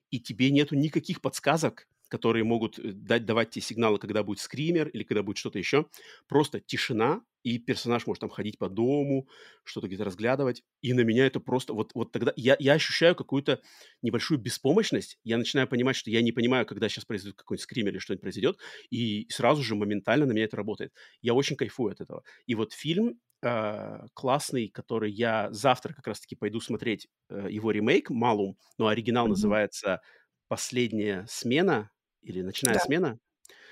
и тебе нету никаких подсказок, которые могут э, дать, давать тебе сигналы, когда будет скример или когда будет что-то еще. Просто тишина, и персонаж может там ходить по дому, что-то где-то разглядывать. И на меня это просто... Вот, вот тогда я, я ощущаю какую-то небольшую беспомощность. Я начинаю понимать, что я не понимаю, когда сейчас произойдет какой-нибудь скример или что-нибудь произойдет. И сразу же моментально на меня это работает. Я очень кайфую от этого. И вот фильм э, классный, который я завтра как раз-таки пойду смотреть э, его ремейк «Малум», но оригинал mm-hmm. называется «Последняя смена» или «Ночная да. смена».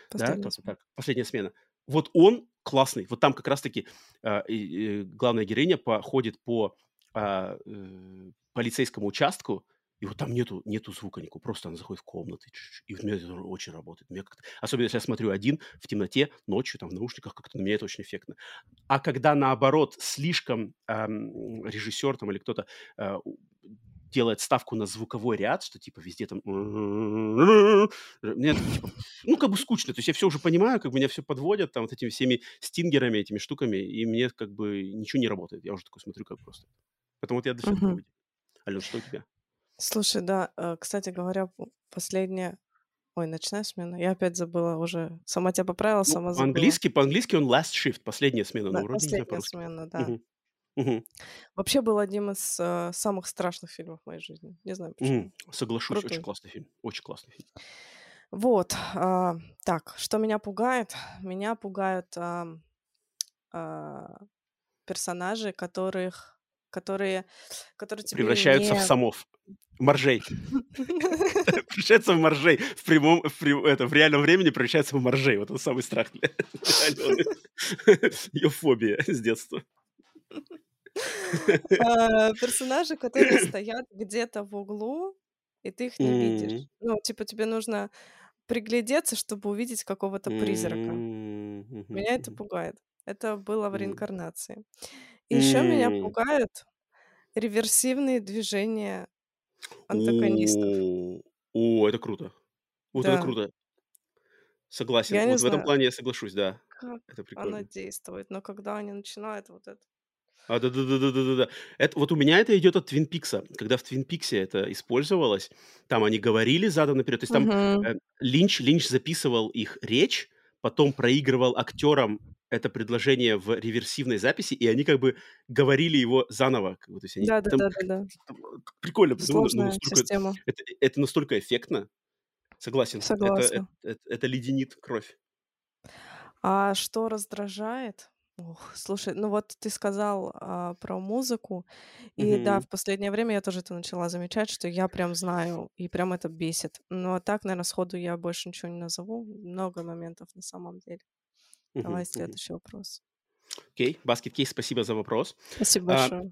Последняя да, смена. так, «Последняя смена». Вот он классный. Вот там как раз-таки э, э, главная героиня походит по э, э, полицейскому участку, и вот там нету, нету звука никакого, просто она заходит в комнату, и у меня это очень работает. Мне как Особенно, если я смотрю один в темноте, ночью, там, в наушниках, как-то на меня это очень эффектно. А когда, наоборот, слишком эм, режиссер там или кто-то э, делает ставку на звуковой ряд, что типа везде там... Мне это, типа, ну, как бы скучно. То есть я все уже понимаю, как бы меня все подводят там вот этими всеми стингерами, этими штуками, и мне как бы ничего не работает. Я уже такой смотрю, как просто. Поэтому вот я до сих пор... Ален, что у тебя? Слушай, да, э, кстати говоря, последняя... Ой, ночная смена. Я опять забыла уже. Сама тебя поправила, ну, сама забыла. По-английски, по-английски он last shift, последняя смена. Да, ну, вроде последняя смена, да. Угу. Угу. Вообще был одним из э, самых страшных фильмов в моей жизни. Не знаю почему. М, Соглашусь, Крутой. очень классный фильм. Очень классный фильм. Вот. а, так, что меня пугает? Меня пугают а, а, персонажи, которых, которые, которые тебе Превращаются в самов. Моржей. Превращаются в моржей. В прямом, в, прям- это, в реальном времени превращаются в моржей. Вот это самый страх для Ее фобия с детства. А, персонажи, которые стоят где-то в углу, и ты их не видишь. Ну, типа, тебе нужно приглядеться, чтобы увидеть какого-то призрака. Меня это пугает. Это было в реинкарнации. И еще меня пугают реверсивные движения антагонистов. О, это круто. Вот это круто. Согласен. Я Вот в этом плане я соглашусь, да. как Это оно действует, но когда они начинают вот это а, да-да-да-да-да-да. Это, вот у меня это идет от Твин Пикса. Когда в Твин Пиксе это использовалось, там они говорили задом наперед. То есть там э, Линч, Линч записывал их речь, потом проигрывал актерам это предложение в реверсивной записи, и они как бы говорили его заново. Как бы, то есть они, Да, да, там, да, да, да. прикольно, потому ну, Сложная настолько, система. это, это настолько эффектно. Согласен. Это, это, Согласна. это, это леденит кровь. А что раздражает? Ох, слушай, ну вот ты сказал а, про музыку, и да, в последнее время я тоже это начала замечать, что я прям знаю, и прям это бесит. Но так, наверное, сходу я больше ничего не назову. Много моментов на самом деле. Давай следующий вопрос. Окей, Баскет Кейс, спасибо за вопрос. Спасибо А, большое.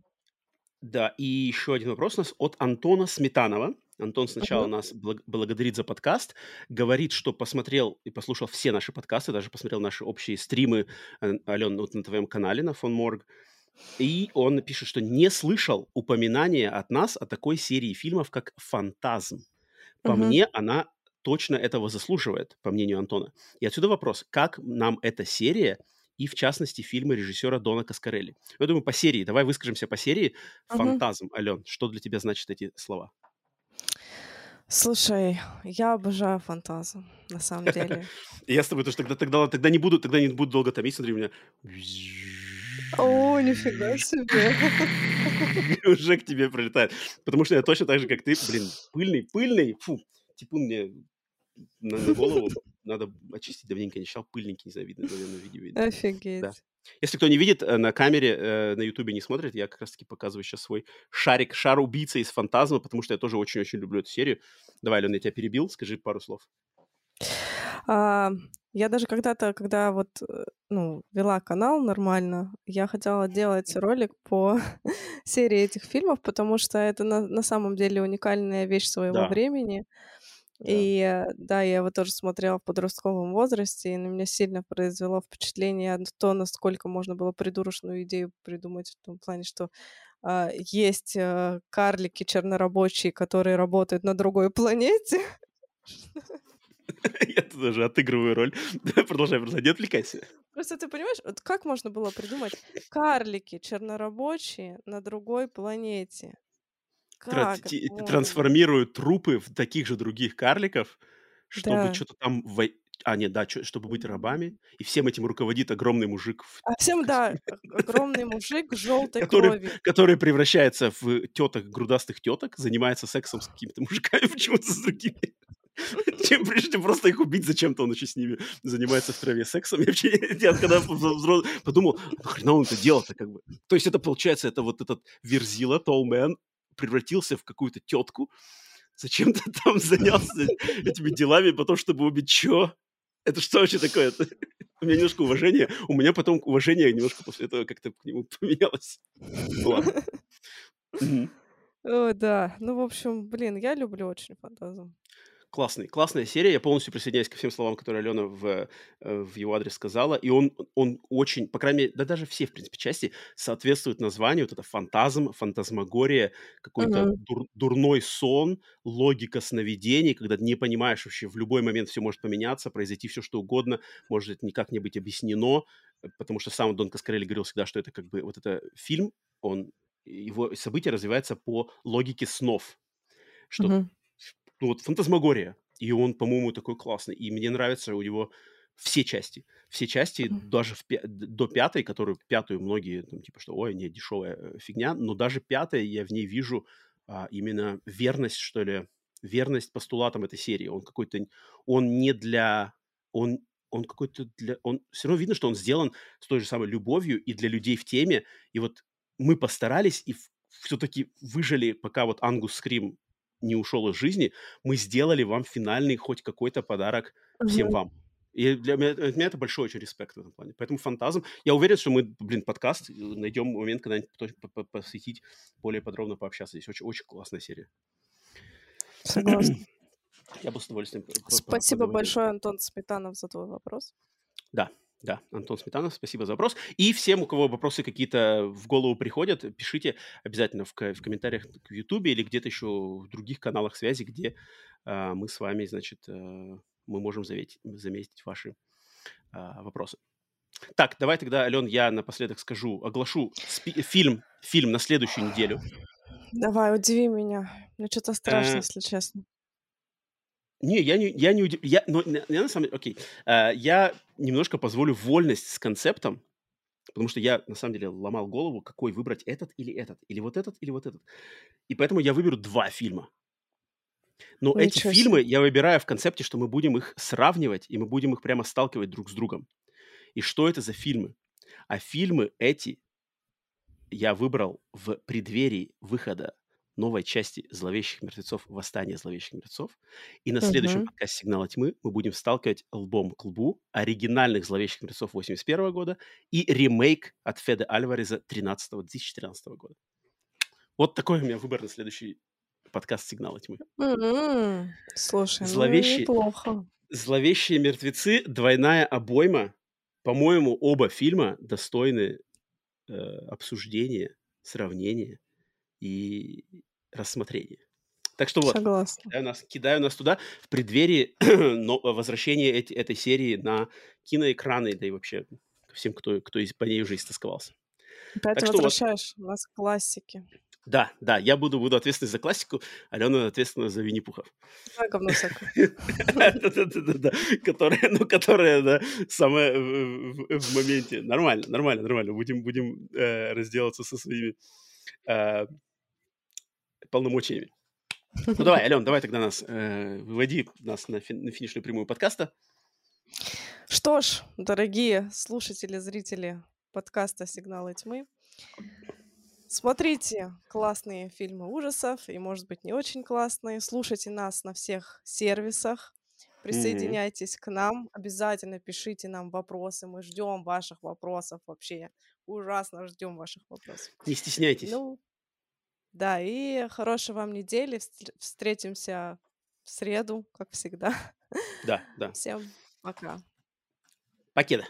да, и еще один вопрос у нас от Антона Сметанова. Антон сначала нас благ- благодарит за подкаст, говорит, что посмотрел и послушал все наши подкасты, даже посмотрел наши общие стримы, э, Ален, вот на твоем канале, на Фон Морг. И он пишет, что не слышал упоминания от нас о такой серии фильмов, как «Фантазм». По Мгм. мне, она точно этого заслуживает, по мнению Антона. И отсюда вопрос, как нам эта серия и, в частности, фильмы режиссера Дона Каскарелли. Я думаю, по серии. Давай выскажемся по серии. «Фантазм», Ален, что для тебя значат эти слова? Слушай, я обожаю фантазм, на самом деле. Я с тобой тоже тогда, тогда, тогда не буду, тогда не буду долго томить, смотри, у меня О, нифига себе. уже к тебе прилетает. Потому что я точно так же, как ты, блин, пыльный, пыльный, фу, типун мне на, голову надо очистить, давненько не читал, пыльненький, не знаю, видно, наверное, видео. Да. Если кто не видит, э, на камере, э, на ютубе не смотрит, я как раз-таки показываю сейчас свой шарик, шар убийцы из фантазма, потому что я тоже очень-очень люблю эту серию. Давай, Алена, я тебя перебил, скажи пару слов. А, я даже когда-то, когда вот, э, ну, вела канал нормально, я хотела делать ролик по серии этих фильмов, потому что это на, на самом деле уникальная вещь своего Да, времени. да. И э, да, я его тоже смотрела в подростковом возрасте, и на меня сильно произвело впечатление то, насколько можно было придурочную идею придумать в том плане, что а, есть э, карлики чернорабочие, которые работают на другой планете. Я тут даже отыгрываю роль. Продолжай, продолжай, не отвлекайся. Просто ты понимаешь, вот как можно было придумать карлики чернорабочие на другой планете? Тра-? Трансформируют трупы в таких же других карликов, чтобы Да. что-то там вой А, нет, да, чтобы быть рабами, и всем этим руководит огромный мужик в А всем, да, огромный мужик желтой который крови. который превращается в теток, грудастых теток, занимается сексом с какими-то мужиками, почему-то с другими. Чем прежде просто их убить, зачем-то он еще с ними занимается в траве сексом. Я вообще, я когда подумал: "Нахрена он это делал-то как бы?" То есть это получается, это вот этот Верзила, Man, превратился в какую-то тетку, зачем-то там занялся этими делами потом, чтобы убить чё? Это что вообще такое? Это у меня немножко уважения, у меня потом уважение немножко после этого как-то к нему поменялось. Ладно. О да. Ну, в общем, блин, я люблю очень "Фантазм". Классный классная серия. Я полностью присоединяюсь ко всем словам, которые Алена в, э, в его адрес сказала. И он он очень, по крайней мере, да даже все, в принципе, части соответствуют названию. Вот это фантазм, фантазмагория, какой-то Мгм. дур дурной сон, логика сновидений, когда не понимаешь вообще, в любой момент всё может поменяться, произойти всё что угодно, может никак не быть объяснено. Э, потому что сам Дон Коскарелли говорил всегда, что это как бы вот это фильм, он его событие развивается по логике снов. Что Мгм. Ну вот фантасмагория. И он, по-моему, такой классный. И мне нравятся у него все части. Все части, Мгм. даже в до 5, которую 5 многие там типа что: "Ой, не, дешевая, э, фигня". Но даже 5 я в ней вижу, а, именно верность, что ли, верность постулатам этой серии. Он какой-то он не для он он какой-то для он всё равно видно, что он сделан с той же самой любовью и для людей в теме. И вот мы постарались и в всё-таки выжили, пока вот Ангус Скрим не ушел из жизни. Мы сделали вам финальный хоть какой-то подарок всем Мгм. вам. И для меня для меня это большой очень респект в этом плане. Поэтому "Фантазм" я уверен, что мы, блин, подкаст, э, найдем момент когда-нибудь посвятить, более подробно пообщаться. Здесь очень очень классная серия. Согласна. Я бы с удовольствием Спасибо большое, Антон Сметанов, за твой вопрос. Да, да, Антон Сметанов, спасибо за вопрос. И всем, у кого вопросы какие-то в голову приходят, пишите обязательно в в комментариях к "Ютубе" или где-то еще в других каналах связи, где, а, мы с вами, значит, э, мы можем заветь заметить ваши, а, вопросы. Так, давай тогда, Ален, я напоследок скажу, оглашу фильм фильм на следующую неделю. Давай, удиви меня. Мне чё-то страшно, Э если честно. Не, я не я не уди я, но я на самом деле окей, э, я немножко позволю вольность с концептом, потому что я на самом деле ломал голову, какой выбрать: этот или этот, или вот этот, или вот этот. И поэтому я выберу 2 фильма. Но эти Ничего фильмы себе. я выбираю в концепте, что мы будем их сравнивать, и мы будем их прямо сталкивать друг с другом. И что это за фильмы? А фильмы эти я выбрал в преддверии выхода новой части "Зловещих мертвецов. Восстание зловещих мертвецов". И на следующем Мгм. подкасте "Сигнала тьмы" мы будем сталкивать лбом к лбу оригинальных "Зловещих мертвецов" 81 года и ремейк от Феде Альвареза 13 2013 года. Вот такой у меня выбор на следующий подкаст "Сигнала тьмы". М. Слушай, ну Зловещие неплохо. "Зловещие мертвецы", двойная обойма. По-моему, оба фильма достойны, э, обсуждения, сравнения и рассмотрения. Так что вот, Согласна. кидаю нас кидаю нас туда в преддверии но возвращения эти этой серии на киноэкраны, да и вообще всем, кто кто из по ней уже истосковался. Опять Так что вот. возвращаешь нас к классике. Да, да, я буду буду ответственный за классику, Алена ответственна за Винни-Пухов. За говно всякое. Которая, ну, которая, да, самая в моменте. Нормально нормально нормально. Будем будем, э, разделаться со своими, а полномочиями. Ну, давай, Ален, давай тогда нас, э, выводи нас на фин на финишную прямую подкаста. Что ж, дорогие слушатели, зрители подкаста "Сигналы тьмы", смотрите классные фильмы ужасов и, может быть, не очень классные. Слушайте нас на всех сервисах. Присоединяйтесь к нам. Обязательно пишите нам вопросы. Мы ждем ваших вопросов вообще. Ужасно ждем ваших вопросов. Не стесняйтесь. Ну да, и хорошей вам недели. Встр встретимся в среду, как всегда. Да, да. Всем пока. Покеда.